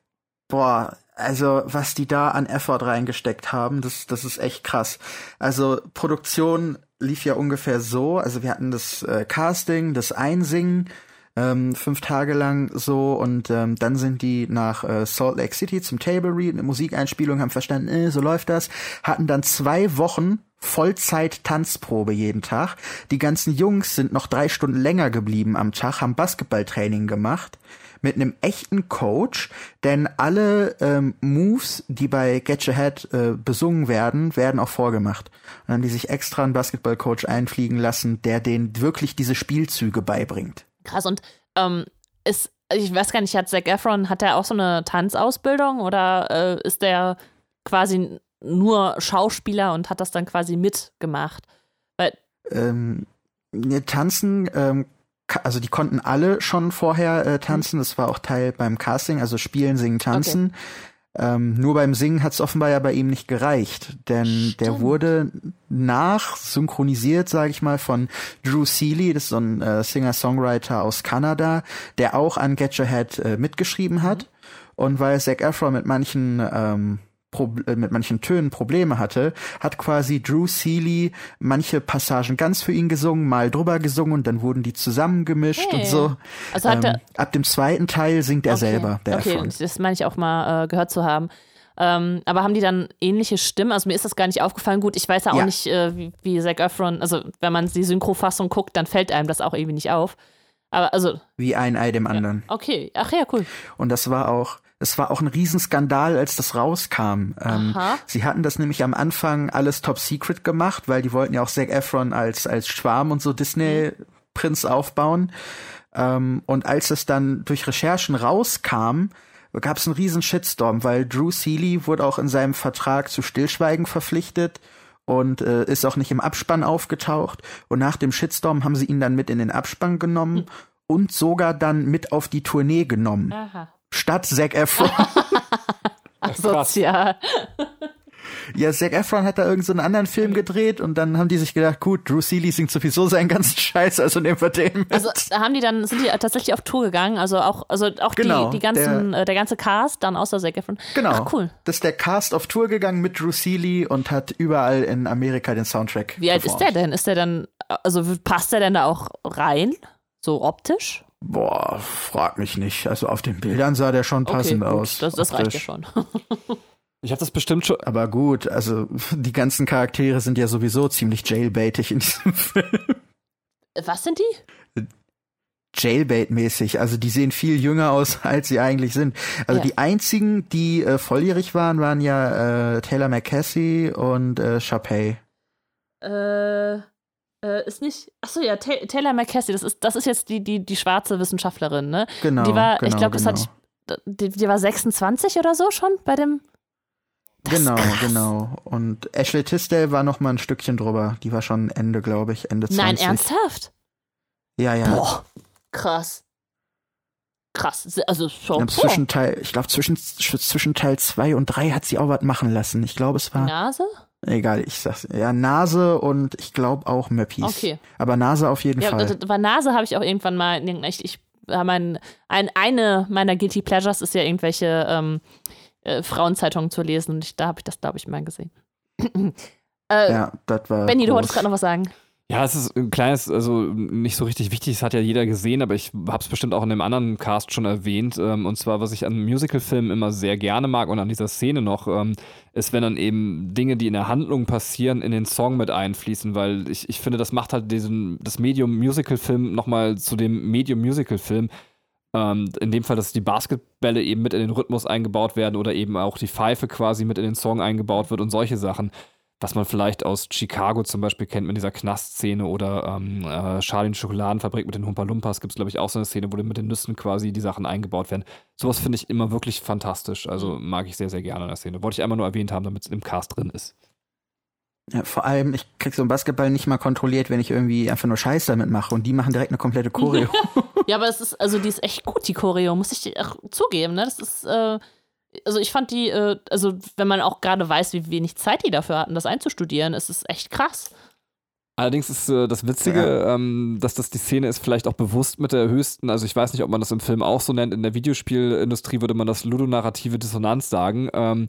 boah, also, was die da an Effort reingesteckt haben, das, das ist echt krass. Also, Produktion lief ja ungefähr so. Also, wir hatten das äh, Casting, das Einsingen, ähm, fünf Tage lang so und ähm, dann sind die nach äh, Salt Lake City zum Table Read, eine Musikeinspielung, haben verstanden, äh, so läuft das, hatten dann zwei Wochen Vollzeit Tanzprobe jeden Tag. Die ganzen Jungs sind noch drei Stunden länger geblieben am Tag, haben Basketballtraining gemacht mit einem echten Coach, denn alle ähm, Moves, die bei Get Your Head äh, besungen werden, werden auch vorgemacht. Und dann haben die sich extra einen Basketballcoach einfliegen lassen, der denen wirklich diese Spielzüge beibringt. Krass, und ähm, ist, ich weiß gar nicht, hat Zac Efron, hat er auch so eine Tanzausbildung oder äh, ist der quasi nur Schauspieler und hat das dann quasi mitgemacht? Weil ähm, tanzen ähm, also die konnten alle schon vorher äh, tanzen, das war auch Teil beim Casting, also spielen, singen, tanzen. Okay. Ähm, nur beim Singen hat es offenbar ja bei ihm nicht gereicht, denn Stimmt. der wurde nach synchronisiert, sage ich mal, von Drew Seeley, das ist so ein äh, Singer-Songwriter aus Kanada, der auch an Get Your Head äh, mitgeschrieben hat. Mhm. Und weil Zac Efron mit manchen ähm, äh, mit manchen Tönen Probleme hatte, hat quasi Drew Seeley manche Passagen ganz für ihn gesungen, mal drüber gesungen und dann wurden die zusammengemischt hey. und so. Also hat ähm, ab dem zweiten Teil singt er okay. selber, der Okay, Efron. das meine ich auch mal äh, gehört zu haben. Ähm, aber haben die dann ähnliche Stimmen? Also mir ist das gar nicht aufgefallen. Gut, ich weiß ja auch ja. nicht, äh, wie, wie Zac Efron, also wenn man die Synchrofassung guckt, dann fällt einem das auch irgendwie nicht auf. Aber also. Wie ein Ei dem anderen. Ja. Okay, ach ja, cool. Und das war auch, es war auch ein Riesenskandal, als das rauskam. Ähm, sie hatten das nämlich am Anfang alles top secret gemacht, weil die wollten ja auch Zac Efron als, als Schwarm und so Disney-Prinz aufbauen. Ähm, und als es dann durch Recherchen rauskam, gab es einen riesen Shitstorm, weil Drew Seeley wurde auch in seinem Vertrag zu Stillschweigen verpflichtet und äh, ist auch nicht im Abspann aufgetaucht. Und nach dem Shitstorm haben sie ihn dann mit in den Abspann genommen. Hm und sogar dann mit auf die Tournee genommen. Aha. Statt Zac Efron. [laughs] Sozial. Ja, Zac Efron hat da irgendeinen so anderen Film gedreht und dann haben die sich gedacht, gut, Drew Seeley singt sowieso seinen ganzen [laughs] Scheiß, also nehmen wir den mit. Also haben die dann, sind die tatsächlich auf Tour gegangen, also auch, also auch Genau, die, die ganzen, der- äh, der ganze Cast, dann außer Zac Efron. Genau. Ach, cool. Das ist der Cast auf Tour gegangen mit Drew Seeley und hat überall in Amerika den Soundtrack. Wie alt ist der denn? Ist der dann, also passt der denn da auch rein? So optisch? Boah, frag mich nicht. Also auf den Bildern sah der schon passend okay, gut, aus. Das, das reicht ja schon. [laughs] Ich habe das bestimmt schon. Aber gut, also [laughs] die ganzen Charaktere sind ja sowieso ziemlich jailbaitig in diesem [laughs] Film. Was sind die? Jailbait-mäßig. Also die sehen viel jünger aus, als sie eigentlich sind. Also Ja. die einzigen, die äh, volljährig waren, waren ja äh, Taylor McCassie und äh, Sharpay. Äh, äh, ist nicht. Achso, ja, Ta Taylor McCassie, das ist, das ist jetzt die, die, die schwarze Wissenschaftlerin, ne? Genau. die war, genau, ich glaube, das genau. hatte ich. Die, die war 26 oder so schon bei dem. Das Genau, krass. genau. Und Ashley Tisdale war noch mal ein Stückchen drüber. Die war schon Ende, glaube ich, Ende 20. Nein, ernsthaft? Ja, ja. Boah, krass. Krass. Also schon. Im Zwischenteil, ich glaube, zwischen, zwischen Teil 2 und 3 hat sie auch was machen lassen. Ich glaube, es war. Nase? Egal, ich sag's. Ja, Nase und ich glaube auch Möppis. Okay. Aber Nase auf jeden Ja, Fall. das, bei Nase habe ich auch irgendwann mal, ich, ich mein, ein, eine meiner Guilty Pleasures ist ja irgendwelche ähm, äh, Frauenzeitungen zu lesen und ich, da habe ich das, glaube ich, mal gesehen. [clears throat] äh, ja, das war. Benny, du wolltest gerade noch was sagen. Ja, es ist ein kleines, also nicht so richtig wichtig, das hat ja jeder gesehen, aber ich habe es bestimmt auch in einem anderen Cast schon erwähnt. Ähm, und zwar, was ich an Musicalfilmen immer sehr gerne mag und an dieser Szene noch, ähm, ist, wenn dann eben Dinge, die in der Handlung passieren, in den Song mit einfließen, weil ich, ich finde, das macht halt diesen, das Medium Musicalfilm nochmal zu dem Medium Musicalfilm. Ähm, in dem Fall, dass die Basketbälle eben mit in den Rhythmus eingebaut werden oder eben auch die Pfeife quasi mit in den Song eingebaut wird und solche Sachen was man vielleicht aus Chicago zum Beispiel kennt mit dieser Knastszene oder ähm, äh, Charlie Schokoladenfabrik mit den Humpa Lumpas gibt es, glaube ich, auch so eine Szene, wo mit den Nüssen quasi die Sachen eingebaut werden. Sowas finde ich immer wirklich fantastisch. Also mag ich sehr, sehr gerne in der Szene. Wollte ich einmal nur erwähnt haben, damit es im Cast drin ist. Ja, vor allem, ich krieg so einen Basketball nicht mal kontrolliert, wenn ich irgendwie einfach nur Scheiß damit mache und die machen direkt eine komplette [laughs] Choreo. Ja, aber es ist, also die ist echt gut, die Choreo, muss ich dir auch zugeben, ne? Das ist, äh, also ich fand die, äh, also wenn man auch gerade weiß, wie wenig Zeit die dafür hatten, das einzustudieren, ist es echt krass. Allerdings ist äh, das Witzige, ähm, dass das die Szene ist, vielleicht auch bewusst mit der höchsten, also ich weiß nicht, ob man das im Film auch so nennt, in der Videospielindustrie würde man das ludonarrative Dissonanz sagen, ähm,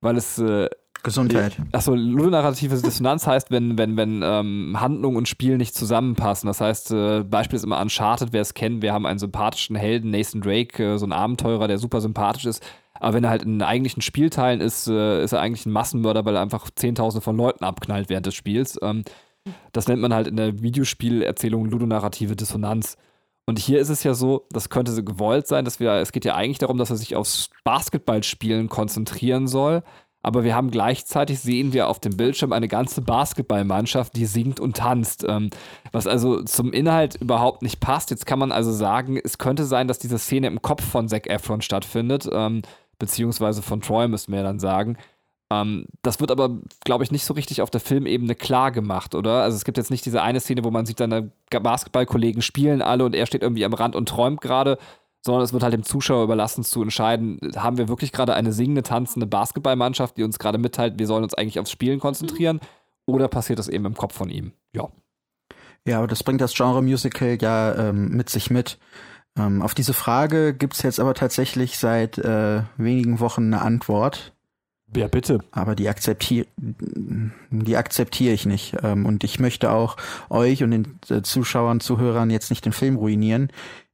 weil es äh, Gesundheit. Achso, ludonarrative Dissonanz heißt, wenn, wenn, wenn ähm, Handlung und Spiel nicht zusammenpassen. Das heißt, äh, Beispiel ist immer Uncharted, wer es kennt, wir haben einen sympathischen Helden, Nathan Drake, äh, so ein Abenteurer, der super sympathisch ist. Aber wenn er halt in den eigentlichen Spielteilen ist, äh, ist er eigentlich ein Massenmörder, weil er einfach Zehntausende von Leuten abknallt während des Spiels. Ähm, das nennt man halt in der Videospielerzählung ludonarrative Dissonanz. Und hier ist es ja so, das könnte so gewollt sein, dass wir, es geht ja eigentlich darum, dass er sich aufs Basketballspielen konzentrieren soll. Aber wir haben gleichzeitig sehen wir auf dem Bildschirm eine ganze Basketballmannschaft, die singt und tanzt. Ähm, was also zum Inhalt überhaupt nicht passt. Jetzt kann man also sagen, es könnte sein, dass diese Szene im Kopf von Zac Efron stattfindet, ähm, beziehungsweise von Troy, müssen wir dann sagen. Ähm, das wird aber, glaube ich, nicht so richtig auf der Filmebene klar gemacht, oder? Also es gibt jetzt nicht diese eine Szene, wo man sieht, seine Basketballkollegen spielen alle und er steht irgendwie am Rand und träumt gerade, sondern es wird halt dem Zuschauer überlassen zu entscheiden, haben wir wirklich gerade eine singende, tanzende Basketballmannschaft, die uns gerade mitteilt, wir sollen uns eigentlich aufs Spielen konzentrieren, oder passiert das eben im Kopf von ihm? Ja. Ja, aber das bringt das Genre Musical ja ähm, mit sich mit. Ähm, auf diese Frage gibt's jetzt aber tatsächlich seit äh, wenigen Wochen eine Antwort. Ja, bitte. Aber die akzeptiere die akzeptiere ich nicht. Ähm, und ich möchte auch euch und den äh, Zuschauern, Zuhörern jetzt nicht den Film ruinieren,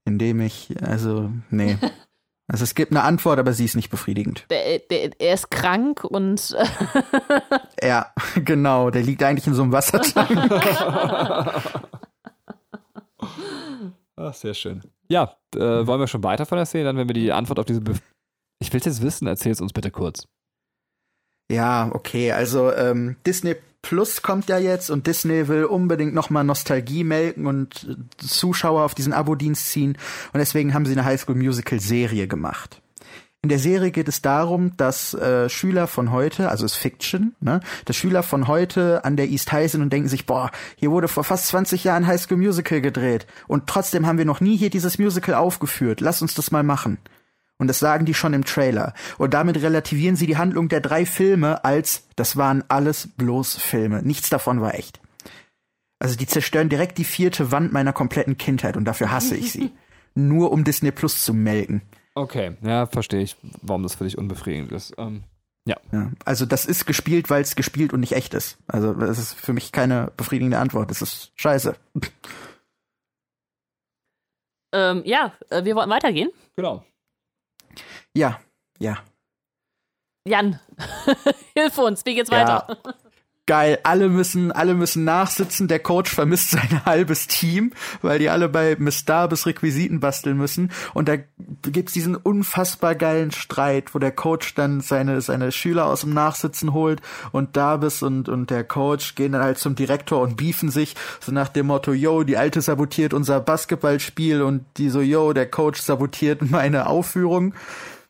indem ich, also, nee. [laughs] Also es gibt eine Antwort, aber sie ist nicht befriedigend. Der, der, er ist krank und [laughs] Ja, [laughs] genau, der liegt eigentlich in so einem Wassertank. Ach, sehr schön. Ja, äh, wollen wir schon weiter von der Szene, dann wenn wir die Antwort auf diese Be Ich will jetzt wissen, erzähl es uns bitte kurz. Ja, okay, also ähm, Disney Plus kommt ja jetzt und Disney will unbedingt nochmal Nostalgie melken und Zuschauer auf diesen Abo-Dienst ziehen und deswegen haben sie eine Highschool Musical Serie gemacht. In der Serie geht es darum, dass äh, Schüler von heute, also ist Fiction, ne, dass Schüler von heute an der East High sind und denken sich, boah, hier wurde vor fast 20 Jahren High School Musical gedreht und trotzdem haben wir noch nie hier dieses Musical aufgeführt. Lass uns das mal machen. Und das sagen die schon im Trailer. Und damit relativieren sie die Handlung der drei Filme als, das waren alles bloß Filme. Nichts davon war echt. Also die zerstören direkt die vierte Wand meiner kompletten Kindheit und dafür hasse ich sie. [laughs] Nur um Disney Plus zu melken. Okay, ja, verstehe ich, warum das für dich unbefriedigend ist. Ähm, ja. ja. Also das ist gespielt, weil es gespielt und nicht echt ist. Also das ist für mich keine befriedigende Antwort. Das ist scheiße. Ähm, ja, äh, wir wollten weitergehen. Genau. Ja, ja. Jan, [laughs] hilf uns, wie geht's weiter? Geil, alle müssen, alle müssen nachsitzen, der Coach vermisst sein [laughs] halbes Team, weil die alle bei Miss Darbus Requisiten basteln müssen und da gibt's diesen unfassbar geilen Streit, wo der Coach dann seine, seine Schüler aus dem Nachsitzen holt und Darbus und, und der Coach gehen dann halt zum Direktor und beefen sich, so nach dem Motto, yo, die Alte sabotiert unser Basketballspiel und die so, yo, der Coach sabotiert [laughs] meine Aufführung.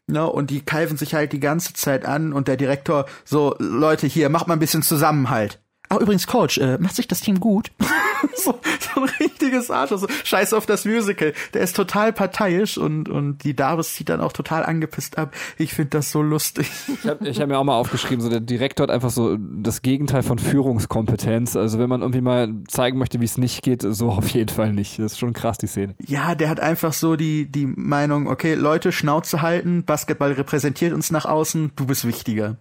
Ne, und die keifen sich halt die ganze Zeit an und der Direktor so, Leute, hier, macht mal ein bisschen Zusammenhalt. Ach, übrigens, Coach, äh, macht sich das Team gut? [laughs] so, so ein richtiges Arschloch. So, scheiß auf das Musical. Der ist total parteiisch und, und die Davis zieht dann auch total angepisst ab. Ich finde das so lustig. Ich habe ich hab mir auch mal aufgeschrieben, so der Direktor hat einfach so das Gegenteil von Führungskompetenz. Also wenn man irgendwie mal zeigen möchte, wie es nicht geht, so auf jeden Fall nicht. Das ist schon krass, die Szene. Ja, der hat einfach so die, die Meinung, okay, Leute, Schnauze halten, Basketball repräsentiert uns nach außen, du bist wichtiger.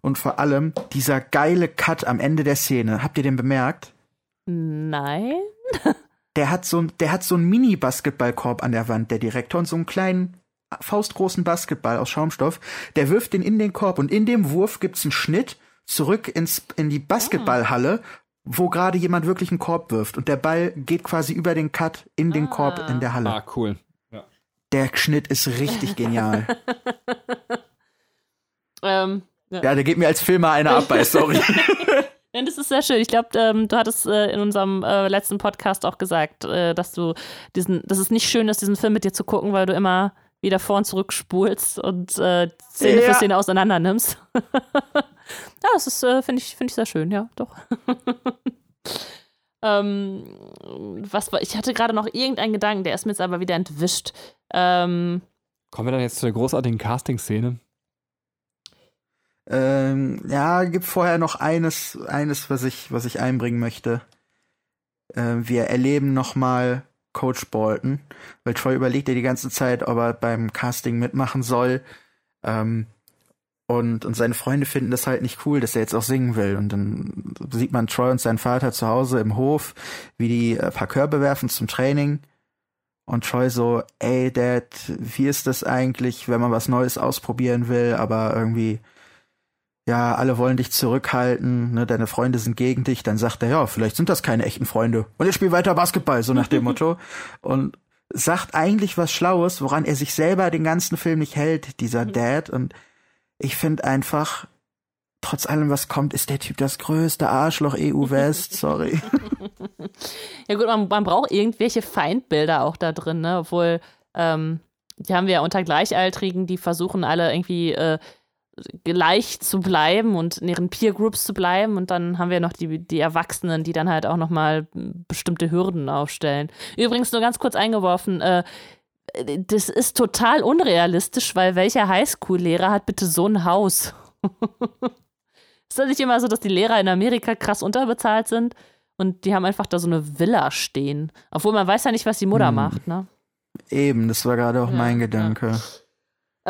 Und vor allem dieser geile Cut am Ende der Szene. Habt ihr den bemerkt? Nein. [laughs] der hat so, der hat so einen Mini-Basketballkorb an der Wand, der Direktor, und so einen kleinen faustgroßen Basketball aus Schaumstoff. Der wirft den in den Korb und in dem Wurf gibt's einen Schnitt zurück ins, in die Basketballhalle, wo gerade jemand wirklich einen Korb wirft. Und der Ball geht quasi über den Cut in den ah. Korb in der Halle. Ah, cool. Ja. Der Schnitt ist richtig genial. [laughs] ähm, ja. ja, der geht mir als Filmer eine ab bei, sorry. [laughs] Ja, das ist sehr schön. Ich glaube, ähm, du hattest äh, in unserem äh, letzten Podcast auch gesagt, äh, dass du diesen, dass es nicht schön ist, diesen Film mit dir zu gucken, weil du immer wieder vor und zurück spulst und äh, Szene ja. für Szene auseinander nimmst. [laughs] ja, das ist, äh, finde ich, finde ich sehr schön, ja, doch. [laughs] ähm, was war, ich hatte gerade noch irgendeinen Gedanken, der ist mir jetzt aber wieder entwischt. Ähm, Kommen wir dann jetzt zu der großartigen Casting-Szene? Ähm, ja, gibt vorher noch eines, eines, was ich, was ich einbringen möchte. Äh, wir erleben nochmal Coach Bolton, weil Troy überlegt ja die ganze Zeit, ob er beim Casting mitmachen soll. Ähm, und, und seine Freunde finden das halt nicht cool, dass er jetzt auch singen will. Und dann sieht man Troy und seinen Vater zu Hause im Hof, wie die äh, paar Körbe werfen zum Training. Und Troy so, ey Dad, wie ist das eigentlich, wenn man was Neues ausprobieren will, aber irgendwie ja, alle wollen dich zurückhalten, ne, deine Freunde sind gegen dich, dann sagt er, ja, vielleicht sind das keine echten Freunde. Und er spielt weiter Basketball, so nach dem [laughs] Motto. Und sagt eigentlich was Schlaues, woran er sich selber den ganzen Film nicht hält, dieser mhm. Dad. Und ich finde einfach, trotz allem, was kommt, ist der Typ das größte Arschloch EU-West, [laughs] sorry. ja gut, man, man, braucht irgendwelche Feindbilder auch da drin, ne? Obwohl, ähm, die haben wir ja unter Gleichaltrigen, die versuchen alle irgendwie äh, gleich zu bleiben und in ihren Peer Groups zu bleiben. Und dann haben wir noch die, die Erwachsenen, die dann halt auch nochmal bestimmte Hürden aufstellen. Übrigens nur ganz kurz eingeworfen, äh, das ist total unrealistisch, weil welcher Highschool-Lehrer hat bitte so ein Haus? [laughs] ist das nicht immer so, dass die Lehrer in Amerika krass unterbezahlt sind und die haben einfach da so eine Villa stehen? Obwohl man weiß ja nicht, was die Mutter hm. macht, ne? Eben, das war gerade auch ja, mein Gedanke. Ja.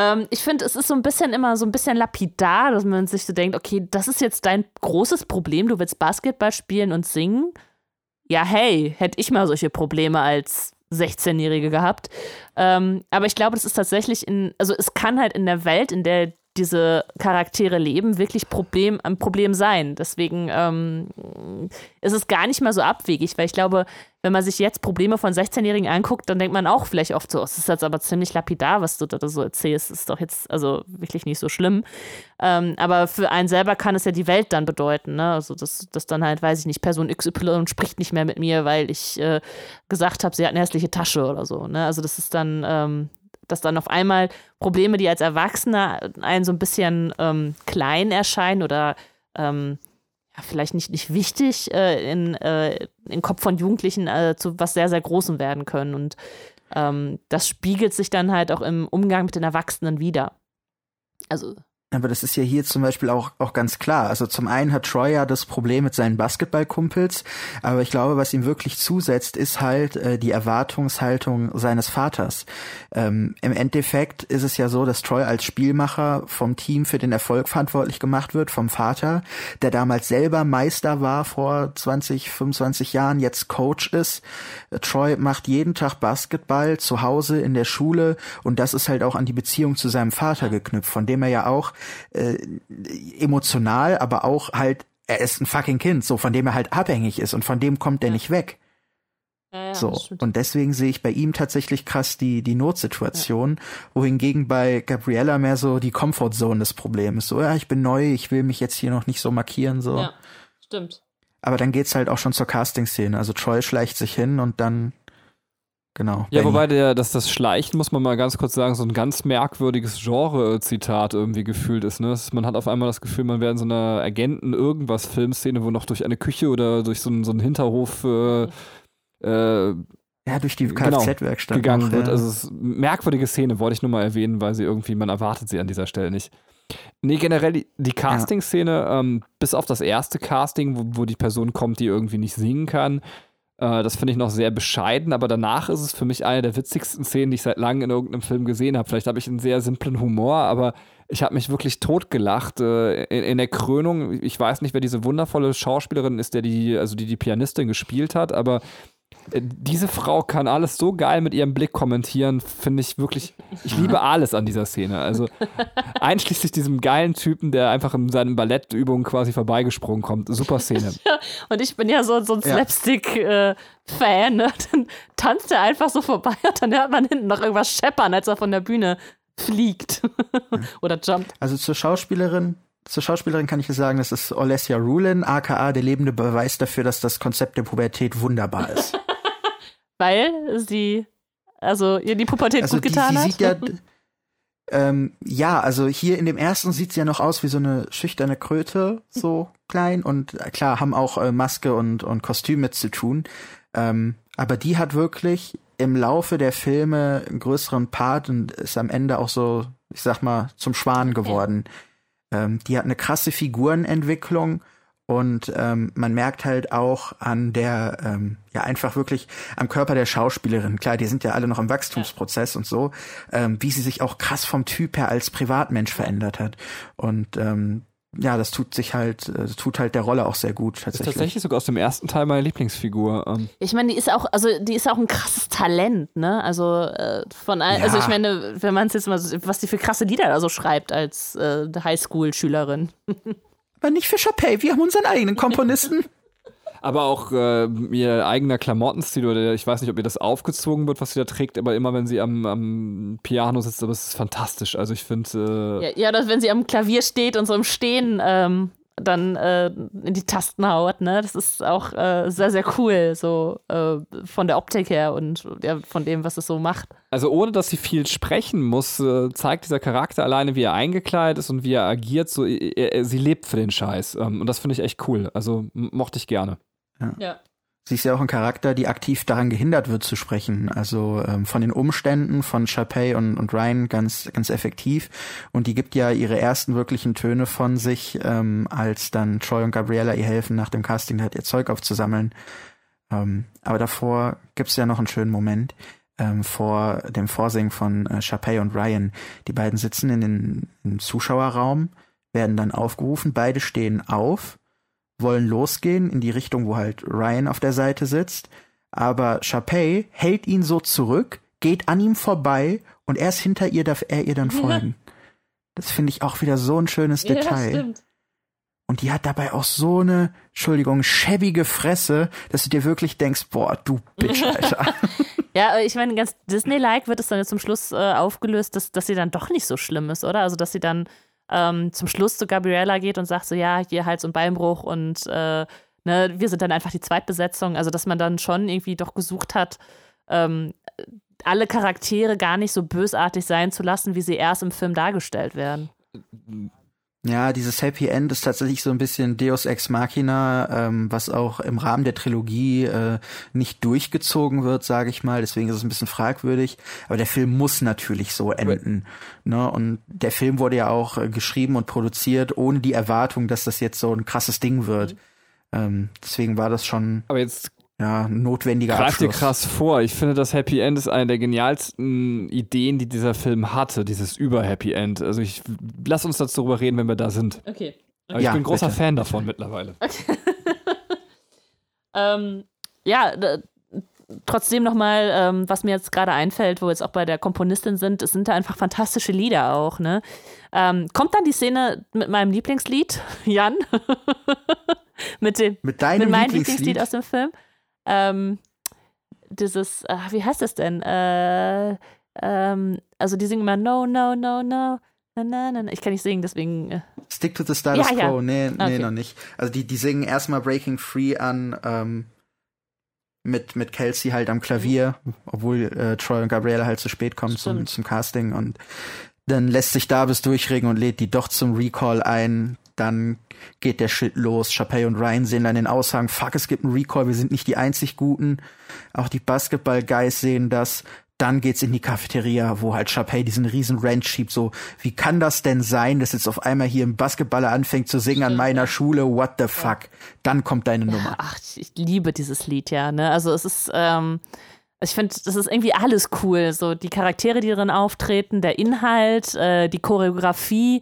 Ähm, ich finde, es ist so ein bisschen immer so ein bisschen lapidar, dass man sich so denkt, okay, das ist jetzt dein großes Problem, du willst Basketball spielen und singen. Ja, hey, hätte ich mal solche Probleme als 16-Jährige gehabt. Ähm, aber ich glaube, das ist tatsächlich in, also es kann halt in der Welt, in der diese Charaktere leben, wirklich Problem, ein Problem sein. Deswegen ähm, ist es gar nicht mal so abwegig, weil ich glaube, wenn man sich jetzt Probleme von 16-Jährigen anguckt, dann denkt man auch vielleicht oft so, es ist jetzt aber ziemlich lapidar, was du da so erzählst. Das ist doch jetzt also wirklich nicht so schlimm. Ähm, aber für einen selber kann es ja die Welt dann bedeuten. Ne? Also, dass, dass dann halt, weiß ich nicht, Person XY spricht nicht mehr mit mir, weil ich äh, gesagt habe, sie hat eine hässliche Tasche oder so. Ne? Also, das ist dann, ähm, dass dann auf einmal Probleme, die als Erwachsener einen so ein bisschen ähm, klein erscheinen oder ähm, ja, vielleicht nicht, nicht wichtig, äh, in, äh, in Kopf von Jugendlichen äh, zu was sehr, sehr Großem werden können. Und ähm, das spiegelt sich dann halt auch im Umgang mit den Erwachsenen wieder. Also aber das ist ja hier zum Beispiel auch, auch ganz klar. Also zum einen hat Troy ja das Problem mit seinen Basketballkumpels, aber ich glaube, was ihm wirklich zusetzt, ist halt äh, die Erwartungshaltung seines Vaters. Ähm, Im Endeffekt ist es ja so, dass Troy als Spielmacher vom Team für den Erfolg verantwortlich gemacht wird, vom Vater, der damals selber Meister war vor 20, 25 Jahren, jetzt Coach ist. Troy macht jeden Tag Basketball zu Hause in der Schule und das ist halt auch an die Beziehung zu seinem Vater geknüpft, von dem er ja auch äh, emotional, aber auch halt, er ist ein fucking Kind, so von dem er halt abhängig ist und von dem kommt er nicht weg. Ja, ja, so. Und deswegen sehe ich bei ihm tatsächlich krass die, die Notsituation, ja. wohingegen bei Gabriella mehr so die Comfortzone des Problems. So, ja, ich bin neu, ich will mich jetzt hier noch nicht so markieren, so. Ja, stimmt. Aber dann geht's halt auch schon zur Casting-Szene. Also Troy schleicht sich hin und dann Genau. Ja, wobei der, dass das Schleichen, muss man mal ganz kurz sagen, so ein ganz merkwürdiges Genre-Zitat irgendwie gefühlt ist. Ne? Man hat auf einmal das Gefühl, man wäre in so einer Agenten-Irgendwas-Filmszene, wo noch durch eine Küche oder durch so einen, so einen Hinterhof äh, äh, ja, durch die genau, Kfz-Werkstatt gegangen noch, wird. Ja. Also es ist eine merkwürdige Szene, wollte ich nur mal erwähnen, weil sie irgendwie, man erwartet sie an dieser Stelle nicht. Nee, generell die, die Casting-Szene, ähm, bis auf das erste Casting, wo, wo die Person kommt, die irgendwie nicht singen kann, äh, das finde ich noch sehr bescheiden, aber danach ist es für mich eine der witzigsten Szenen, die ich seit langem in irgendeinem Film gesehen habe. Vielleicht habe ich einen sehr simplen Humor, aber ich habe mich wirklich totgelacht äh, in, in, der Krönung. Ich weiß nicht, wer diese wundervolle Schauspielerin ist, der die, also die die Pianistin gespielt hat, aber diese Frau kann alles so geil mit ihrem Blick kommentieren, finde ich wirklich. Ich liebe alles an dieser Szene. Also einschließlich diesem geilen Typen, der einfach in seinen Ballettübungen quasi vorbeigesprungen kommt. Super Szene. [laughs] Ja, und ich bin ja so, so ein Slapstick-Fan. Äh, ne? Dann tanzt er einfach so vorbei und dann hört man hinten noch irgendwas scheppern, als er von der Bühne fliegt [laughs] oder jumpt. Also zur Schauspielerin zur Schauspielerin kann ich sagen, das ist Olesja Rulin, aka der lebende Beweis dafür, dass das Konzept der Pubertät wunderbar ist. [laughs] Weil sie, also ihr die Pubertät also gut die, getan hat? Ja, ähm, ja, also hier in dem ersten sieht sie ja noch aus wie so eine schüchterne Kröte, so [laughs] klein. Und äh, klar, haben auch äh, Maske und, und Kostüm mit zu tun. Ähm, aber die hat wirklich im Laufe der Filme einen größeren Part und ist am Ende auch so, ich sag mal, zum Schwan geworden. Ja. Ähm, die hat eine krasse Figurenentwicklung und ähm, man merkt halt auch an der, ähm, ja einfach wirklich am Körper der Schauspielerin, klar, die sind ja alle noch im Wachstumsprozess ja. und so, ähm, wie sie sich auch krass vom Typ her als Privatmensch verändert hat. Und ähm, ja, das tut sich halt, äh, tut halt der Rolle auch sehr gut tatsächlich. Ist tatsächlich sogar aus dem ersten Teil meine Lieblingsfigur. Ähm. Ich meine, die ist auch, also die ist auch ein krasses Talent, ne? Also äh, von all, ja. also ich meine, wenn man es jetzt mal, was die für krasse Lieder da so schreibt als äh, Highschool-Schülerin. Aber nicht für Chapey, wir haben unseren eigenen Komponisten. [laughs] aber auch äh, ihr eigener Klamottenstil oder ich weiß nicht, ob ihr das aufgezogen wird, was sie da trägt, aber immer wenn sie am, am Piano sitzt, aber es ist fantastisch. Also ich finde. Äh ja, ja, dass wenn sie am Klavier steht und so im Stehen ähm, dann äh, in die Tasten haut, ne? Das ist auch äh, sehr, sehr cool, so äh, von der Optik her und ja, von dem, was es so macht. Also ohne, dass sie viel sprechen muss, äh, zeigt dieser Charakter alleine, wie er eingekleidet ist und wie er agiert. So, er, er, sie lebt für den Scheiß. Ähm, und das finde ich echt cool. Also mochte ich gerne. Ja. ja. Sie ist ja auch ein Charakter, die aktiv daran gehindert wird zu sprechen. Also ähm, von den Umständen von Chapey und, und Ryan ganz, ganz effektiv. Und die gibt ja ihre ersten wirklichen Töne von sich, ähm, als dann Troy und Gabriella ihr helfen, nach dem Casting halt ihr Zeug aufzusammeln. Ähm, aber davor gibt's ja noch einen schönen Moment ähm, vor dem Vorsingen von äh, Chapey und Ryan. Die beiden sitzen in den im Zuschauerraum, werden dann aufgerufen, beide stehen auf wollen losgehen in die Richtung, wo halt Ryan auf der Seite sitzt. Aber Chapey hält ihn so zurück, geht an ihm vorbei und erst hinter ihr darf er ihr dann [laughs] folgen. Ja. Das finde ich auch wieder so ein schönes ja, Detail. Stimmt. Und die hat dabei auch so eine, Entschuldigung, schäbige Fresse, dass du dir wirklich denkst, boah, du Bitch, [laughs] Alter. ja, ich meine, ganz Disney-like wird es dann jetzt zum Schluss äh, aufgelöst, dass, dass sie dann doch nicht so schlimm ist, oder? Also, dass sie dann ähm, zum Schluss zu Gabriella geht und sagt so, ja, hier Hals- und Beinbruch und äh, ne, wir sind dann einfach die Zweitbesetzung. Also, dass man dann schon irgendwie doch gesucht hat, ähm, alle Charaktere gar nicht so bösartig sein zu lassen, wie sie erst im Film dargestellt werden. Ja, dieses Happy End ist tatsächlich so ein bisschen Deus Ex Machina, ähm, was auch im Rahmen der Trilogie äh, nicht durchgezogen wird, sage ich mal. Deswegen ist es ein bisschen fragwürdig. Aber der Film muss natürlich so enden. Ne? Und der Film wurde ja auch äh, geschrieben und produziert, ohne die Erwartung, dass das jetzt so ein krasses Ding wird. Mhm. Ähm, deswegen war das schon. Aber jetzt ja, notwendiger Greif dir krass vor. Ich finde, das Happy End ist eine der genialsten Ideen, die dieser Film hatte, dieses Über-Happy End. Also ich lass uns dazu darüber reden, wenn wir da sind. Okay. okay. ich ja, bin großer bitte. Fan davon mittlerweile. Okay. [laughs] ähm, ja, trotzdem nochmal, ähm, was mir jetzt gerade einfällt, wo wir jetzt auch bei der Komponistin sind, es sind da einfach fantastische Lieder auch, ne? Ähm, kommt dann die Szene mit meinem Lieblingslied, [laughs] Jan? [laughs] mit dem mit deinem mit meinem Lieblingslied? Lieblingslied aus dem Film? Ähm, dieses, äh, wie heißt das denn? Äh, ähm, also die singen immer No, no, no, no. Na, na, na. Ich kann nicht singen, deswegen. Äh. Stick to the status ja, quo. Ja. Nee, nee, okay. noch nicht. Also die, die singen erstmal Breaking Free an ähm, mit, mit Kelsey halt am Klavier, obwohl äh, Troy und Gabrielle halt zu spät kommen zum, zum Casting und dann lässt sich Davis durchregen und lädt die doch zum Recall ein. Dann geht der Shit los. Chappelle und Ryan sehen dann den Aushang, fuck, es gibt einen Recall, wir sind nicht die einzig Guten. Auch die Basketball-Guys sehen das. Dann geht's in die Cafeteria, wo halt Chappelle diesen riesen Rant schiebt, so, wie kann das denn sein, dass jetzt auf einmal hier ein Basketballer anfängt zu singen an meiner Schule, what the fuck? Dann kommt deine Nummer. Ach, ich liebe dieses Lied, ja, ne, also es ist, ähm, ich finde, das ist irgendwie alles cool. So die Charaktere, die drin auftreten, der Inhalt, äh, die Choreografie,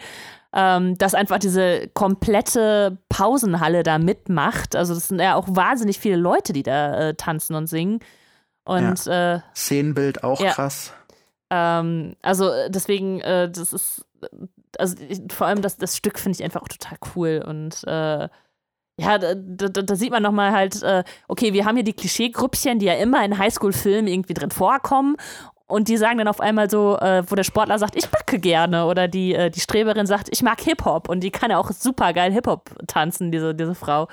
ähm, dass einfach diese komplette Pausenhalle da mitmacht. Also das sind ja auch wahnsinnig viele Leute, die da äh, tanzen und singen. Und ja. äh, Szenenbild auch ja. krass. Ähm, also deswegen, äh, das ist, also ich, vor allem das, das Stück finde ich einfach auch total cool und äh, ja, da, da, da, sieht man nochmal halt, äh, okay, wir haben hier die Klischeegrüppchen, die ja immer in Highschool-Filmen irgendwie drin vorkommen und die sagen dann auf einmal so, äh, wo der Sportler sagt, ich backe gerne. Oder die, äh, die Streberin sagt, ich mag Hip-Hop. Und die kann ja auch super geil Hip-Hop tanzen, diese, diese Frau.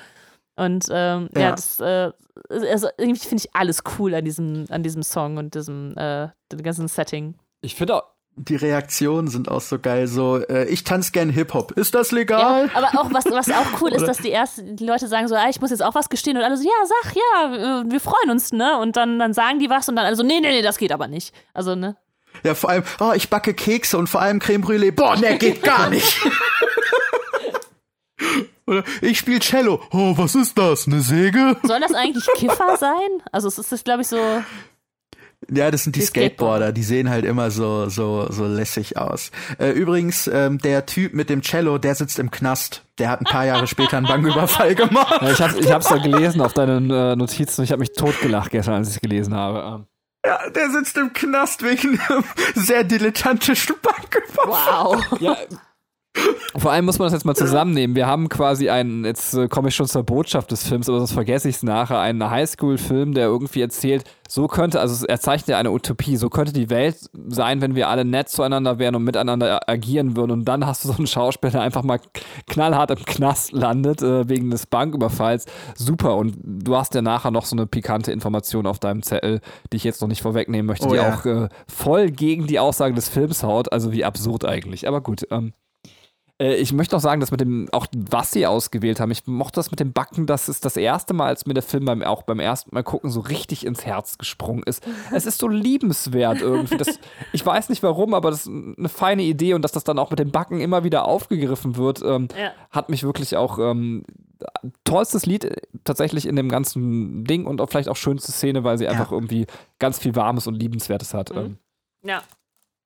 Und ähm, ja. ja. das äh, also irgendwie finde ich alles cool an diesem, an diesem Song und diesem äh, dem ganzen Setting. Ich finde auch, die Reaktionen sind auch so geil. So, äh, ich tanze gern Hip-Hop. Ist das legal? Ja, aber auch, was, was auch cool [laughs] ist, dass die ersten die Leute sagen so, ah, ich muss jetzt auch was gestehen. Und alle so, ja, sag, ja, äh, wir freuen uns, ne? Und dann, dann sagen die was und dann alle so, nee, nee, nee, das geht aber nicht. Also, ne? Ja, vor allem, oh, ich backe Kekse und vor allem Creme Brûlée. Boah, ne, geht gar [laughs] nicht. [laughs] Oder ich spiele Cello. Oh, was ist das? Eine Säge? Soll das eigentlich Kiffer sein? Also es ist, glaube ich, so. Ja, das sind die, die Skateboarder, die sehen halt immer so so so lässig aus. Äh, übrigens, ähm, der Typ mit dem Cello, der sitzt im Knast. Der hat ein paar Jahre später einen Banküberfall [laughs] gemacht. Ja, ich habe ich hab's ja gelesen auf deinen äh, Notizen. Ich habe mich totgelacht gestern, als ich es gelesen habe. Ähm. Ja, der sitzt im Knast wegen [laughs] einem sehr dilettantischen Banküberfall. Wow. Ja, vor allem muss man das jetzt mal zusammennehmen. Wir haben quasi einen, jetzt äh, komme ich schon zur Botschaft des Films, aber sonst vergesse ich es nachher, einen Highschool-Film, der irgendwie erzählt, so könnte, also er zeichnet ja eine Utopie, so könnte die Welt sein, wenn wir alle nett zueinander wären und miteinander agieren würden. Und dann hast du so einen Schauspieler, der einfach mal knallhart im Knast landet, äh, wegen des Banküberfalls. Super. Und du hast ja nachher noch so eine pikante Information auf deinem Zettel, die ich jetzt noch nicht vorwegnehmen möchte, oh, die ja. auch äh, voll gegen die Aussage des Films haut. Also wie absurd eigentlich. Aber gut. Ähm, äh, ich möchte auch sagen, dass mit dem, auch was sie ausgewählt haben, ich mochte das mit dem Backen, das ist das erste Mal, als mir der Film beim, auch beim ersten Mal gucken so richtig ins Herz gesprungen ist. Es ist so liebenswert irgendwie. Das, [laughs] ich weiß nicht warum, aber das ist eine feine Idee und dass das dann auch mit dem Backen immer wieder aufgegriffen wird, ähm, ja. hat mich wirklich auch ähm, tollstes Lied äh, tatsächlich in dem ganzen Ding und auch vielleicht auch schönste Szene, weil sie ja. einfach irgendwie ganz viel Warmes und Liebenswertes hat. Mhm. Ähm. Ja,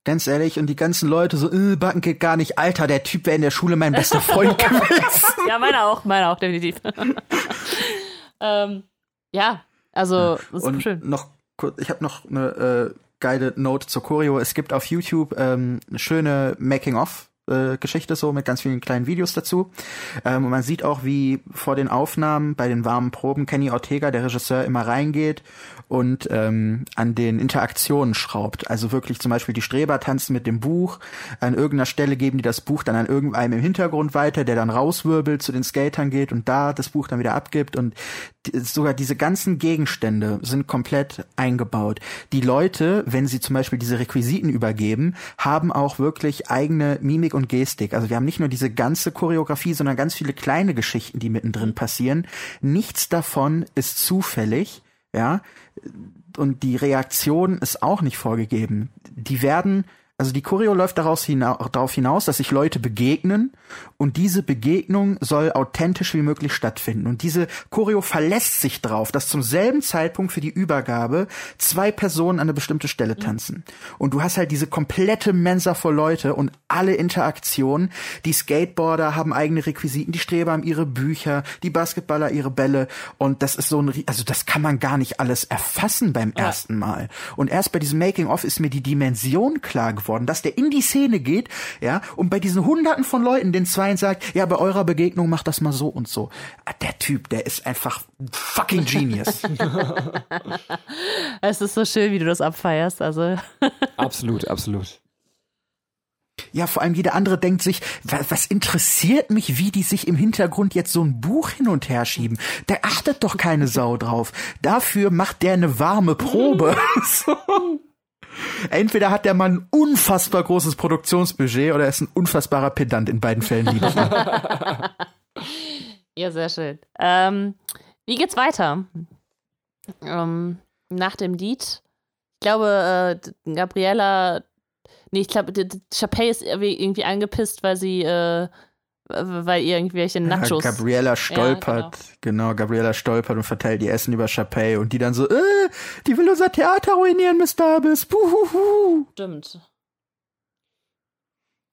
Ganz ehrlich, und die ganzen Leute so, äh, Backen geht gar nicht. Alter, der Typ wäre in der Schule mein bester Freund [laughs] gewesen. ja, meiner auch, meiner auch, definitiv. [laughs] ähm, ja, also, das ist und schön. Noch kurz, ich habe noch eine äh, geile Note zur Choreo. Es gibt auf YouTube ähm, eine schöne Making-of äh, Geschichte so mit ganz vielen kleinen Videos dazu. Ähm, und man sieht auch, wie vor den Aufnahmen bei den warmen Proben Kenny Ortega, der Regisseur, immer reingeht und ähm, an den Interaktionen schraubt. Also wirklich zum Beispiel die Streber tanzen mit dem Buch. An irgendeiner Stelle geben die das Buch dann an irgendeinem im Hintergrund weiter, der dann rauswirbelt, zu den Skatern geht und da das Buch dann wieder abgibt. Und sogar diese ganzen Gegenstände sind komplett eingebaut. Die Leute, wenn sie zum Beispiel diese Requisiten übergeben, haben auch wirklich eigene Mimik und Gestik. Also wir haben nicht nur diese ganze Choreografie, sondern ganz viele kleine Geschichten, die mittendrin passieren. Nichts davon ist zufällig, ja. Und die Reaktion ist auch nicht vorgegeben. Die werden also die Choreo läuft daraus hina darauf hinaus, dass sich Leute begegnen und diese Begegnung soll authentisch wie möglich stattfinden. Und diese Choreo verlässt sich darauf, dass zum selben Zeitpunkt für die Übergabe zwei Personen an eine bestimmte Stelle tanzen. Und du hast halt diese komplette Mensa voll Leute und alle Interaktionen. Die Skateboarder haben eigene Requisiten, die Streber haben ihre Bücher, die Basketballer ihre Bälle. Und das ist so ein, also das kann man gar nicht alles erfassen beim ersten Mal. Und erst bei diesem Making-of ist mir die Dimension klar geworden worden, dass der in die Szene geht, ja, und bei diesen Hunderten von Leuten den Zweien sagt, ja, bei eurer Begegnung macht das mal so und so. Ah, der Typ, der ist einfach fucking genius. [laughs] es ist so schön, wie du das abfeierst, also. [laughs] absolut, absolut. Ja, vor allem jeder andere denkt sich, was, was, interessiert mich, wie die sich im Hintergrund jetzt so ein Buch hin und her schieben? Da achtet doch keine Sau drauf. Dafür macht der eine warme Probe. [laughs] Entweder hat der Mann ein unfassbar großes Produktionsbudget oder er ist ein unfassbarer Pedant. In beiden Fällen liebe ich [laughs] Ja, sehr schön. Ähm, wie geht's weiter? Ähm, nach dem Lied. Ich glaube, äh, Gabriella. Nee, ich glaube, Chapey ist irgendwie angepisst, weil sie äh, weil irgendwelche Nachos. Ja, Gabriella stolpert, ja, genau. genau. Gabriella stolpert und verteilt ihr Essen über Chapey und die dann so, äh, die will unser Theater ruinieren, Miss Darbus. Puhuhu. Stimmt.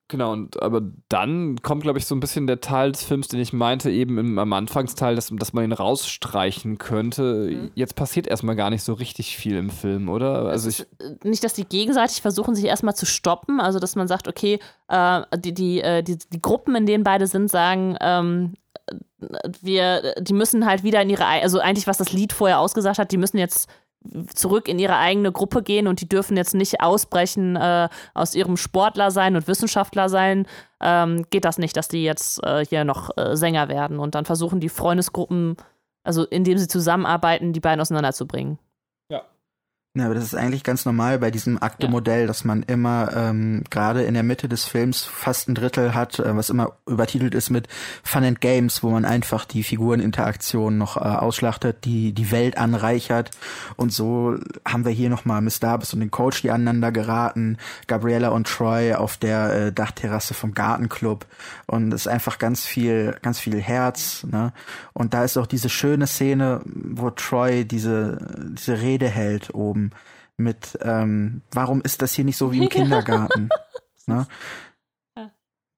Genau, und aber dann kommt, glaube ich, so ein bisschen der Teil des Films, den ich meinte, eben im, am Anfangsteil, dass, dass man ihn rausstreichen könnte. Mhm. Jetzt passiert erstmal gar nicht so richtig viel im Film, oder? Also ich äh, nicht, dass die gegenseitig versuchen, sich erstmal zu stoppen, also dass man sagt, okay, äh, die, die, äh, die, die Gruppen, in denen beide sind, sagen, ähm, wir, die müssen halt wieder in ihre, also eigentlich, was das Lied vorher ausgesagt hat, die müssen jetzt zurück in ihre eigene Gruppe gehen und die dürfen jetzt nicht ausbrechen äh, aus ihrem Sportler sein und Wissenschaftler sein, ähm, geht das nicht, dass die jetzt äh, hier noch äh, Sänger werden und dann versuchen die Freundesgruppen, also indem sie zusammenarbeiten, die beiden auseinanderzubringen. Ja, aber das ist eigentlich ganz normal bei diesem Akte-Modell, ja. dass man immer ähm, gerade in der Mitte des Films fast ein Drittel hat, äh, was immer übertitelt ist mit Fun and Games, wo man einfach die Figureninteraktion noch äh, ausschlachtet, die die Welt anreichert. Und so haben wir hier nochmal Miss Darbus und den Coach, die aneinander geraten, Gabriella und Troy auf der äh, Dachterrasse vom Gartenclub. Und es ist einfach ganz viel, ganz viel Herz. Ne? Und da ist auch diese schöne Szene, wo Troy diese, diese Rede hält oben mit, ähm, warum ist das hier nicht so wie im [laughs] Kindergarten? ne? [laughs]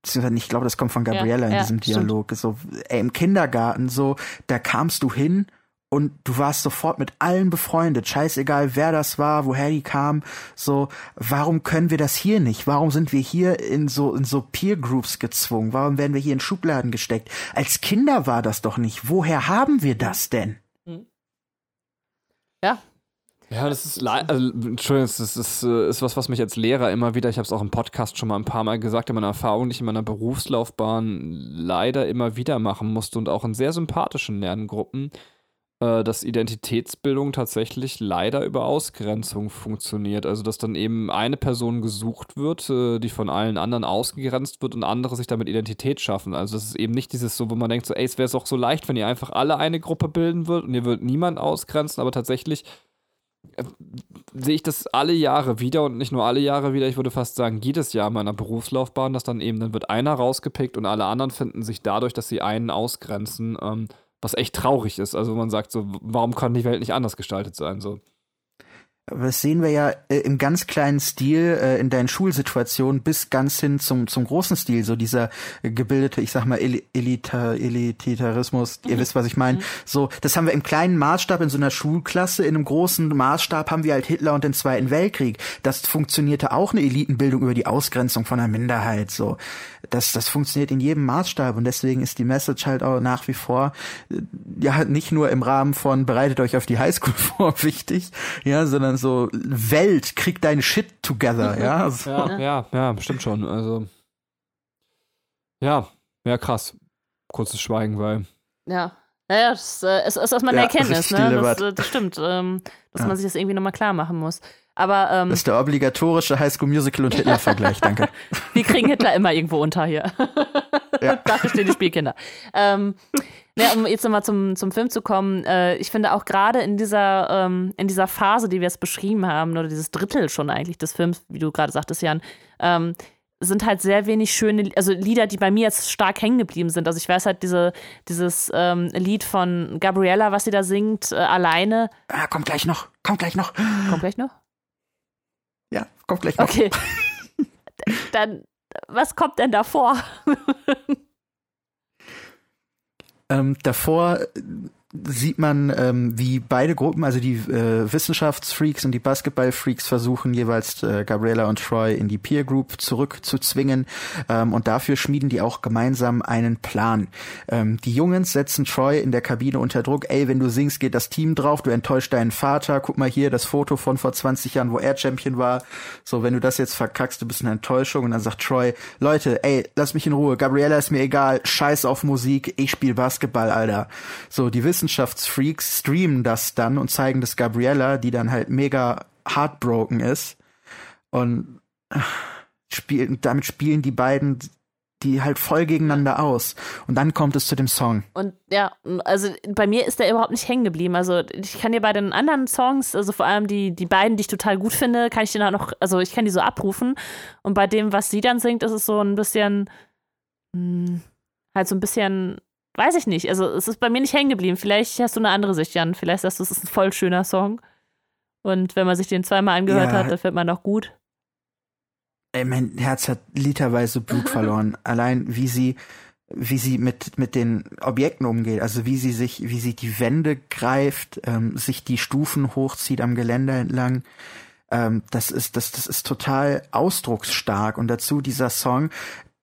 Ich glaube, das kommt von Gabriella ja, in ja, diesem Dialog. Stimmt. So, ey, im Kindergarten, so, da kamst du hin und du warst sofort mit allen befreundet. Scheißegal, wer das war, woher die kam. So, warum können wir das hier nicht? Warum sind wir hier in so, in so Peer Groups gezwungen? Warum werden wir hier in Schubladen gesteckt? Als Kinder war das doch nicht. Woher haben wir das denn? Hm. Ja, ja, das ist, also, Entschuldigung, das ist, ist, äh, ist was, was mich als Lehrer immer wieder, ich habe es auch im Podcast schon mal ein paar Mal gesagt, in meiner Erfahrung, die ich in meiner Berufslaufbahn leider immer wieder machen musste und auch in sehr sympathischen Lerngruppen, äh, dass Identitätsbildung tatsächlich leider über Ausgrenzung funktioniert. Also, dass dann eben eine Person gesucht wird, äh, die von allen anderen ausgegrenzt wird und andere sich damit Identität schaffen. Also, das ist eben nicht dieses so, wo man denkt, so, ey, es wäre doch so leicht, wenn ihr einfach alle eine Gruppe bilden würdet und ihr würdet niemand ausgrenzen, aber tatsächlich sehe ich das alle Jahre wieder und nicht nur alle Jahre wieder, ich würde fast sagen, jedes Jahr in meiner Berufslaufbahn, dass dann eben, dann wird einer rausgepickt und alle anderen finden sich dadurch, dass sie einen ausgrenzen, ähm, was echt traurig ist. Also man sagt so, warum kann die Welt nicht anders gestaltet sein? So. Das sehen wir ja äh, im ganz kleinen Stil äh, in deinen Schulsituationen bis ganz hin zum, zum großen Stil. So dieser äh, gebildete, ich sag mal, El Elita Elititarismus, ihr mhm. wisst, was ich meine. Mhm. So, das haben wir im kleinen Maßstab in so einer Schulklasse, in einem großen Maßstab haben wir halt Hitler und den Zweiten Weltkrieg. Das funktionierte auch eine Elitenbildung über die Ausgrenzung von einer Minderheit. So, das, das funktioniert in jedem Maßstab und deswegen ist die Message halt auch nach wie vor, äh, ja, nicht nur im Rahmen von bereitet euch auf die Highschool [laughs] vor wichtig, ja, sondern so Welt, krieg dein Shit together, [laughs] ja. So. Ja, ja, ja, stimmt schon. Also ja, ja, krass. Kurzes Schweigen, weil. Ja. Naja, das äh, ist, ist erstmal eine ja, [laughs] Erkenntnis, ne? Das, äh, das, stimmt, ähm, dass ja. man sich das irgendwie nochmal klar machen muss. Aber, ähm, das ist der obligatorische Highschool Musical und Hitler-Vergleich, danke. [laughs] Wir kriegen Hitler immer irgendwo unter hier. [laughs] Ja. Dafür stehen die Spielkinder. Ähm, ja, um jetzt nochmal zum, zum Film zu kommen, äh, ich finde auch gerade in dieser, ähm, in dieser Phase, die wir jetzt beschrieben haben, oder dieses Drittel schon eigentlich des Films, wie du gerade sagtest, Jan, ähm, sind halt sehr wenig schöne, also Lieder, die bei mir jetzt stark hängen geblieben sind. Also ich weiß halt diese, dieses ähm, Lied von Gabriella, was sie da singt, äh, alleine. Ah, kommt gleich noch, kommt gleich noch. Kommt gleich noch? Ja, kommt gleich noch. Okay. [laughs] Dann, was kommt denn davor? ähm, davor sieht man, ähm, wie beide Gruppen, also die äh, Wissenschaftsfreaks und die Basketballfreaks versuchen jeweils äh, Gabriella und Troy in die Peer Group zurückzuzwingen. Ähm, und dafür schmieden die auch gemeinsam einen Plan. Ähm, die Jungs setzen Troy in der Kabine unter Druck, ey, wenn du singst, geht das Team drauf, du enttäuscht deinen Vater, guck mal hier das Foto von vor 20 Jahren, wo er Champion war, so, wenn du das jetzt verkackst, du bist eine Enttäuschung. Und dann sagt Troy, Leute, ey, lass mich in Ruhe, Gabriella ist mir egal, scheiß auf Musik, ich spiel Basketball, Alter. So, die wissen Wissenschaftsfreaks streamen das dann und zeigen das Gabriella, die dann halt mega heartbroken ist. Und äh, spielen, damit spielen die beiden die halt voll gegeneinander aus. Und dann kommt es zu dem Song. Und ja, also bei mir ist der überhaupt nicht hängen geblieben. Also ich kann dir bei den anderen Songs, also vor allem die, die beiden, die ich total gut finde, kann ich den auch noch, also ich kann die so abrufen. Und bei dem, was sie dann singt, ist es so ein bisschen, mh, hm, halt so ein bisschen weiß ich nicht. Also es ist bei mir nicht hängen geblieben. Vielleicht hast du eine andere Sicht, Jan. Vielleicht sagst du, es ist ein voll schöner Song. Und wenn man sich den zweimal angehört ja. hat, dann fällt man auch gut. Ey, mein Herz hat literweise Blut [laughs] verloren. Allein wie sie, wie sie mit, mit den Objekten umgeht. Also wie sie sich, wie sie die Wände greift, ähm, sich die Stufen hochzieht am Geländer entlang. Ähm, das ist, das, das ist total ausdrucksstark. Und dazu dieser Song,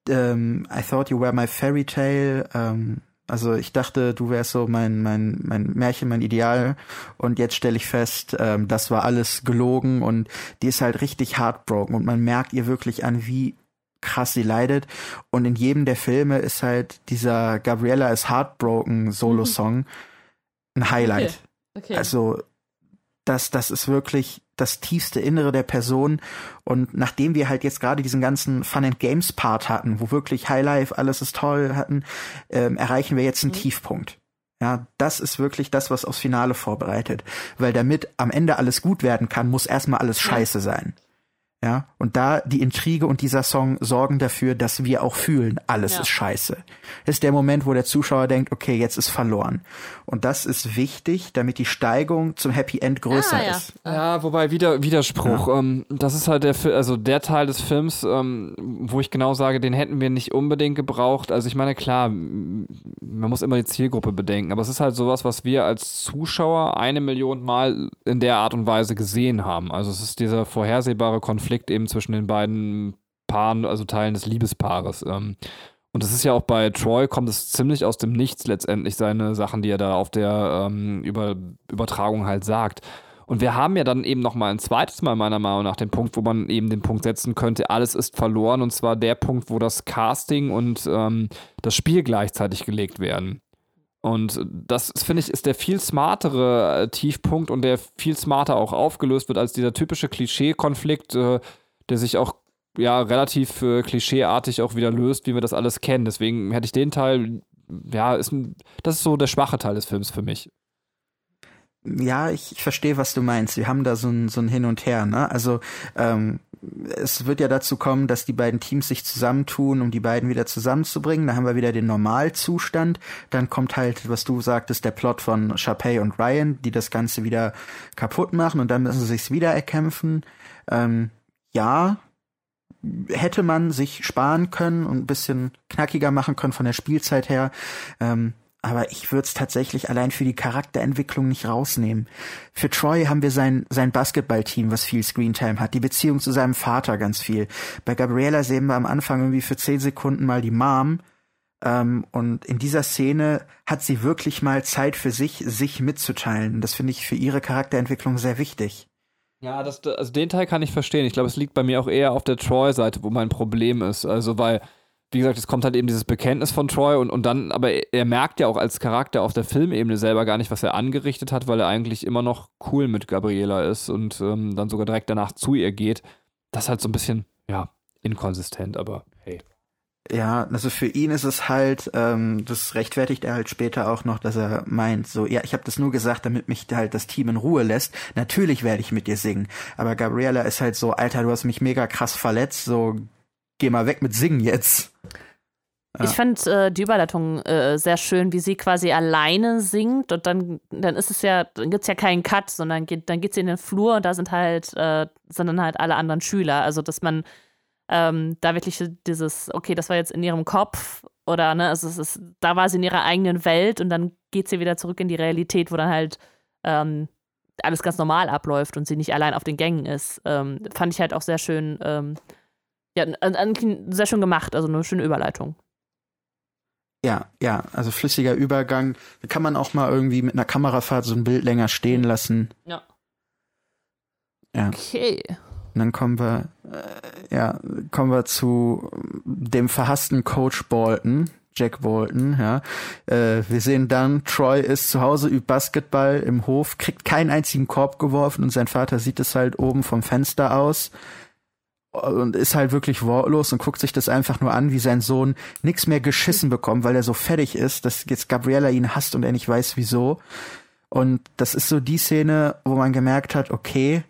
ähm, I thought you were my fairy tale, ähm, also ich dachte, du wärst so mein, mein, mein Märchen, mein Ideal. Und jetzt stelle ich fest, ähm, das war alles gelogen und die ist halt richtig heartbroken und man merkt ihr wirklich an, wie krass sie leidet. Und in jedem der Filme ist halt dieser Gabriella is Heartbroken Solo-Song mhm. ein Highlight. Okay. Okay. Also das, das ist wirklich das tiefste Innere der Person. Und nachdem wir halt jetzt gerade diesen ganzen Fun and Games Part hatten, wo wirklich Highlife, alles ist toll hatten, ähm, erreichen wir jetzt einen mhm. Tiefpunkt. Ja, das ist wirklich das, was aufs Finale vorbereitet. Weil damit am Ende alles gut werden kann, muss erstmal alles scheiße sein. Ja, und da die Intrige und dieser Song sorgen dafür, dass wir auch fühlen, alles ja. ist scheiße. Das ist der Moment, wo der Zuschauer denkt, okay, jetzt ist verloren. Und das ist wichtig, damit die Steigung zum Happy End größer ah, ja. ist. Ja, wobei wieder Widerspruch. Ja. Ähm, das ist halt der, also der Teil des Films, ähm, wo ich genau sage, den hätten wir nicht unbedingt gebraucht. Also ich meine, klar, man muss immer die Zielgruppe bedenken, aber es ist halt sowas, was wir als Zuschauer eine Million Mal in der Art und Weise gesehen haben. Also es ist dieser vorhersehbare Konflikt Konflikt eben zwischen den beiden Paaren, also Teilen des Liebespaares. Ähm, und das ist ja auch bei Troy, kommt es ziemlich aus dem Nichts letztendlich, seine Sachen, die er da auf der ähm, Über Übertragung halt sagt. Und wir haben ja dann eben nochmal ein zweites Mal meiner Meinung nach den Punkt, wo man eben den Punkt setzen könnte, alles ist verloren. Und zwar der Punkt, wo das Casting und ähm, das Spiel gleichzeitig gelegt werden. Und das, finde ich, ist der viel smartere äh, Tiefpunkt und der viel smarter auch aufgelöst wird als dieser typische Klischee-Konflikt, äh, der sich auch ja relativ äh, klischeeartig auch wieder löst, wie wir das alles kennen. Deswegen hätte ich den Teil, ja, ist ein, das ist so der schwache Teil des Films für mich ja, ich, ich verstehe, was du meinst. Wir haben da so ein, so ein Hin und Her, ne? Also ähm, es wird ja dazu kommen, dass die beiden Teams sich zusammentun, um die beiden wieder zusammenzubringen. Da haben wir wieder den Normalzustand. Dann kommt halt, was du sagtest, der Plot von Sharpay und Ryan, die das Ganze wieder kaputt machen und dann müssen sie sich's wieder erkämpfen. Ähm, ja, hätte man sich sparen können und ein bisschen knackiger machen können von der Spielzeit her. Ähm, aber ich würde es tatsächlich allein für die Charakterentwicklung nicht rausnehmen. Für Troy haben wir sein, sein Basketballteam, was viel Screentime hat, die Beziehung zu seinem Vater ganz viel. Bei Gabriella sehen wir am Anfang irgendwie für zehn Sekunden mal die Mom. Ähm, und in dieser Szene hat sie wirklich mal Zeit für sich, sich mitzuteilen. Das finde ich für ihre Charakterentwicklung sehr wichtig. Ja, das, also den Teil kann ich verstehen. Ich glaube, es liegt bei mir auch eher auf der Troy-Seite, wo mein Problem ist. Also, weil wie gesagt, es kommt halt eben dieses Bekenntnis von Troy und, und dann, aber er, er merkt ja auch als Charakter auf der Filmebene selber gar nicht, was er angerichtet hat, weil er eigentlich immer noch cool mit Gabriela ist und ähm, dann sogar direkt danach zu ihr geht. Das ist halt so ein bisschen, ja, inkonsistent, aber hey. Ja, also für ihn ist es halt, ähm, das rechtfertigt er halt später auch noch, dass er meint, so, ja, ich habe das nur gesagt, damit mich halt das Team in Ruhe lässt. Natürlich werde ich mit dir singen. Aber Gabriella ist halt so, Alter, du hast mich mega krass verletzt, so geh mal weg mit Singen jetzt. Ja. Ich fand äh, die Überleitung äh, sehr schön, wie sie quasi alleine singt und dann, dann ist es ja, dann gibt es ja keinen Cut, sondern geht, dann geht sie in den Flur und da sind halt, äh, sind dann halt alle anderen Schüler. Also dass man ähm, da wirklich dieses, okay, das war jetzt in ihrem Kopf oder ne, also es ist, da war sie in ihrer eigenen Welt und dann geht sie wieder zurück in die Realität, wo dann halt ähm, alles ganz normal abläuft und sie nicht allein auf den Gängen ist. Ähm, fand ich halt auch sehr schön, ähm, ja, sehr schön gemacht, also eine schöne Überleitung. Ja, ja, also flüssiger Übergang. Da kann man auch mal irgendwie mit einer Kamerafahrt so ein Bild länger stehen lassen. Ja. Ja. Okay. Und dann kommen wir, äh, ja, kommen wir zu dem verhassten Coach Bolton, Jack Bolton, ja. Äh, wir sehen dann, Troy ist zu Hause, übt Basketball im Hof, kriegt keinen einzigen Korb geworfen und sein Vater sieht es halt oben vom Fenster aus und ist halt wirklich wortlos und guckt sich das einfach nur an, wie sein Sohn nichts mehr geschissen bekommt, weil er so fertig ist, dass jetzt Gabriella ihn hasst und er nicht weiß wieso. Und das ist so die Szene, wo man gemerkt hat, okay,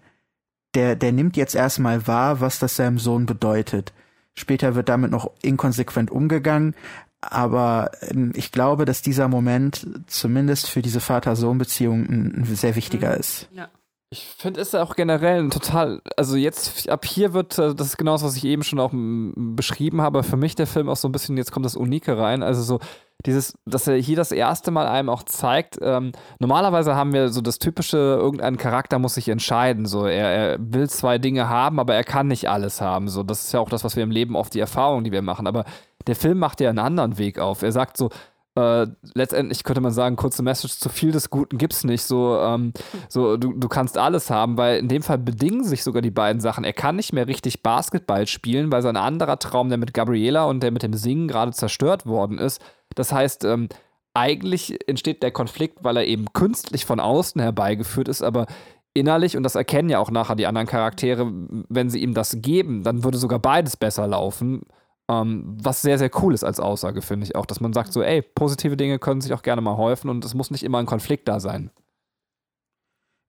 der, der nimmt jetzt erstmal wahr, was das seinem Sohn bedeutet. Später wird damit noch inkonsequent umgegangen, aber ähm, ich glaube, dass dieser Moment zumindest für diese Vater-Sohn-Beziehung ein, sehr wichtiger mhm. ist. Ja. Ich finde es auch generell ein total, also jetzt ab hier wird, äh, das ist genau das, was ich eben schon auch beschrieben habe, für mich der Film auch so ein bisschen, jetzt kommt das Unike rein, also so dieses, dass er hier das erste Mal einem auch zeigt, ähm, normalerweise haben wir so das typische, irgendein Charakter muss sich entscheiden, so er, er will zwei Dinge haben, aber er kann nicht alles haben, so das ist ja auch das, was wir im Leben oft die Erfahrung, die wir machen, aber der Film macht ja einen anderen Weg auf, er sagt so, äh, letztendlich könnte man sagen, kurze Message, zu viel des Guten gibt's nicht. So, ähm, so du, du kannst alles haben, weil in dem Fall bedingen sich sogar die beiden Sachen. Er kann nicht mehr richtig Basketball spielen, weil sein anderer Traum, der mit Gabriela und der mit dem Singen gerade zerstört worden ist. Das heißt, ähm, eigentlich entsteht der Konflikt, weil er eben künstlich von außen herbeigeführt ist, aber innerlich, und das erkennen ja auch nachher die anderen Charaktere, wenn sie ihm das geben, dann würde sogar beides besser laufen. Ähm, was sehr, sehr cool ist als Aussage, finde ich auch, dass man sagt so, ey, positive Dinge können sich auch gerne mal häufen und es muss nicht immer ein Konflikt da sein.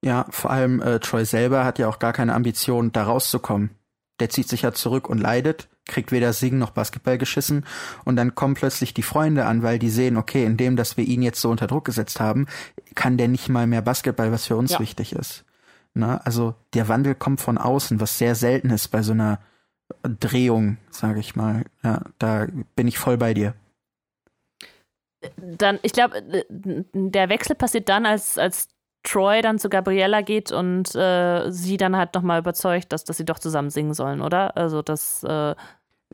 Ja, vor allem äh, Troy selber hat ja auch gar keine Ambition, da rauszukommen. Der zieht sich ja zurück und leidet, kriegt weder Singen noch Basketball geschissen und dann kommen plötzlich die Freunde an, weil die sehen, okay, indem, dass wir ihn jetzt so unter Druck gesetzt haben, kann der nicht mal mehr Basketball, was für uns ja. wichtig ist. Na, also der Wandel kommt von außen, was sehr selten ist bei so einer Drehung, sage ich mal. Ja, da bin ich voll bei dir. Dann, ich glaube, der Wechsel passiert dann, als, als Troy dann zu Gabriella geht und äh, sie dann halt nochmal überzeugt, dass, dass sie doch zusammen singen sollen, oder? Also das. Äh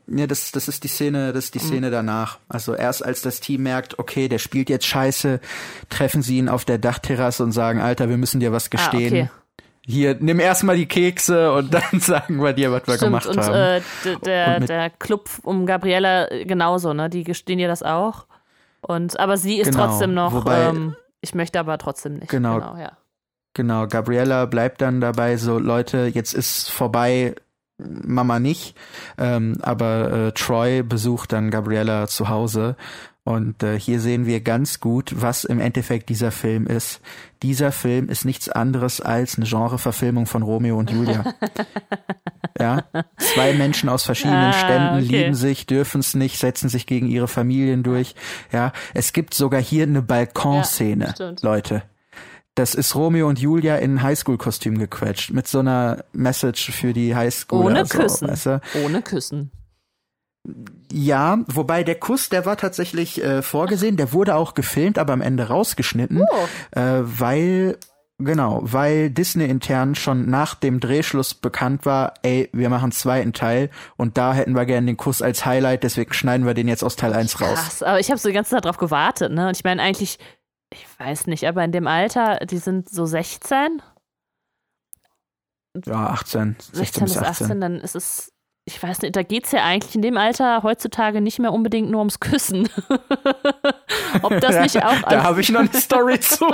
ja, das, das ist die Szene, das ist die mhm. Szene mhm. danach. Also erst als das Team merkt, okay, der spielt jetzt scheiße, treffen sie ihn auf der Dachterrasse und sagen, Alter, wir müssen dir was gestehen. Ah, okay hier, nimm erstmal die Kekse und [laughs] dann sagen wir dir, was wir Stimmt, gemacht und, haben. Äh, der, und der Club um Gabriella äh, genauso, ne? Die gestehen ihr das auch. Und, aber sie ist genau, trotzdem noch, wobei, ähm, ich möchte aber trotzdem nicht. Genau, genau, ja. genau, Gabriella bleibt dann dabei so, Leute, jetzt ist vorbei, Mama nicht. Ähm, aber äh, Troy besucht dann Gabriella zu Hause und äh, hier sehen wir ganz gut, was im Endeffekt dieser Film ist. Dieser Film ist nichts anderes als eine Genreverfilmung von Romeo und Julia. [laughs] ja, zwei Menschen aus verschiedenen ah, Ständen okay. lieben sich, dürfen es nicht, setzen sich gegen ihre Familien durch. Ja, es gibt sogar hier eine Balkonszene, ja, Leute. Das ist Romeo und Julia in Highschool-Kostüm gequetscht, mit so einer Message für die Highschool. Ohne also, Küssen. Weißt du? Ohne Küssen. Ja, wobei der Kuss, der war tatsächlich äh, vorgesehen, der wurde auch gefilmt, aber am Ende rausgeschnitten, oh. äh, weil Genau, weil Disney intern schon nach dem Drehschluss bekannt war, ey, wir machen einen zweiten Teil und da hätten wir gerne den Kuss als Highlight, deswegen schneiden wir den jetzt aus Teil 1 raus. Krass, aber ich habe so die ganze Zeit drauf gewartet, ne? Und ich meine eigentlich, ich weiß nicht, aber in dem Alter, die sind so 16? Ja, 18. 16 bis 18. 18, dann ist es ich weiß nicht, da geht es ja eigentlich in dem Alter heutzutage nicht mehr unbedingt nur ums Küssen. [laughs] ob das nicht auch. da habe ich noch eine Story [laughs] zu.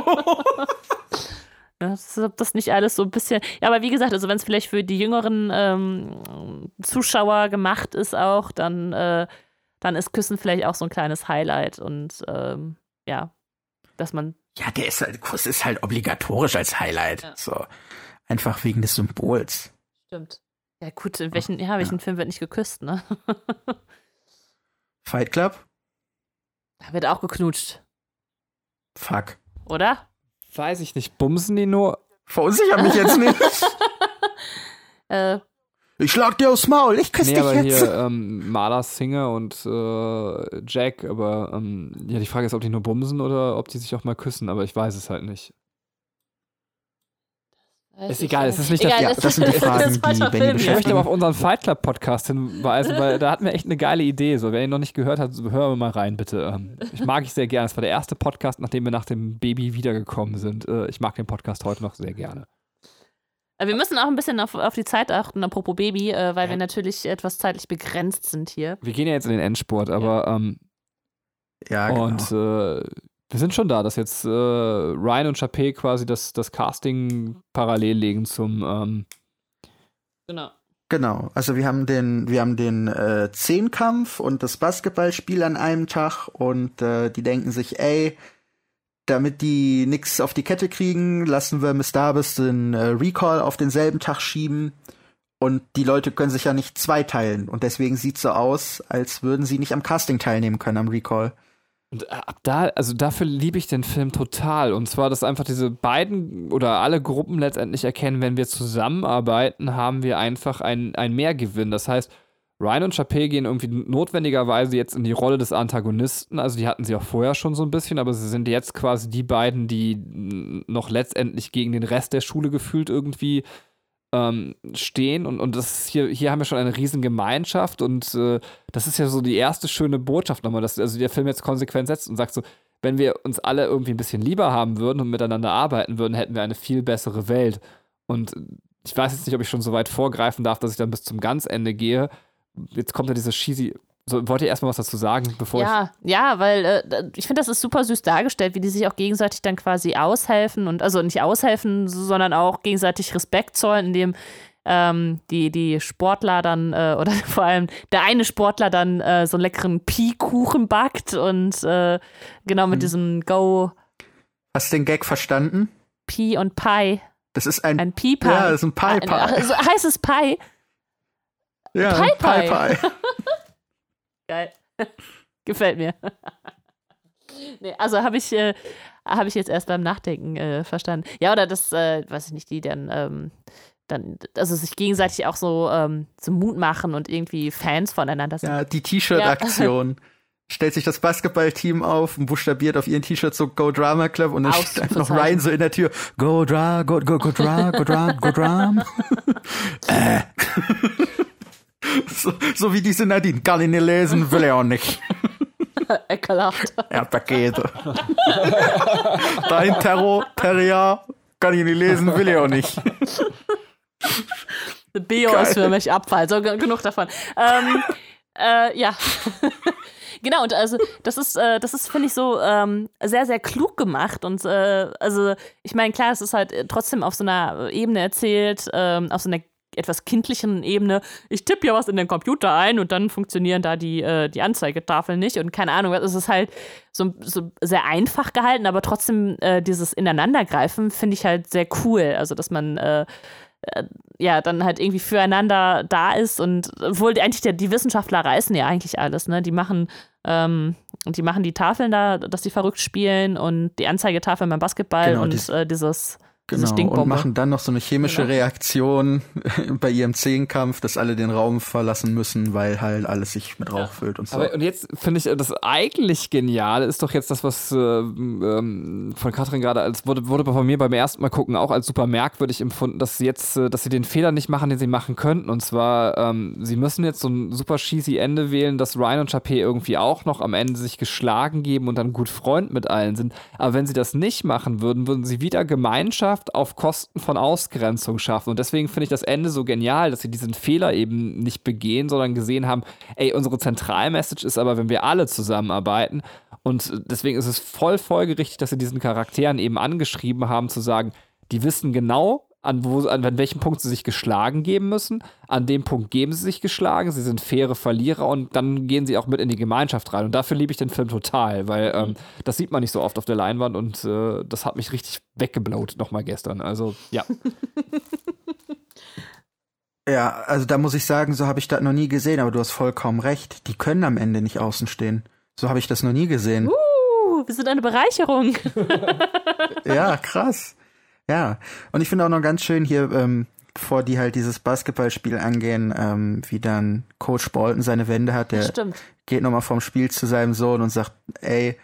Das, ob das nicht alles so ein bisschen. Ja, aber wie gesagt, also wenn es vielleicht für die jüngeren ähm, Zuschauer gemacht ist, auch, dann, äh, dann ist Küssen vielleicht auch so ein kleines Highlight und ähm, ja, dass man. Ja, der ist halt, Kuss ist halt obligatorisch als Highlight. Ja. So. Einfach wegen des Symbols. Stimmt. Ja, gut, in welchen, ja, welchen ja. Film wird nicht geküsst, ne? Fight Club? Da wird auch geknutscht. Fuck. Oder? Weiß ich nicht. Bumsen die nur? Verunsicher mich jetzt nicht. [laughs] äh. Ich schlag dir aufs Maul, ich küsse nee, dich aber jetzt. Hier, ähm, Marla Singer und äh, Jack, aber ähm, ja, die Frage ist, ob die nur bumsen oder ob die sich auch mal küssen, aber ich weiß es halt nicht. Das ist egal, es ist nicht egal, das, ja, das sind die [laughs] Fragen, die Benny beschäftigen. Ich möchte aber auf unseren Fight Club Podcast hinweisen, weil da hatten wir echt eine geile Idee. So, wer ihn noch nicht gehört hat, hören wir mal rein, bitte. Ähm, ich mag ich sehr gerne. Es war der erste Podcast, nachdem wir nach dem Baby wiedergekommen sind. Äh, ich mag den Podcast heute noch sehr gerne. Wir müssen auch ein bisschen auf, auf die Zeit achten, apropos Baby, äh, weil ja. wir natürlich etwas zeitlich begrenzt sind hier. Wir gehen ja jetzt in den Endspurt, aber ja, ähm, ja genau. Und äh, wir sind schon da, dass jetzt äh, Ryan und Chappé quasi das, das Casting parallel legen zum. Ähm genau. Genau, also wir haben den, wir haben den äh, Zehnkampf und das Basketballspiel an einem Tag und äh, die denken sich, ey, damit die nix auf die Kette kriegen, lassen wir Miss Darbus den äh, Recall auf denselben Tag schieben. Und die Leute können sich ja nicht zweiteilen. Und deswegen sieht's so aus, als würden sie nicht am Casting teilnehmen können, am Recall. Und äh, ab da, also dafür liebe ich den Film total. Und zwar, dass einfach diese beiden oder alle Gruppen letztendlich erkennen, wenn wir zusammenarbeiten, haben wir einfach ein, ein Mehrgewinn. Das heißt, Ryan und Chappé gehen irgendwie notwendigerweise jetzt in die Rolle des Antagonisten. Also die hatten sie auch vorher schon so ein bisschen, aber sie sind jetzt quasi die beiden, die noch letztendlich gegen den Rest der Schule gefühlt irgendwie ähm, stehen und, und das hier, hier haben wir schon eine riesen Gemeinschaft und äh, das ist ja so die erste schöne Botschaft nochmal, dass also der Film jetzt konsequent setzt und sagt so, wenn wir uns alle irgendwie ein bisschen lieber haben würden und miteinander arbeiten würden, hätten wir eine viel bessere Welt. Und ich weiß jetzt nicht, ob ich schon so weit vorgreifen darf, dass ich dann bis zum ganz Ende gehe. Jetzt kommt ja diese cheesy so, wollt ihr erstmal was dazu sagen, bevor ja, ich. Ja, weil äh, ich finde, das ist super süß dargestellt, wie die sich auch gegenseitig dann quasi aushelfen und also nicht aushelfen, sondern auch gegenseitig Respekt zollen, indem ähm, die, die Sportler dann äh, oder [laughs] vor allem der eine Sportler dann äh, so einen leckeren Pie-Kuchen backt und äh, genau mit hm. diesem Go. Hast du den Gag verstanden? Pie und Pie. Das ist ein, ein Pie-Pie. Ja, das ist ein Pie-Pie. Also heißt es Pie? Ja, Pie Pie. Pie, -Pie. Geil. [laughs] Gefällt mir. [laughs] nee, also habe ich, äh, hab ich jetzt erst beim Nachdenken äh, verstanden. Ja, oder das, äh, weiß ich nicht, die dann, ähm, dann, also sich gegenseitig auch so ähm, zum Mut machen und irgendwie Fans voneinander sind. Ja, die T-Shirt-Aktion. Ja. [laughs] Stellt sich das Basketballteam auf und buchstabiert auf ihren T-Shirt so Go Drama Club und dann Aus, steht einfach noch Ryan so in der Tür. Go Dra, go, go, go Dra, go Dra, go Dram. äh. So, so wie diese Nadine. Kann ich nicht lesen, will ich auch nicht. [laughs] Ekelhaft. Erdbeerkäse. Dein Terror, Terrier, kann ich nicht lesen, will ich auch nicht. Bio Geil. ist für mich Abfall. So, genug davon. Ähm, äh, ja. [laughs] genau, und also das ist, äh, das ist, finde ich, so ähm, sehr, sehr klug gemacht. Und äh, also, ich meine, klar, es ist halt trotzdem auf so einer Ebene erzählt, ähm, auf so einer etwas kindlichen Ebene, ich tippe ja was in den Computer ein und dann funktionieren da die, äh, die Anzeigetafeln nicht und keine Ahnung, es ist halt so, so sehr einfach gehalten, aber trotzdem äh, dieses Ineinandergreifen finde ich halt sehr cool. Also, dass man äh, äh, ja dann halt irgendwie füreinander da ist und obwohl eigentlich der, die Wissenschaftler reißen ja eigentlich alles, ne? Die machen, ähm, die machen die Tafeln da, dass die verrückt spielen und die Anzeigetafeln beim Basketball genau, und äh, dieses Genau, und machen dann noch so eine chemische genau. Reaktion [laughs] bei ihrem Zehnkampf, dass alle den Raum verlassen müssen, weil halt alles sich mit Rauch ja. füllt und so. Aber, und jetzt finde ich, das eigentlich Geniale ist doch jetzt das, was äh, ähm, von Katrin gerade als wurde, wurde von mir beim ersten Mal gucken auch als super merkwürdig empfunden, dass sie jetzt, äh, dass sie den Fehler nicht machen, den sie machen könnten. Und zwar, ähm, sie müssen jetzt so ein super cheesy Ende wählen, dass Ryan und Chappé irgendwie auch noch am Ende sich geschlagen geben und dann gut Freund mit allen sind. Aber wenn sie das nicht machen würden, würden sie wieder Gemeinschaft Gemeinschaft auf Kosten von Ausgrenzung schaffen. Und deswegen finde ich das Ende so genial, dass sie diesen Fehler eben nicht begehen, sondern gesehen haben, ey, unsere Zentralmessage ist aber, wenn wir alle zusammenarbeiten. Und deswegen ist es voll folgerichtig, dass sie diesen Charakteren eben angeschrieben haben, zu sagen, die wissen genau, an, wo, an, an welchem Punkt sie sich geschlagen geben müssen. An dem Punkt geben sie sich geschlagen, sie sind faire Verlierer und dann gehen sie auch mit in die Gemeinschaft rein. Und dafür liebe ich den Film total, weil ähm, das sieht man nicht so oft auf der Leinwand und äh, das hat mich richtig weggeblowt nochmal gestern. Also, ja. [laughs] Ja, also da muss ich sagen, so habe ich das noch nie gesehen, aber du hast vollkommen recht. Die können am Ende nicht außen stehen. So habe ich das noch nie gesehen. Uh, wir sind eine Bereicherung. [laughs] ja, krass. Ja, und ich finde auch noch ganz schön hier, ähm, bevor die halt dieses Basketballspiel angehen, ähm, wie dann Coach Bolton seine Wende hat, der Stimmt. geht nochmal vom Spiel zu seinem Sohn und sagt, ey,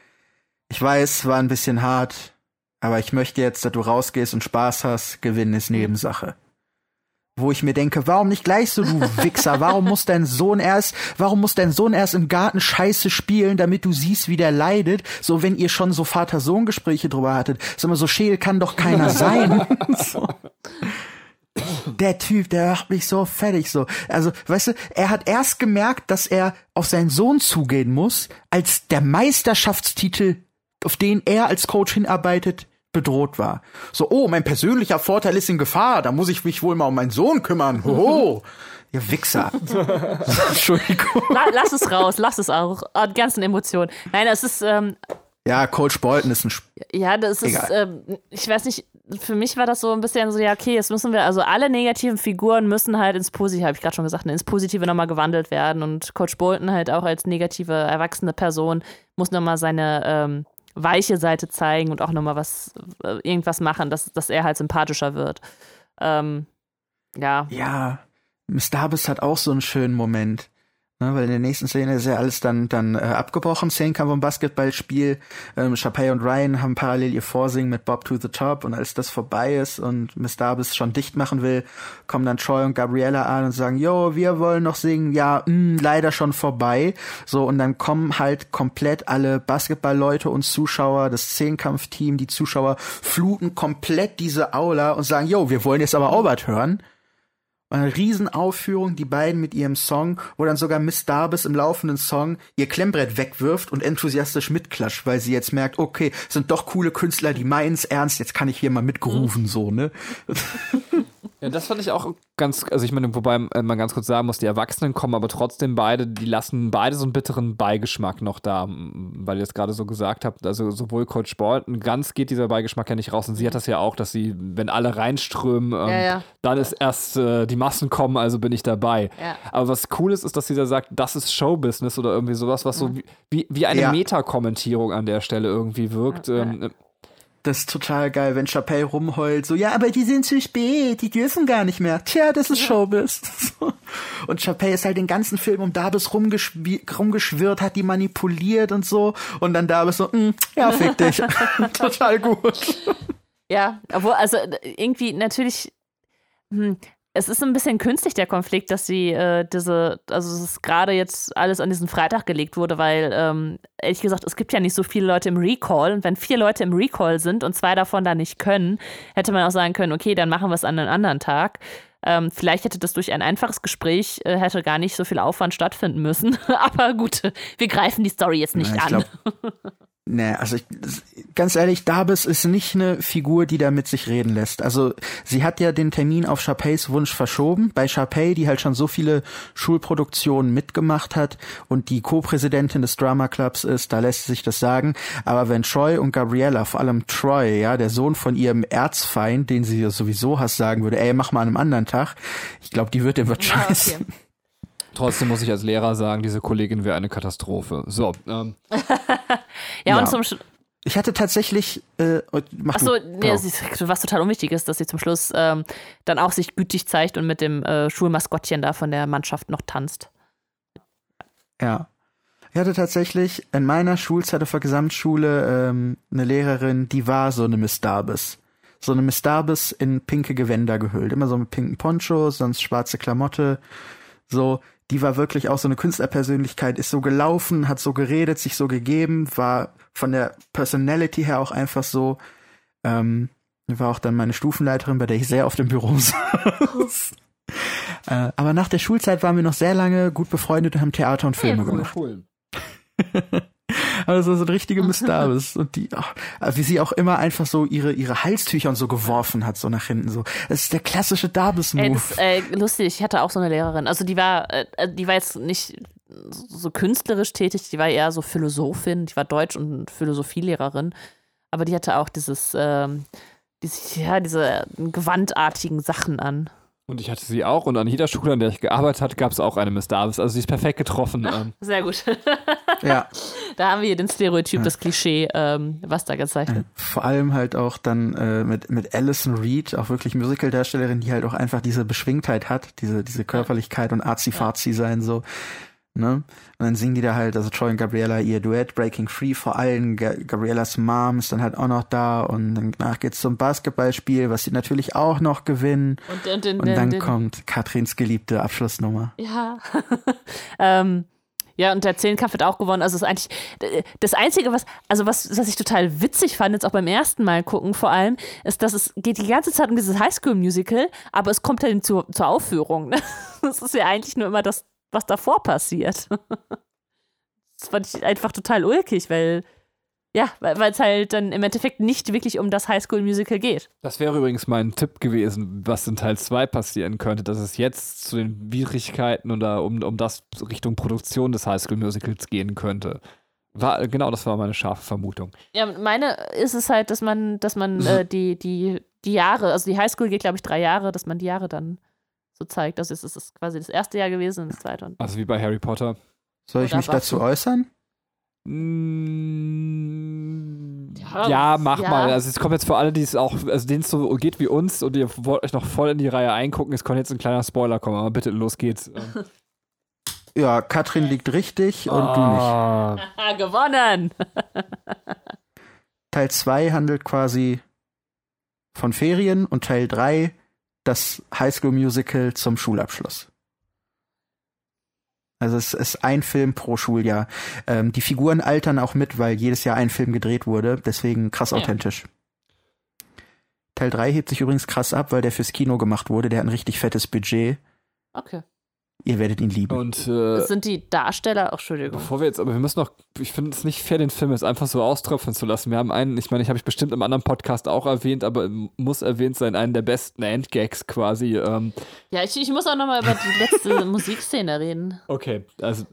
ich weiß, war ein bisschen hart, aber ich möchte jetzt, dass du rausgehst und Spaß hast, gewinnen ist Nebensache wo ich mir denke, warum nicht gleich so, du [laughs] Wichser? Warum muss dein Sohn erst, warum muss dein Sohn erst im Garten Scheiße spielen, damit du siehst, wie der leidet? So, wenn ihr schon so Vater-Sohn-Gespräche drüber hattet. Sag mal, so scheel kann doch keiner [laughs] sein. so. Der Typ, der macht mich so fertig, so. Also, weißt du, er hat erst gemerkt, dass er auf seinen Sohn zugehen muss, als der Meisterschaftstitel, auf den er als Coach hinarbeitet, bedroht war. So, oh, mein persönlicher Vorteil ist in Gefahr, da muss ich mich wohl mal um meinen Sohn kümmern. Hoho. [laughs] Ihr Wichser. [laughs] Entschuldigung. lass es raus, lass es auch. Die ganzen Emotionen. Nein, es ist. Ähm, ja, Coach Bolton ist ein. Sp ja, das ist. Ähm, ich weiß nicht. Für mich war das so ein bisschen so, ja, okay, jetzt müssen wir, also alle negativen Figuren müssen halt ins Positive, habe ich gerade schon gesagt, ins Positive nochmal gewandelt werden. Und Coach Bolton halt auch als negative, erwachsene Person muss nochmal seine ähm, weiche Seite zeigen und auch nochmal was, äh, irgendwas machen, dass, dass er halt sympathischer wird. Ähm, ja. Ja, Miss Darbus hat auch so einen schönen Moment. Ne, weil in der nächsten Szene ist ja alles dann dann äh, abgebrochen, Szenenkampf und Basketballspiel. Ähm, Chappelle und Ryan haben parallel ihr Vorsingen mit Bob to the Top und als das vorbei ist und Miss Darbus schon dicht machen will, kommen dann Troy und Gabriella an und sagen, jo, wir wollen noch singen, ja, mh, hm, leider schon vorbei. So, und dann kommen halt komplett alle Basketballleute und Zuschauer, das Zehnkampfteam, die Zuschauer fluten komplett diese Aula und sagen, jo, wir wollen jetzt aber Albert hören eine Riesenaufführung, die beiden mit ihrem Song, wo dann sogar Miss Darbus im laufenden Song ihr Klemmbrett wegwirft und enthusiastisch mitklatscht, weil sie jetzt merkt, okay, sind doch coole Künstler, die meinen's ernst, jetzt kann ich hier mal mhm. so, ne? [laughs] Ja, das fand ich auch ganz, also ich meine, wobei man ganz kurz sagen muss, die Erwachsenen kommen aber trotzdem beide, die lassen beide so einen bitteren Beigeschmack noch da, weil ihr es gerade so gesagt habt, also sowohl Coach Bolton, ganz geht dieser Beigeschmack ja nicht raus und sie hat das ja auch, dass sie, wenn alle reinströmen, ähm, ja, ja. dann ist erst äh, die Massen kommen, also bin ich dabei. Ja. Aber was cool ist, ist, dass sie da sagt, das ist Showbusiness oder irgendwie sowas, was so wie, wie eine Metakommentierung an der Stelle irgendwie wirkt. Ähm, das ist total geil, wenn Chappelle rumheult, so, ja, aber die sind zu spät, die dürfen gar nicht mehr. Tja, das ist ja. Showbiz. [laughs] und Chappelle ist halt den ganzen Film um Darbus rumgeschwirrt, hat die manipuliert und so. Und dann Darbus so, mm, ja, fick dich. [laughs] total gut. Ja, obwohl, also irgendwie natürlich, hm, es ist ein bisschen künstlich, der Konflikt, dass sie äh, diese, also es ist gerade jetzt alles an diesen Freitag gelegt wurde, weil ähm, ehrlich gesagt, es gibt ja nicht so viele Leute im Recall. Und wenn vier Leute im Recall sind und zwei davon da nicht können, hätte man auch sagen können, okay, dann machen wir es an einem anderen Tag. Ähm, vielleicht hätte das durch ein einfaches Gespräch, äh, hätte gar nicht so viel Aufwand stattfinden müssen. [laughs] Aber gut, wir greifen die Story jetzt nicht Na, an. Glaub, [laughs] Nee, also ich, ganz ehrlich, Darbus ist nicht eine Figur, die da mit sich reden lässt. Also sie hat ja den Termin auf Chapeys Wunsch verschoben. Bei Chapey, die halt schon so viele Schulproduktionen mitgemacht hat und die Co-Präsidentin des Drama Clubs ist, da lässt sich das sagen. Aber wenn Troy und Gabriella, vor allem Troy, ja, der Sohn von ihrem Erzfeind, den sie sowieso hasst, sagen würde, ey, mach mal an einem anderen Tag, ich glaube, die wird dem wird ja, scheiße. Okay. Trotzdem muss ich als Lehrer sagen, diese Kollegin wäre eine Katastrophe. So. Ähm. [laughs] ja, ja, und zum Sch ich hatte tatsächlich. Äh, Achso, nee, ist, was total unwichtig ist, dass sie zum Schluss ähm, dann auch sich gütig zeigt und mit dem äh, Schulmaskottchen da von der Mannschaft noch tanzt. Ja. Ich hatte tatsächlich in meiner Schulzeit auf der Gesamtschule ähm, eine Lehrerin, die war so eine Miss Darbus. So eine Miss Darbus in pinke Gewänder gehüllt. Immer so mit pinken Poncho, sonst schwarze Klamotte. So, die war wirklich auch so eine Künstlerpersönlichkeit, ist so gelaufen, hat so geredet, sich so gegeben, war von der Personality her auch einfach so. Ähm, war auch dann meine Stufenleiterin, bei der ich sehr oft im Büro [laughs] saß. äh, aber nach der Schulzeit waren wir noch sehr lange gut befreundet und haben Theater und Filme ja, cool, gemacht. Cool. [laughs] Aber das war so eine richtige Miss [laughs] Davis. Und die, ach, wie sie auch immer einfach so ihre, ihre Halstücher und so geworfen hat, so nach hinten. So. Das ist der klassische Davis-Move. Äh, lustig, ich hatte auch so eine Lehrerin. Also die war, äh, die war jetzt nicht so künstlerisch tätig, die war eher so Philosophin, die war Deutsch- und Philosophielehrerin. Aber die hatte auch dieses, ähm, diese, ja, diese gewandartigen Sachen an. Und ich hatte sie auch und an jeder Schule, an der ich gearbeitet habe, gab es auch eine Miss Davis. Also sie ist perfekt getroffen. Ach, ähm. sehr gut. ja. Da haben wir hier den Stereotyp, ja. das Klischee, ähm, was da gezeichnet. Vor allem halt auch dann äh, mit, mit Alison Reed, auch wirklich Musicaldarstellerin, die halt auch einfach diese Beschwingtheit hat, diese, diese Körperlichkeit und arzi-fazi sein so. Ne? Und dann singen die da halt, also Troy und Gabriella ihr Duett, Breaking Free vor allem, Ga Gabriellas Mom ist dann halt auch noch da und danach geht's zum Basketballspiel, was sie natürlich auch noch gewinnen. Und, und, und, und dann den, kommt Katrins geliebte Abschlussnummer. Ja. [laughs] ähm, ja, und der Zehnkampf wird auch gewonnen. Also es ist eigentlich das Einzige, was, also was, was ich total witzig fand, jetzt auch beim ersten Mal gucken vor allem, ist, dass es geht die ganze Zeit um dieses Highschool-Musical, aber es kommt dann zur, zur Aufführung. Ne? [laughs] Das ist ja eigentlich nur immer das was davor passiert. [laughs] das fand ich einfach total ulkig, weil ja, weil es halt dann im Endeffekt nicht wirklich um das Highschool-Musical geht. Das wäre übrigens mein Tipp gewesen, was in Teil 2 passieren könnte, dass es jetzt zu den Widrigkeiten oder um, um das Richtung Produktion des Highschool-Musicals gehen könnte. War, genau, das war meine scharfe Vermutung. Ja, meine ist es halt, dass man, dass man [laughs] äh, die, die, die Jahre, also die Highschool geht, glaube ich, drei Jahre, dass man die Jahre dann so zeigt. Also es ist quasi das erste Jahr gewesen und das zweite. Und also wie bei Harry Potter. Soll ich mich dazu äußern? Mm, ja, ja, mach ja. mal. Also es kommt jetzt für alle, die es auch, also denen es so geht wie uns und ihr wollt euch noch voll in die Reihe eingucken, es kann jetzt ein kleiner Spoiler kommen, aber bitte, los geht's. [laughs] ja, Katrin liegt richtig und oh. du nicht. Ah. Gewonnen! Teil 2 handelt quasi von Ferien und Teil 3 das Highschool Musical zum Schulabschluss. Also es ist ein Film pro Schuljahr. Ähm, die Figuren altern auch mit, weil jedes Jahr ein Film gedreht wurde. Deswegen krass ja. authentisch. Teil 3 hebt sich übrigens krass ab, weil der fürs Kino gemacht wurde. Der hat ein richtig fettes Budget. Okay. Ihr werdet ihn lieben. Und, äh, das sind die Darsteller, auch Entschuldigung. Bevor wir jetzt, aber wir müssen noch, ich finde es nicht fair, den Film jetzt einfach so auströpfeln zu lassen. Wir haben einen, ich meine, ich habe ich bestimmt im anderen Podcast auch erwähnt, aber muss erwähnt sein, einen der besten Endgags quasi. Ähm. Ja, ich, ich muss auch nochmal über die letzte [laughs] Musikszene reden. Okay, also.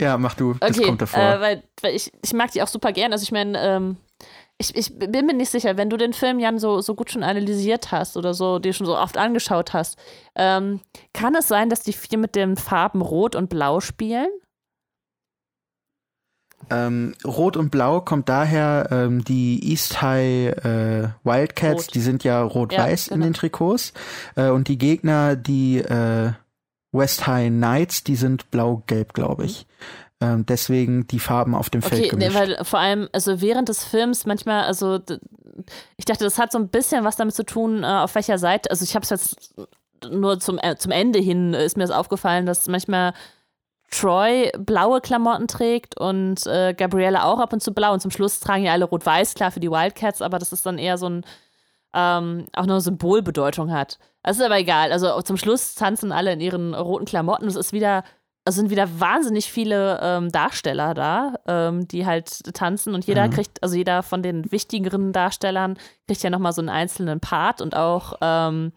Ja, mach du, das okay, kommt davor. Äh, weil, weil ich, ich mag die auch super gern. Also ich meine, ähm, ich, ich bin mir nicht sicher, wenn du den Film, Jan, so, so gut schon analysiert hast oder so, dir schon so oft angeschaut hast, ähm, kann es sein, dass die vier mit den Farben Rot und Blau spielen? Ähm, Rot und Blau kommt daher, ähm, die East High äh, Wildcats, Rot. die sind ja rot-weiß ja, genau. in den Trikots. Äh, und die Gegner, die äh, West High Knights, die sind blau-gelb, glaube ich. Mhm. Ähm, deswegen die Farben auf dem Feld okay, gemischt. Nee, weil vor allem, also während des Films manchmal, also ich dachte, das hat so ein bisschen was damit zu tun, äh, auf welcher Seite, also ich habe es jetzt nur zum, äh, zum Ende hin ist mir das aufgefallen, dass manchmal Troy blaue Klamotten trägt und äh, Gabrielle auch ab und zu blau und zum Schluss tragen ja alle rot-weiß, klar für die Wildcats, aber das ist dann eher so ein ähm, auch nur Symbolbedeutung hat. Das ist aber egal. Also zum Schluss tanzen alle in ihren roten Klamotten. Es ist wieder also sind wieder wahnsinnig viele ähm, Darsteller da, ähm, die halt tanzen und jeder mhm. kriegt, also jeder von den wichtigeren Darstellern kriegt ja nochmal so einen einzelnen Part und auch, ähm,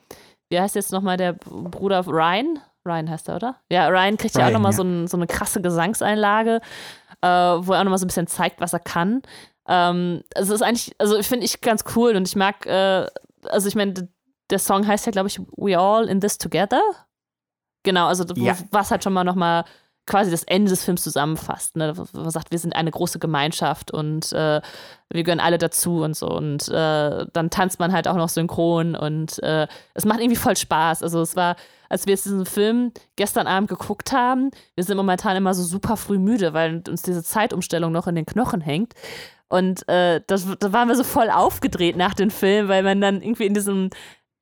wie heißt jetzt nochmal der Bruder Ryan? Ryan heißt er, oder? Ja, Ryan kriegt Ryan, ja auch nochmal ja. so, ein, so eine krasse Gesangseinlage, äh, wo er auch nochmal so ein bisschen zeigt, was er kann. Ähm, also es ist eigentlich, also finde ich ganz cool und ich mag, äh, also ich meine, der Song heißt ja, glaube ich, We All in This Together. Genau, also ja. was halt schon mal nochmal quasi das Ende des Films zusammenfasst. Ne? Man sagt, wir sind eine große Gemeinschaft und äh, wir gehören alle dazu und so. Und äh, dann tanzt man halt auch noch synchron und äh, es macht irgendwie voll Spaß. Also es war, als wir jetzt diesen Film gestern Abend geguckt haben, wir sind momentan immer so super früh müde, weil uns diese Zeitumstellung noch in den Knochen hängt. Und äh, das, da waren wir so voll aufgedreht nach dem Film, weil man dann irgendwie in diesem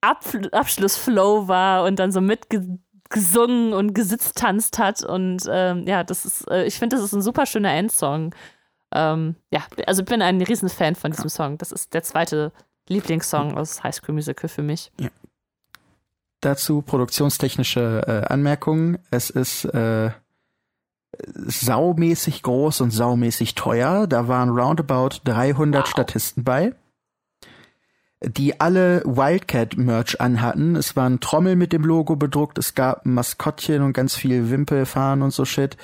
Ab Abschlussflow war und dann so mitge gesungen und gesitzt tanzt hat. Und ähm, ja, das ist, äh, ich finde, das ist ein super schöner Endsong. Ähm, ja, also ich bin ein Riesenfan von diesem Song. Das ist der zweite Lieblingssong aus High School Musical für mich. Ja. Dazu produktionstechnische äh, Anmerkungen. Es ist äh, saumäßig groß und saumäßig teuer. Da waren roundabout 300 wow. Statisten bei, die alle Wildcat-Merch anhatten. Es waren Trommel mit dem Logo bedruckt, es gab ein Maskottchen und ganz viel Wimpelfahren und so Shit.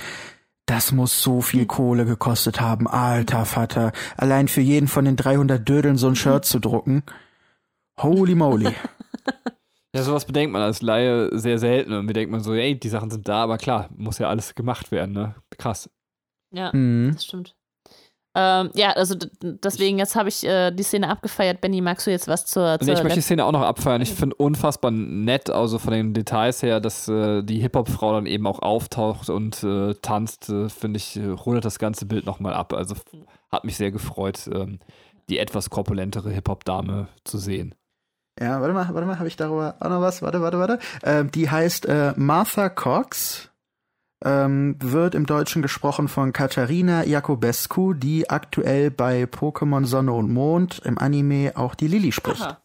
Das muss so viel hm. Kohle gekostet haben, alter Vater. Allein für jeden von den 300 Dödeln so ein Shirt zu drucken. Holy moly. [laughs] Ja, sowas bedenkt man als Laie sehr selten und mir denkt man so, ey, die Sachen sind da, aber klar, muss ja alles gemacht werden, ne? Krass. Ja, mhm. das stimmt. Ähm, ja, also deswegen, jetzt habe ich äh, die Szene abgefeiert. Benny, magst du jetzt was zur. zur nee, ich möchte die Szene auch noch abfeiern. Ich finde unfassbar nett, also von den Details her, dass äh, die Hip-Hop-Frau dann eben auch auftaucht und äh, tanzt, äh, finde ich, äh, rundet das ganze Bild nochmal ab. Also hat mich sehr gefreut, ähm, die etwas korpulentere Hip-Hop-Dame zu sehen. Ja, warte mal, warte mal, habe ich darüber auch noch was? Warte, warte, warte. Ähm, die heißt äh, Martha Cox. Ähm, wird im Deutschen gesprochen von Katharina Jakobescu, die aktuell bei Pokémon Sonne und Mond im Anime auch die Lilly spricht. Aha.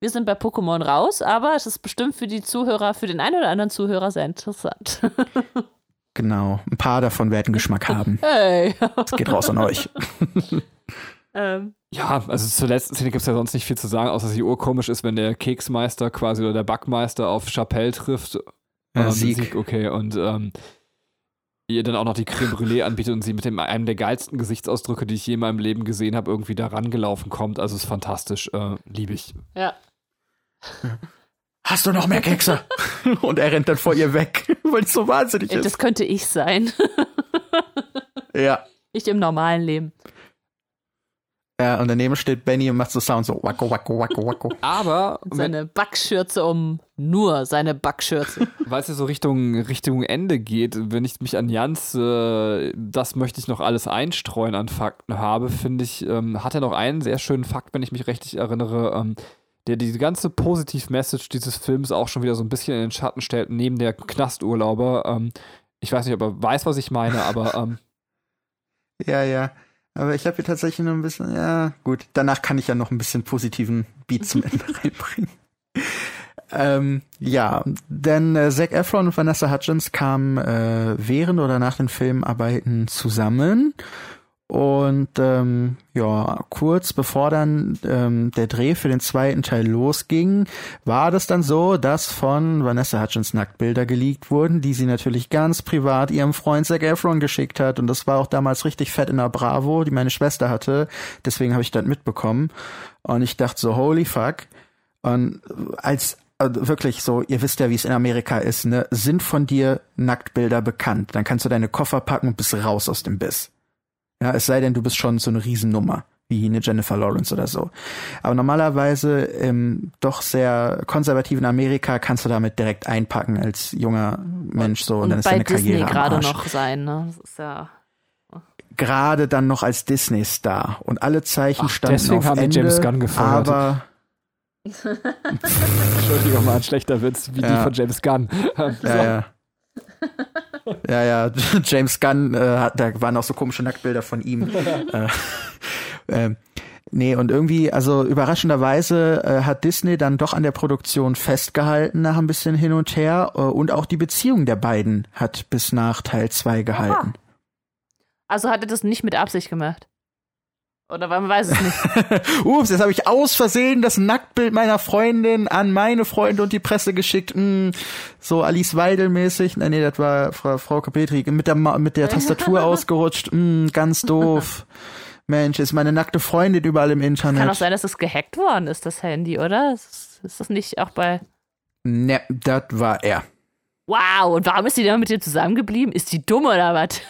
Wir sind bei Pokémon raus, aber es ist bestimmt für die Zuhörer, für den einen oder anderen Zuhörer sehr interessant. [laughs] genau, ein paar davon werden Geschmack haben. Hey. Es geht raus an euch. [laughs] ähm, ja, also zur letzten Szene gibt es ja sonst nicht viel zu sagen, außer dass sie urkomisch ist, wenn der Keksmeister quasi oder der Backmeister auf Chapelle trifft. Ja, Sieg. Sieg. Okay, und ähm, ihr dann auch noch die Creme Brûlée anbietet und sie mit dem, einem der geilsten Gesichtsausdrücke, die ich je in meinem Leben gesehen habe, irgendwie da rangelaufen kommt. Also ist fantastisch. Äh, Liebe ich. Ja. Hast du noch mehr Kekse? [laughs] und er rennt dann vor ihr weg, [laughs] weil es so wahnsinnig ist. Das könnte ich sein. [laughs] ja. Ich im normalen Leben. Ja, und daneben steht Benny und macht so Sound so wacko, wacko, wacko, wacko. [laughs] Aber. Seine Backschürze um nur seine Backschürze. [laughs] Weil es ja so Richtung, Richtung Ende geht, wenn ich mich an Jans, äh, das möchte ich noch alles einstreuen an Fakten habe, finde ich, ähm, hat er noch einen sehr schönen Fakt, wenn ich mich richtig erinnere, ähm, der die ganze Positiv-Message dieses Films auch schon wieder so ein bisschen in den Schatten stellt, neben der Knasturlauber. Ähm, ich weiß nicht, ob er weiß, was ich meine, aber. Ähm, [laughs] ja, ja. Aber ich habe hier tatsächlich noch ein bisschen, ja, gut, danach kann ich ja noch ein bisschen positiven Beat zum Ende [laughs] reinbringen. Ähm, ja, denn äh, Zac Efron und Vanessa Hudgens kamen äh, während oder nach den Filmarbeiten zusammen und ähm, ja, kurz bevor dann ähm, der Dreh für den zweiten Teil losging, war das dann so, dass von Vanessa Hutchins Nacktbilder geleakt wurden, die sie natürlich ganz privat ihrem Freund Zac Efron geschickt hat. Und das war auch damals richtig fett in der Bravo, die meine Schwester hatte. Deswegen habe ich das mitbekommen. Und ich dachte so, holy fuck. Und als also wirklich so, ihr wisst ja, wie es in Amerika ist, ne? Sind von dir Nacktbilder bekannt, dann kannst du deine Koffer packen und bist raus aus dem Biss. Ja, es sei denn, du bist schon so eine Riesennummer, wie eine Jennifer Lawrence oder so. Aber normalerweise im doch sehr konservativen Amerika kannst du damit direkt einpacken als junger Mensch so und, und dann ist deine Disney Karriere gerade noch sein, ne? Das ist ja gerade dann noch als Disney-Star und alle Zeichen Ach, standen deswegen auf haben Ende, James Gunn gefeuert. aber [laughs] Entschuldigung mal, ein schlechter Witz wie ja. die von James Gunn. so. Ja, ja [laughs] [laughs] [laughs] ja, ja, [laughs] James Gunn, äh, hat, da waren auch so komische Nacktbilder von ihm. [laughs] äh, äh, nee, und irgendwie, also überraschenderweise äh, hat Disney dann doch an der Produktion festgehalten nach ein bisschen hin und her äh, und auch die Beziehung der beiden hat bis nach Teil 2 gehalten. Aha. Also hat er das nicht mit Absicht gemacht? Oder man weiß es nicht. [laughs] Ups, jetzt habe ich aus Versehen das Nacktbild meiner Freundin an meine Freunde und die Presse geschickt. Hm, so Alice Weidel mäßig. Nee, nee, das war Frau, Frau Kapetri mit der, mit der Tastatur [laughs] ausgerutscht. Hm, ganz doof. Mensch, ist meine nackte Freundin überall im Internet. Kann auch sein, dass es gehackt worden ist, das Handy, oder? Ist, ist das nicht auch bei. Ne, das war er. Wow, und warum ist die denn mit dir zusammengeblieben? Ist die dumm oder was?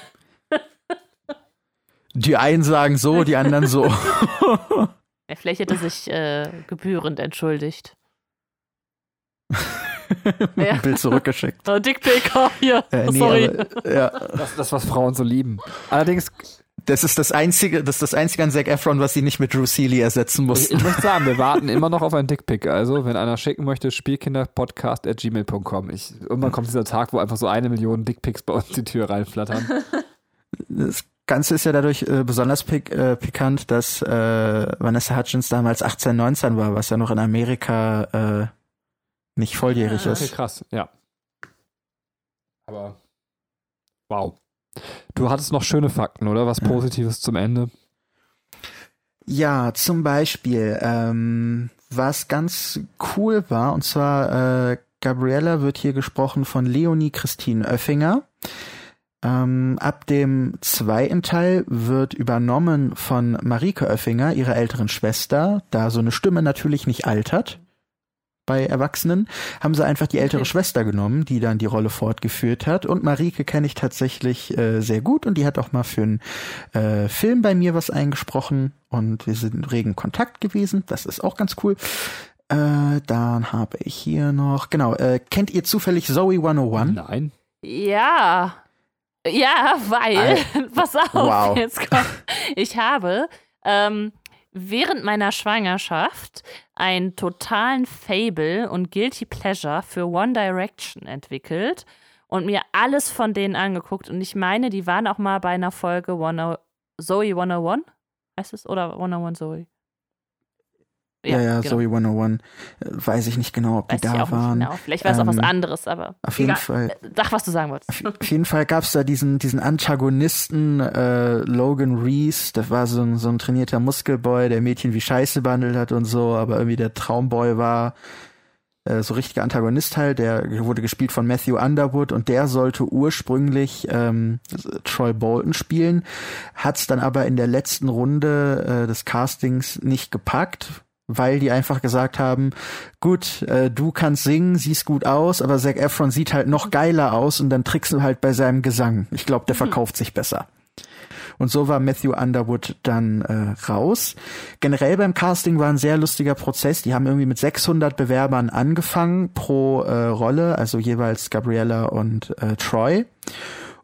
Die einen sagen so, die anderen so. [laughs] ja, vielleicht hätte er sich äh, gebührend entschuldigt. [laughs] ja. Bild zurückgeschickt. Oh, Dickpick, oh, hier. Äh, nee, sorry. Aber, ja. Das ist das, was Frauen so lieben. Allerdings. Das ist das einzige, das ist das einzige an Zac Efron, was sie nicht mit Drew Seeley ersetzen mussten. Ich, ich möchte sagen, wir [laughs] warten immer noch auf einen Dickpick. Also, wenn einer schicken möchte, spielkinderpodcast.gmail.com. Irgendwann kommt dieser Tag, wo einfach so eine Million Dickpicks bei uns die Tür reinflattern. Das Ganze ist ja dadurch äh, besonders pik äh, pikant, dass äh, Vanessa Hutchins damals 18, 19 war, was ja noch in Amerika äh, nicht volljährig ja, ist. Okay, krass, ja. Aber wow. Du hattest noch schöne Fakten, oder? Was Positives zum Ende? Ja, zum Beispiel, ähm, was ganz cool war, und zwar äh, Gabriella wird hier gesprochen von Leonie Christine Oeffinger. Ähm, ab dem zweiten Teil wird übernommen von Marike Oeffinger, ihrer älteren Schwester, da so eine Stimme natürlich nicht altert bei Erwachsenen, haben sie einfach die ältere okay. Schwester genommen, die dann die Rolle fortgeführt hat. Und Marike kenne ich tatsächlich äh, sehr gut und die hat auch mal für einen äh, Film bei mir was eingesprochen und wir sind in regen Kontakt gewesen. Das ist auch ganz cool. Äh, dann habe ich hier noch, genau, äh, kennt ihr zufällig Zoe 101? Nein. Ja. Ja, weil, [laughs] pass auf, wow. jetzt kommt. Ich habe ähm, während meiner Schwangerschaft einen totalen Fable und Guilty Pleasure für One Direction entwickelt und mir alles von denen angeguckt. Und ich meine, die waren auch mal bei einer Folge One Zoe 101, heißt es? Oder 101 Zoe? Ja, ja, genau. Zoe 101. Äh, weiß ich nicht genau, ob Weiß die da waren. Genau. Vielleicht war es ähm, auch was ähm, anderes, aber. Auf jeden Fall. Sag, was du sagen wolltest. Auf, jeden Fall gab es da diesen, diesen Antagonisten äh, Logan Reese. Das war so ein, so ein trainierter Muskelboy, der Mädchen wie Scheiße behandelt hat und so, aber irgendwie der Traumboy war. Äh, so richtiger Antagonist halt, der wurde gespielt von Matthew Underwood und der sollte ursprünglich ähm, Troy Bolton spielen, hat es dann aber in der letzten Runde äh, des Castings nicht gepackt, weil die einfach gesagt haben, gut, äh, du kannst singen, siehst gut aus, aber Zac Efron sieht halt noch geiler aus und dann trickst du halt bei seinem Gesang. Ich glaube, der mhm. verkauft sich besser. Und so war Matthew Underwood dann äh, raus. Generell beim Casting war ein sehr lustiger Prozess. Die haben irgendwie mit 600 Bewerbern angefangen pro äh, Rolle, also jeweils Gabriella und äh, Troy.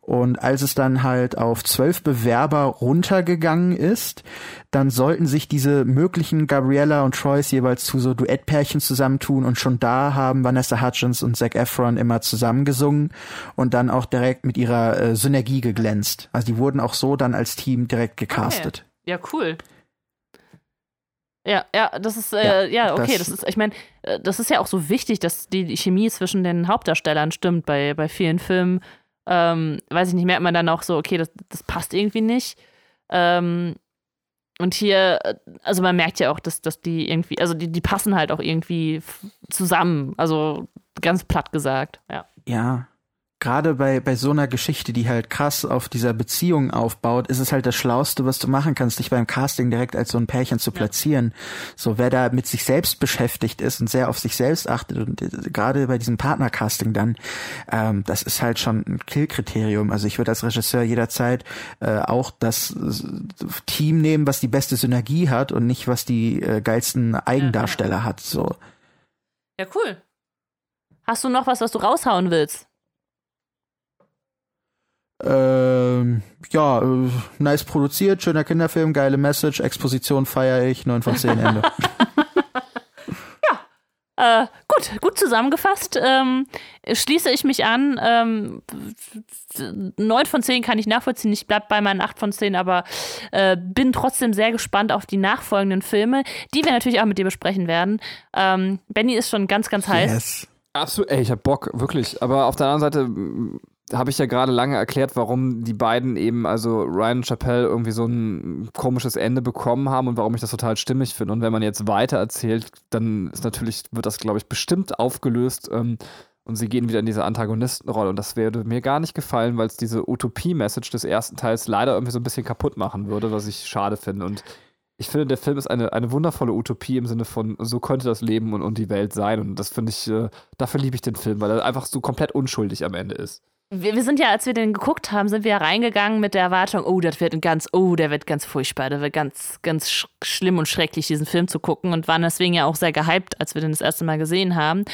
Und als es dann halt auf zwölf Bewerber runtergegangen ist, dann sollten sich diese möglichen Gabriella und Troyes jeweils zu so Duettpärchen zusammentun und schon da haben Vanessa Hutchins und Zac Efron immer zusammengesungen und dann auch direkt mit ihrer äh, Synergie geglänzt. Also die wurden auch so dann als Team direkt gecastet. Okay. Ja, cool. Ja, ja, das ist, äh, ja, ja, okay, das, das ist, ich meine, äh, das ist ja auch so wichtig, dass die, die Chemie zwischen den Hauptdarstellern stimmt bei, bei vielen Filmen ähm, weiß ich nicht, merkt man dann auch so, okay, das, das passt irgendwie nicht. Ähm, und hier, äh, also man merkt ja auch, dass, dass die irgendwie, also die, die passen halt auch irgendwie zusammen. Also ganz platt gesagt, ja. Ja, gerade bei, bei so einer Geschichte, die halt krass auf dieser Beziehung aufbaut, ist es halt das Schlauste, was du machen kannst, dich beim Casting direkt als so ein Pärchen zu platzieren. Ja. So, wer da mit sich selbst beschäftigt ist und sehr auf sich selbst achtet und äh, gerade bei diesem Partnercasting dann, ähm, das ist halt schon ein Killkriterium. Also ich würde als Regisseur jederzeit äh, auch das äh, Team nehmen, was die beste Synergie hat und nicht, was die äh, geilsten Eigendarsteller ja, ja. hat. So. Ja, cool. Hast du noch was, was du raushauen willst? Ähm, ja, äh, nice produziert, schöner Kinderfilm, geile Message, Exposition feiere ich, 9 von 10 Ende. [laughs] ja, äh, gut, gut zusammengefasst. Ähm, schließe ich mich an. Ähm, 9 von 10 kann ich nachvollziehen. Ich bleibe bei meinen 8 von 10, aber äh, bin trotzdem sehr gespannt auf die nachfolgenden Filme, die wir natürlich auch mit dir besprechen werden. Ähm, Benny ist schon ganz, ganz heiß. Yes. Absolut, ey, ich hab Bock, wirklich. Aber auf der anderen Seite habe ich ja gerade lange erklärt, warum die beiden eben, also Ryan und Chappelle, irgendwie so ein komisches Ende bekommen haben und warum ich das total stimmig finde. Und wenn man jetzt weiter erzählt, dann ist natürlich, wird das, glaube ich, bestimmt aufgelöst ähm, und sie gehen wieder in diese Antagonistenrolle. Und das würde mir gar nicht gefallen, weil es diese Utopie-Message des ersten Teils leider irgendwie so ein bisschen kaputt machen würde, was ich schade finde. Und ich finde, der Film ist eine, eine wundervolle Utopie im Sinne von, so könnte das Leben und, und die Welt sein. Und das finde ich, äh, dafür liebe ich den Film, weil er einfach so komplett unschuldig am Ende ist. Wir, wir, sind ja, als wir den geguckt haben, sind wir ja reingegangen mit der Erwartung, oh, das wird ein ganz, oh, der wird ganz furchtbar, der wird ganz, ganz sch schlimm und schrecklich, diesen Film zu gucken und waren deswegen ja auch sehr gehypt, als wir den das erste Mal gesehen haben.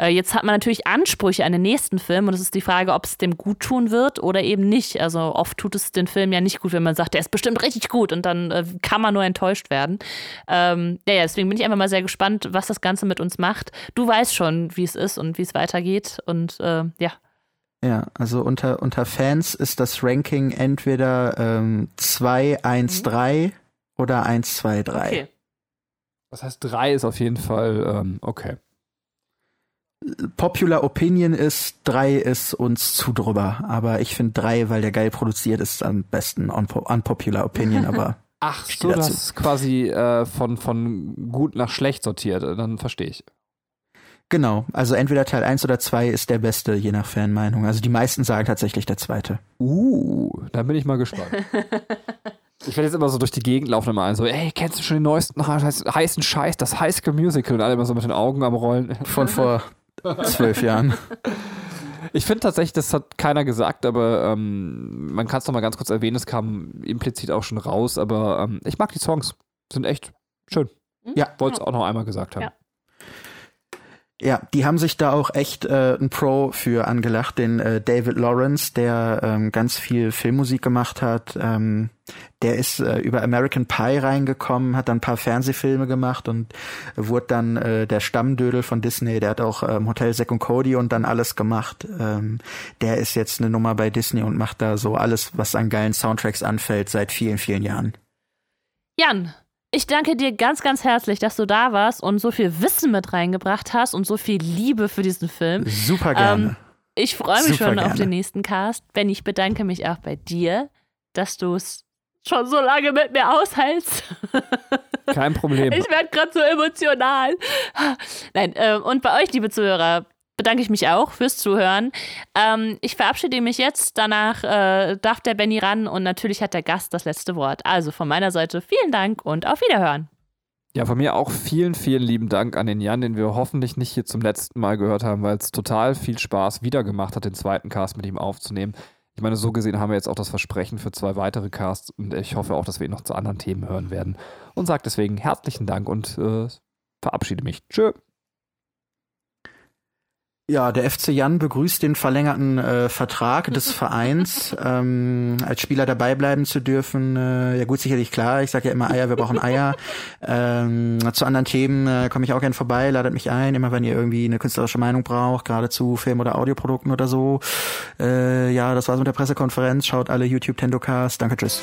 Äh, jetzt hat man natürlich Ansprüche an den nächsten Film und es ist die Frage, ob es dem gut tun wird oder eben nicht. Also oft tut es den Film ja nicht gut, wenn man sagt, der ist bestimmt richtig gut und dann äh, kann man nur enttäuscht werden. Ähm, ja, ja, deswegen bin ich einfach mal sehr gespannt, was das Ganze mit uns macht. Du weißt schon, wie es ist und wie es weitergeht und äh, ja, Ja, also unter, unter Fans ist das Ranking entweder ähm, 2, 1, 3 oder 1, 2, 3. Okay. Das heißt, 3 ist auf jeden Fall ähm, okay. Popular Opinion ist, 3 ist uns zu drüber. Aber ich finde 3, weil der geil produziert ist, am besten unpopular Opinion, [laughs] aber. Ach so, das ist quasi äh, von, von gut nach schlecht sortiert, dann verstehe ich. Genau, also entweder Teil 1 oder 2 ist der beste, je nach Fanmeinung. Also die meisten sagen tatsächlich der zweite. Uh, da bin ich mal gespannt. [laughs] ich werde jetzt immer so durch die Gegend laufen und mal so, ey, kennst du schon den neuesten heißen Scheiß, das High School Musical? Und alle immer so mit den Augen am Rollen. Von vor zwölf Jahren. [laughs] Ich finde tatsächlich, das hat keiner gesagt, aber ähm, man kann es noch mal ganz kurz erwähnen, es kam implizit auch schon raus, aber ähm, ich mag die Songs, sind echt schön. Ja. Wollte es auch noch einmal gesagt haben. Ja. Ja, die haben sich da auch echt äh, ein Pro für angelacht, den äh, David Lawrence, der ähm, ganz viel Filmmusik gemacht hat. Ähm, der ist äh, über American Pie reingekommen, hat dann ein paar Fernsehfilme gemacht und wurde dann äh, der Stammdödel von Disney. Der hat auch ähm, Hotel Zack und Cody und dann alles gemacht. Ähm, der ist jetzt eine Nummer bei Disney und macht da so alles, was an geilen Soundtracks anfällt, seit vielen, vielen Jahren. Jan, ich danke dir ganz, ganz herzlich, dass du da warst und so viel Wissen mit reingebracht hast und so viel Liebe für diesen Film. Super gerne. Ähm, ich freue mich Super schon gerne. auf den nächsten Cast. Ben, ich bedanke mich auch bei dir, dass du es schon so lange mit mir aushältst. Kein Problem. Ich werde gerade so emotional. Nein, äh, und bei euch, liebe Zuhörer, bedanke ich mich auch fürs Zuhören. Ähm, ich verabschiede mich jetzt. Danach äh, darf der Benny ran und natürlich hat der Gast das letzte Wort. Also von meiner Seite vielen Dank und auf Wiederhören. Ja, von mir auch vielen, vielen lieben Dank an den Jan, den wir hoffentlich nicht hier zum letzten Mal gehört haben, weil es total viel Spaß wieder gemacht hat, den zweiten Cast mit ihm aufzunehmen. Ich meine, so gesehen haben wir jetzt auch das Versprechen für zwei weitere Casts und ich hoffe auch, dass wir ihn noch zu anderen Themen hören werden. Und sage deswegen herzlichen Dank und äh, verabschiede mich. Tschö. Ja, der FC Jan begrüßt den verlängerten äh, Vertrag des [laughs] Vereins, ähm, als Spieler dabei bleiben zu dürfen. Äh, ja gut, sicherlich klar. Ich sage ja immer Eier, wir brauchen Eier. [laughs] ähm, zu anderen Themen äh, komme ich auch gern vorbei, ladet mich ein, immer wenn ihr irgendwie eine künstlerische Meinung braucht, gerade zu Film- oder Audioprodukten oder so. Äh, ja, das war's mit der Pressekonferenz. Schaut alle YouTube Tendocast. Danke, tschüss.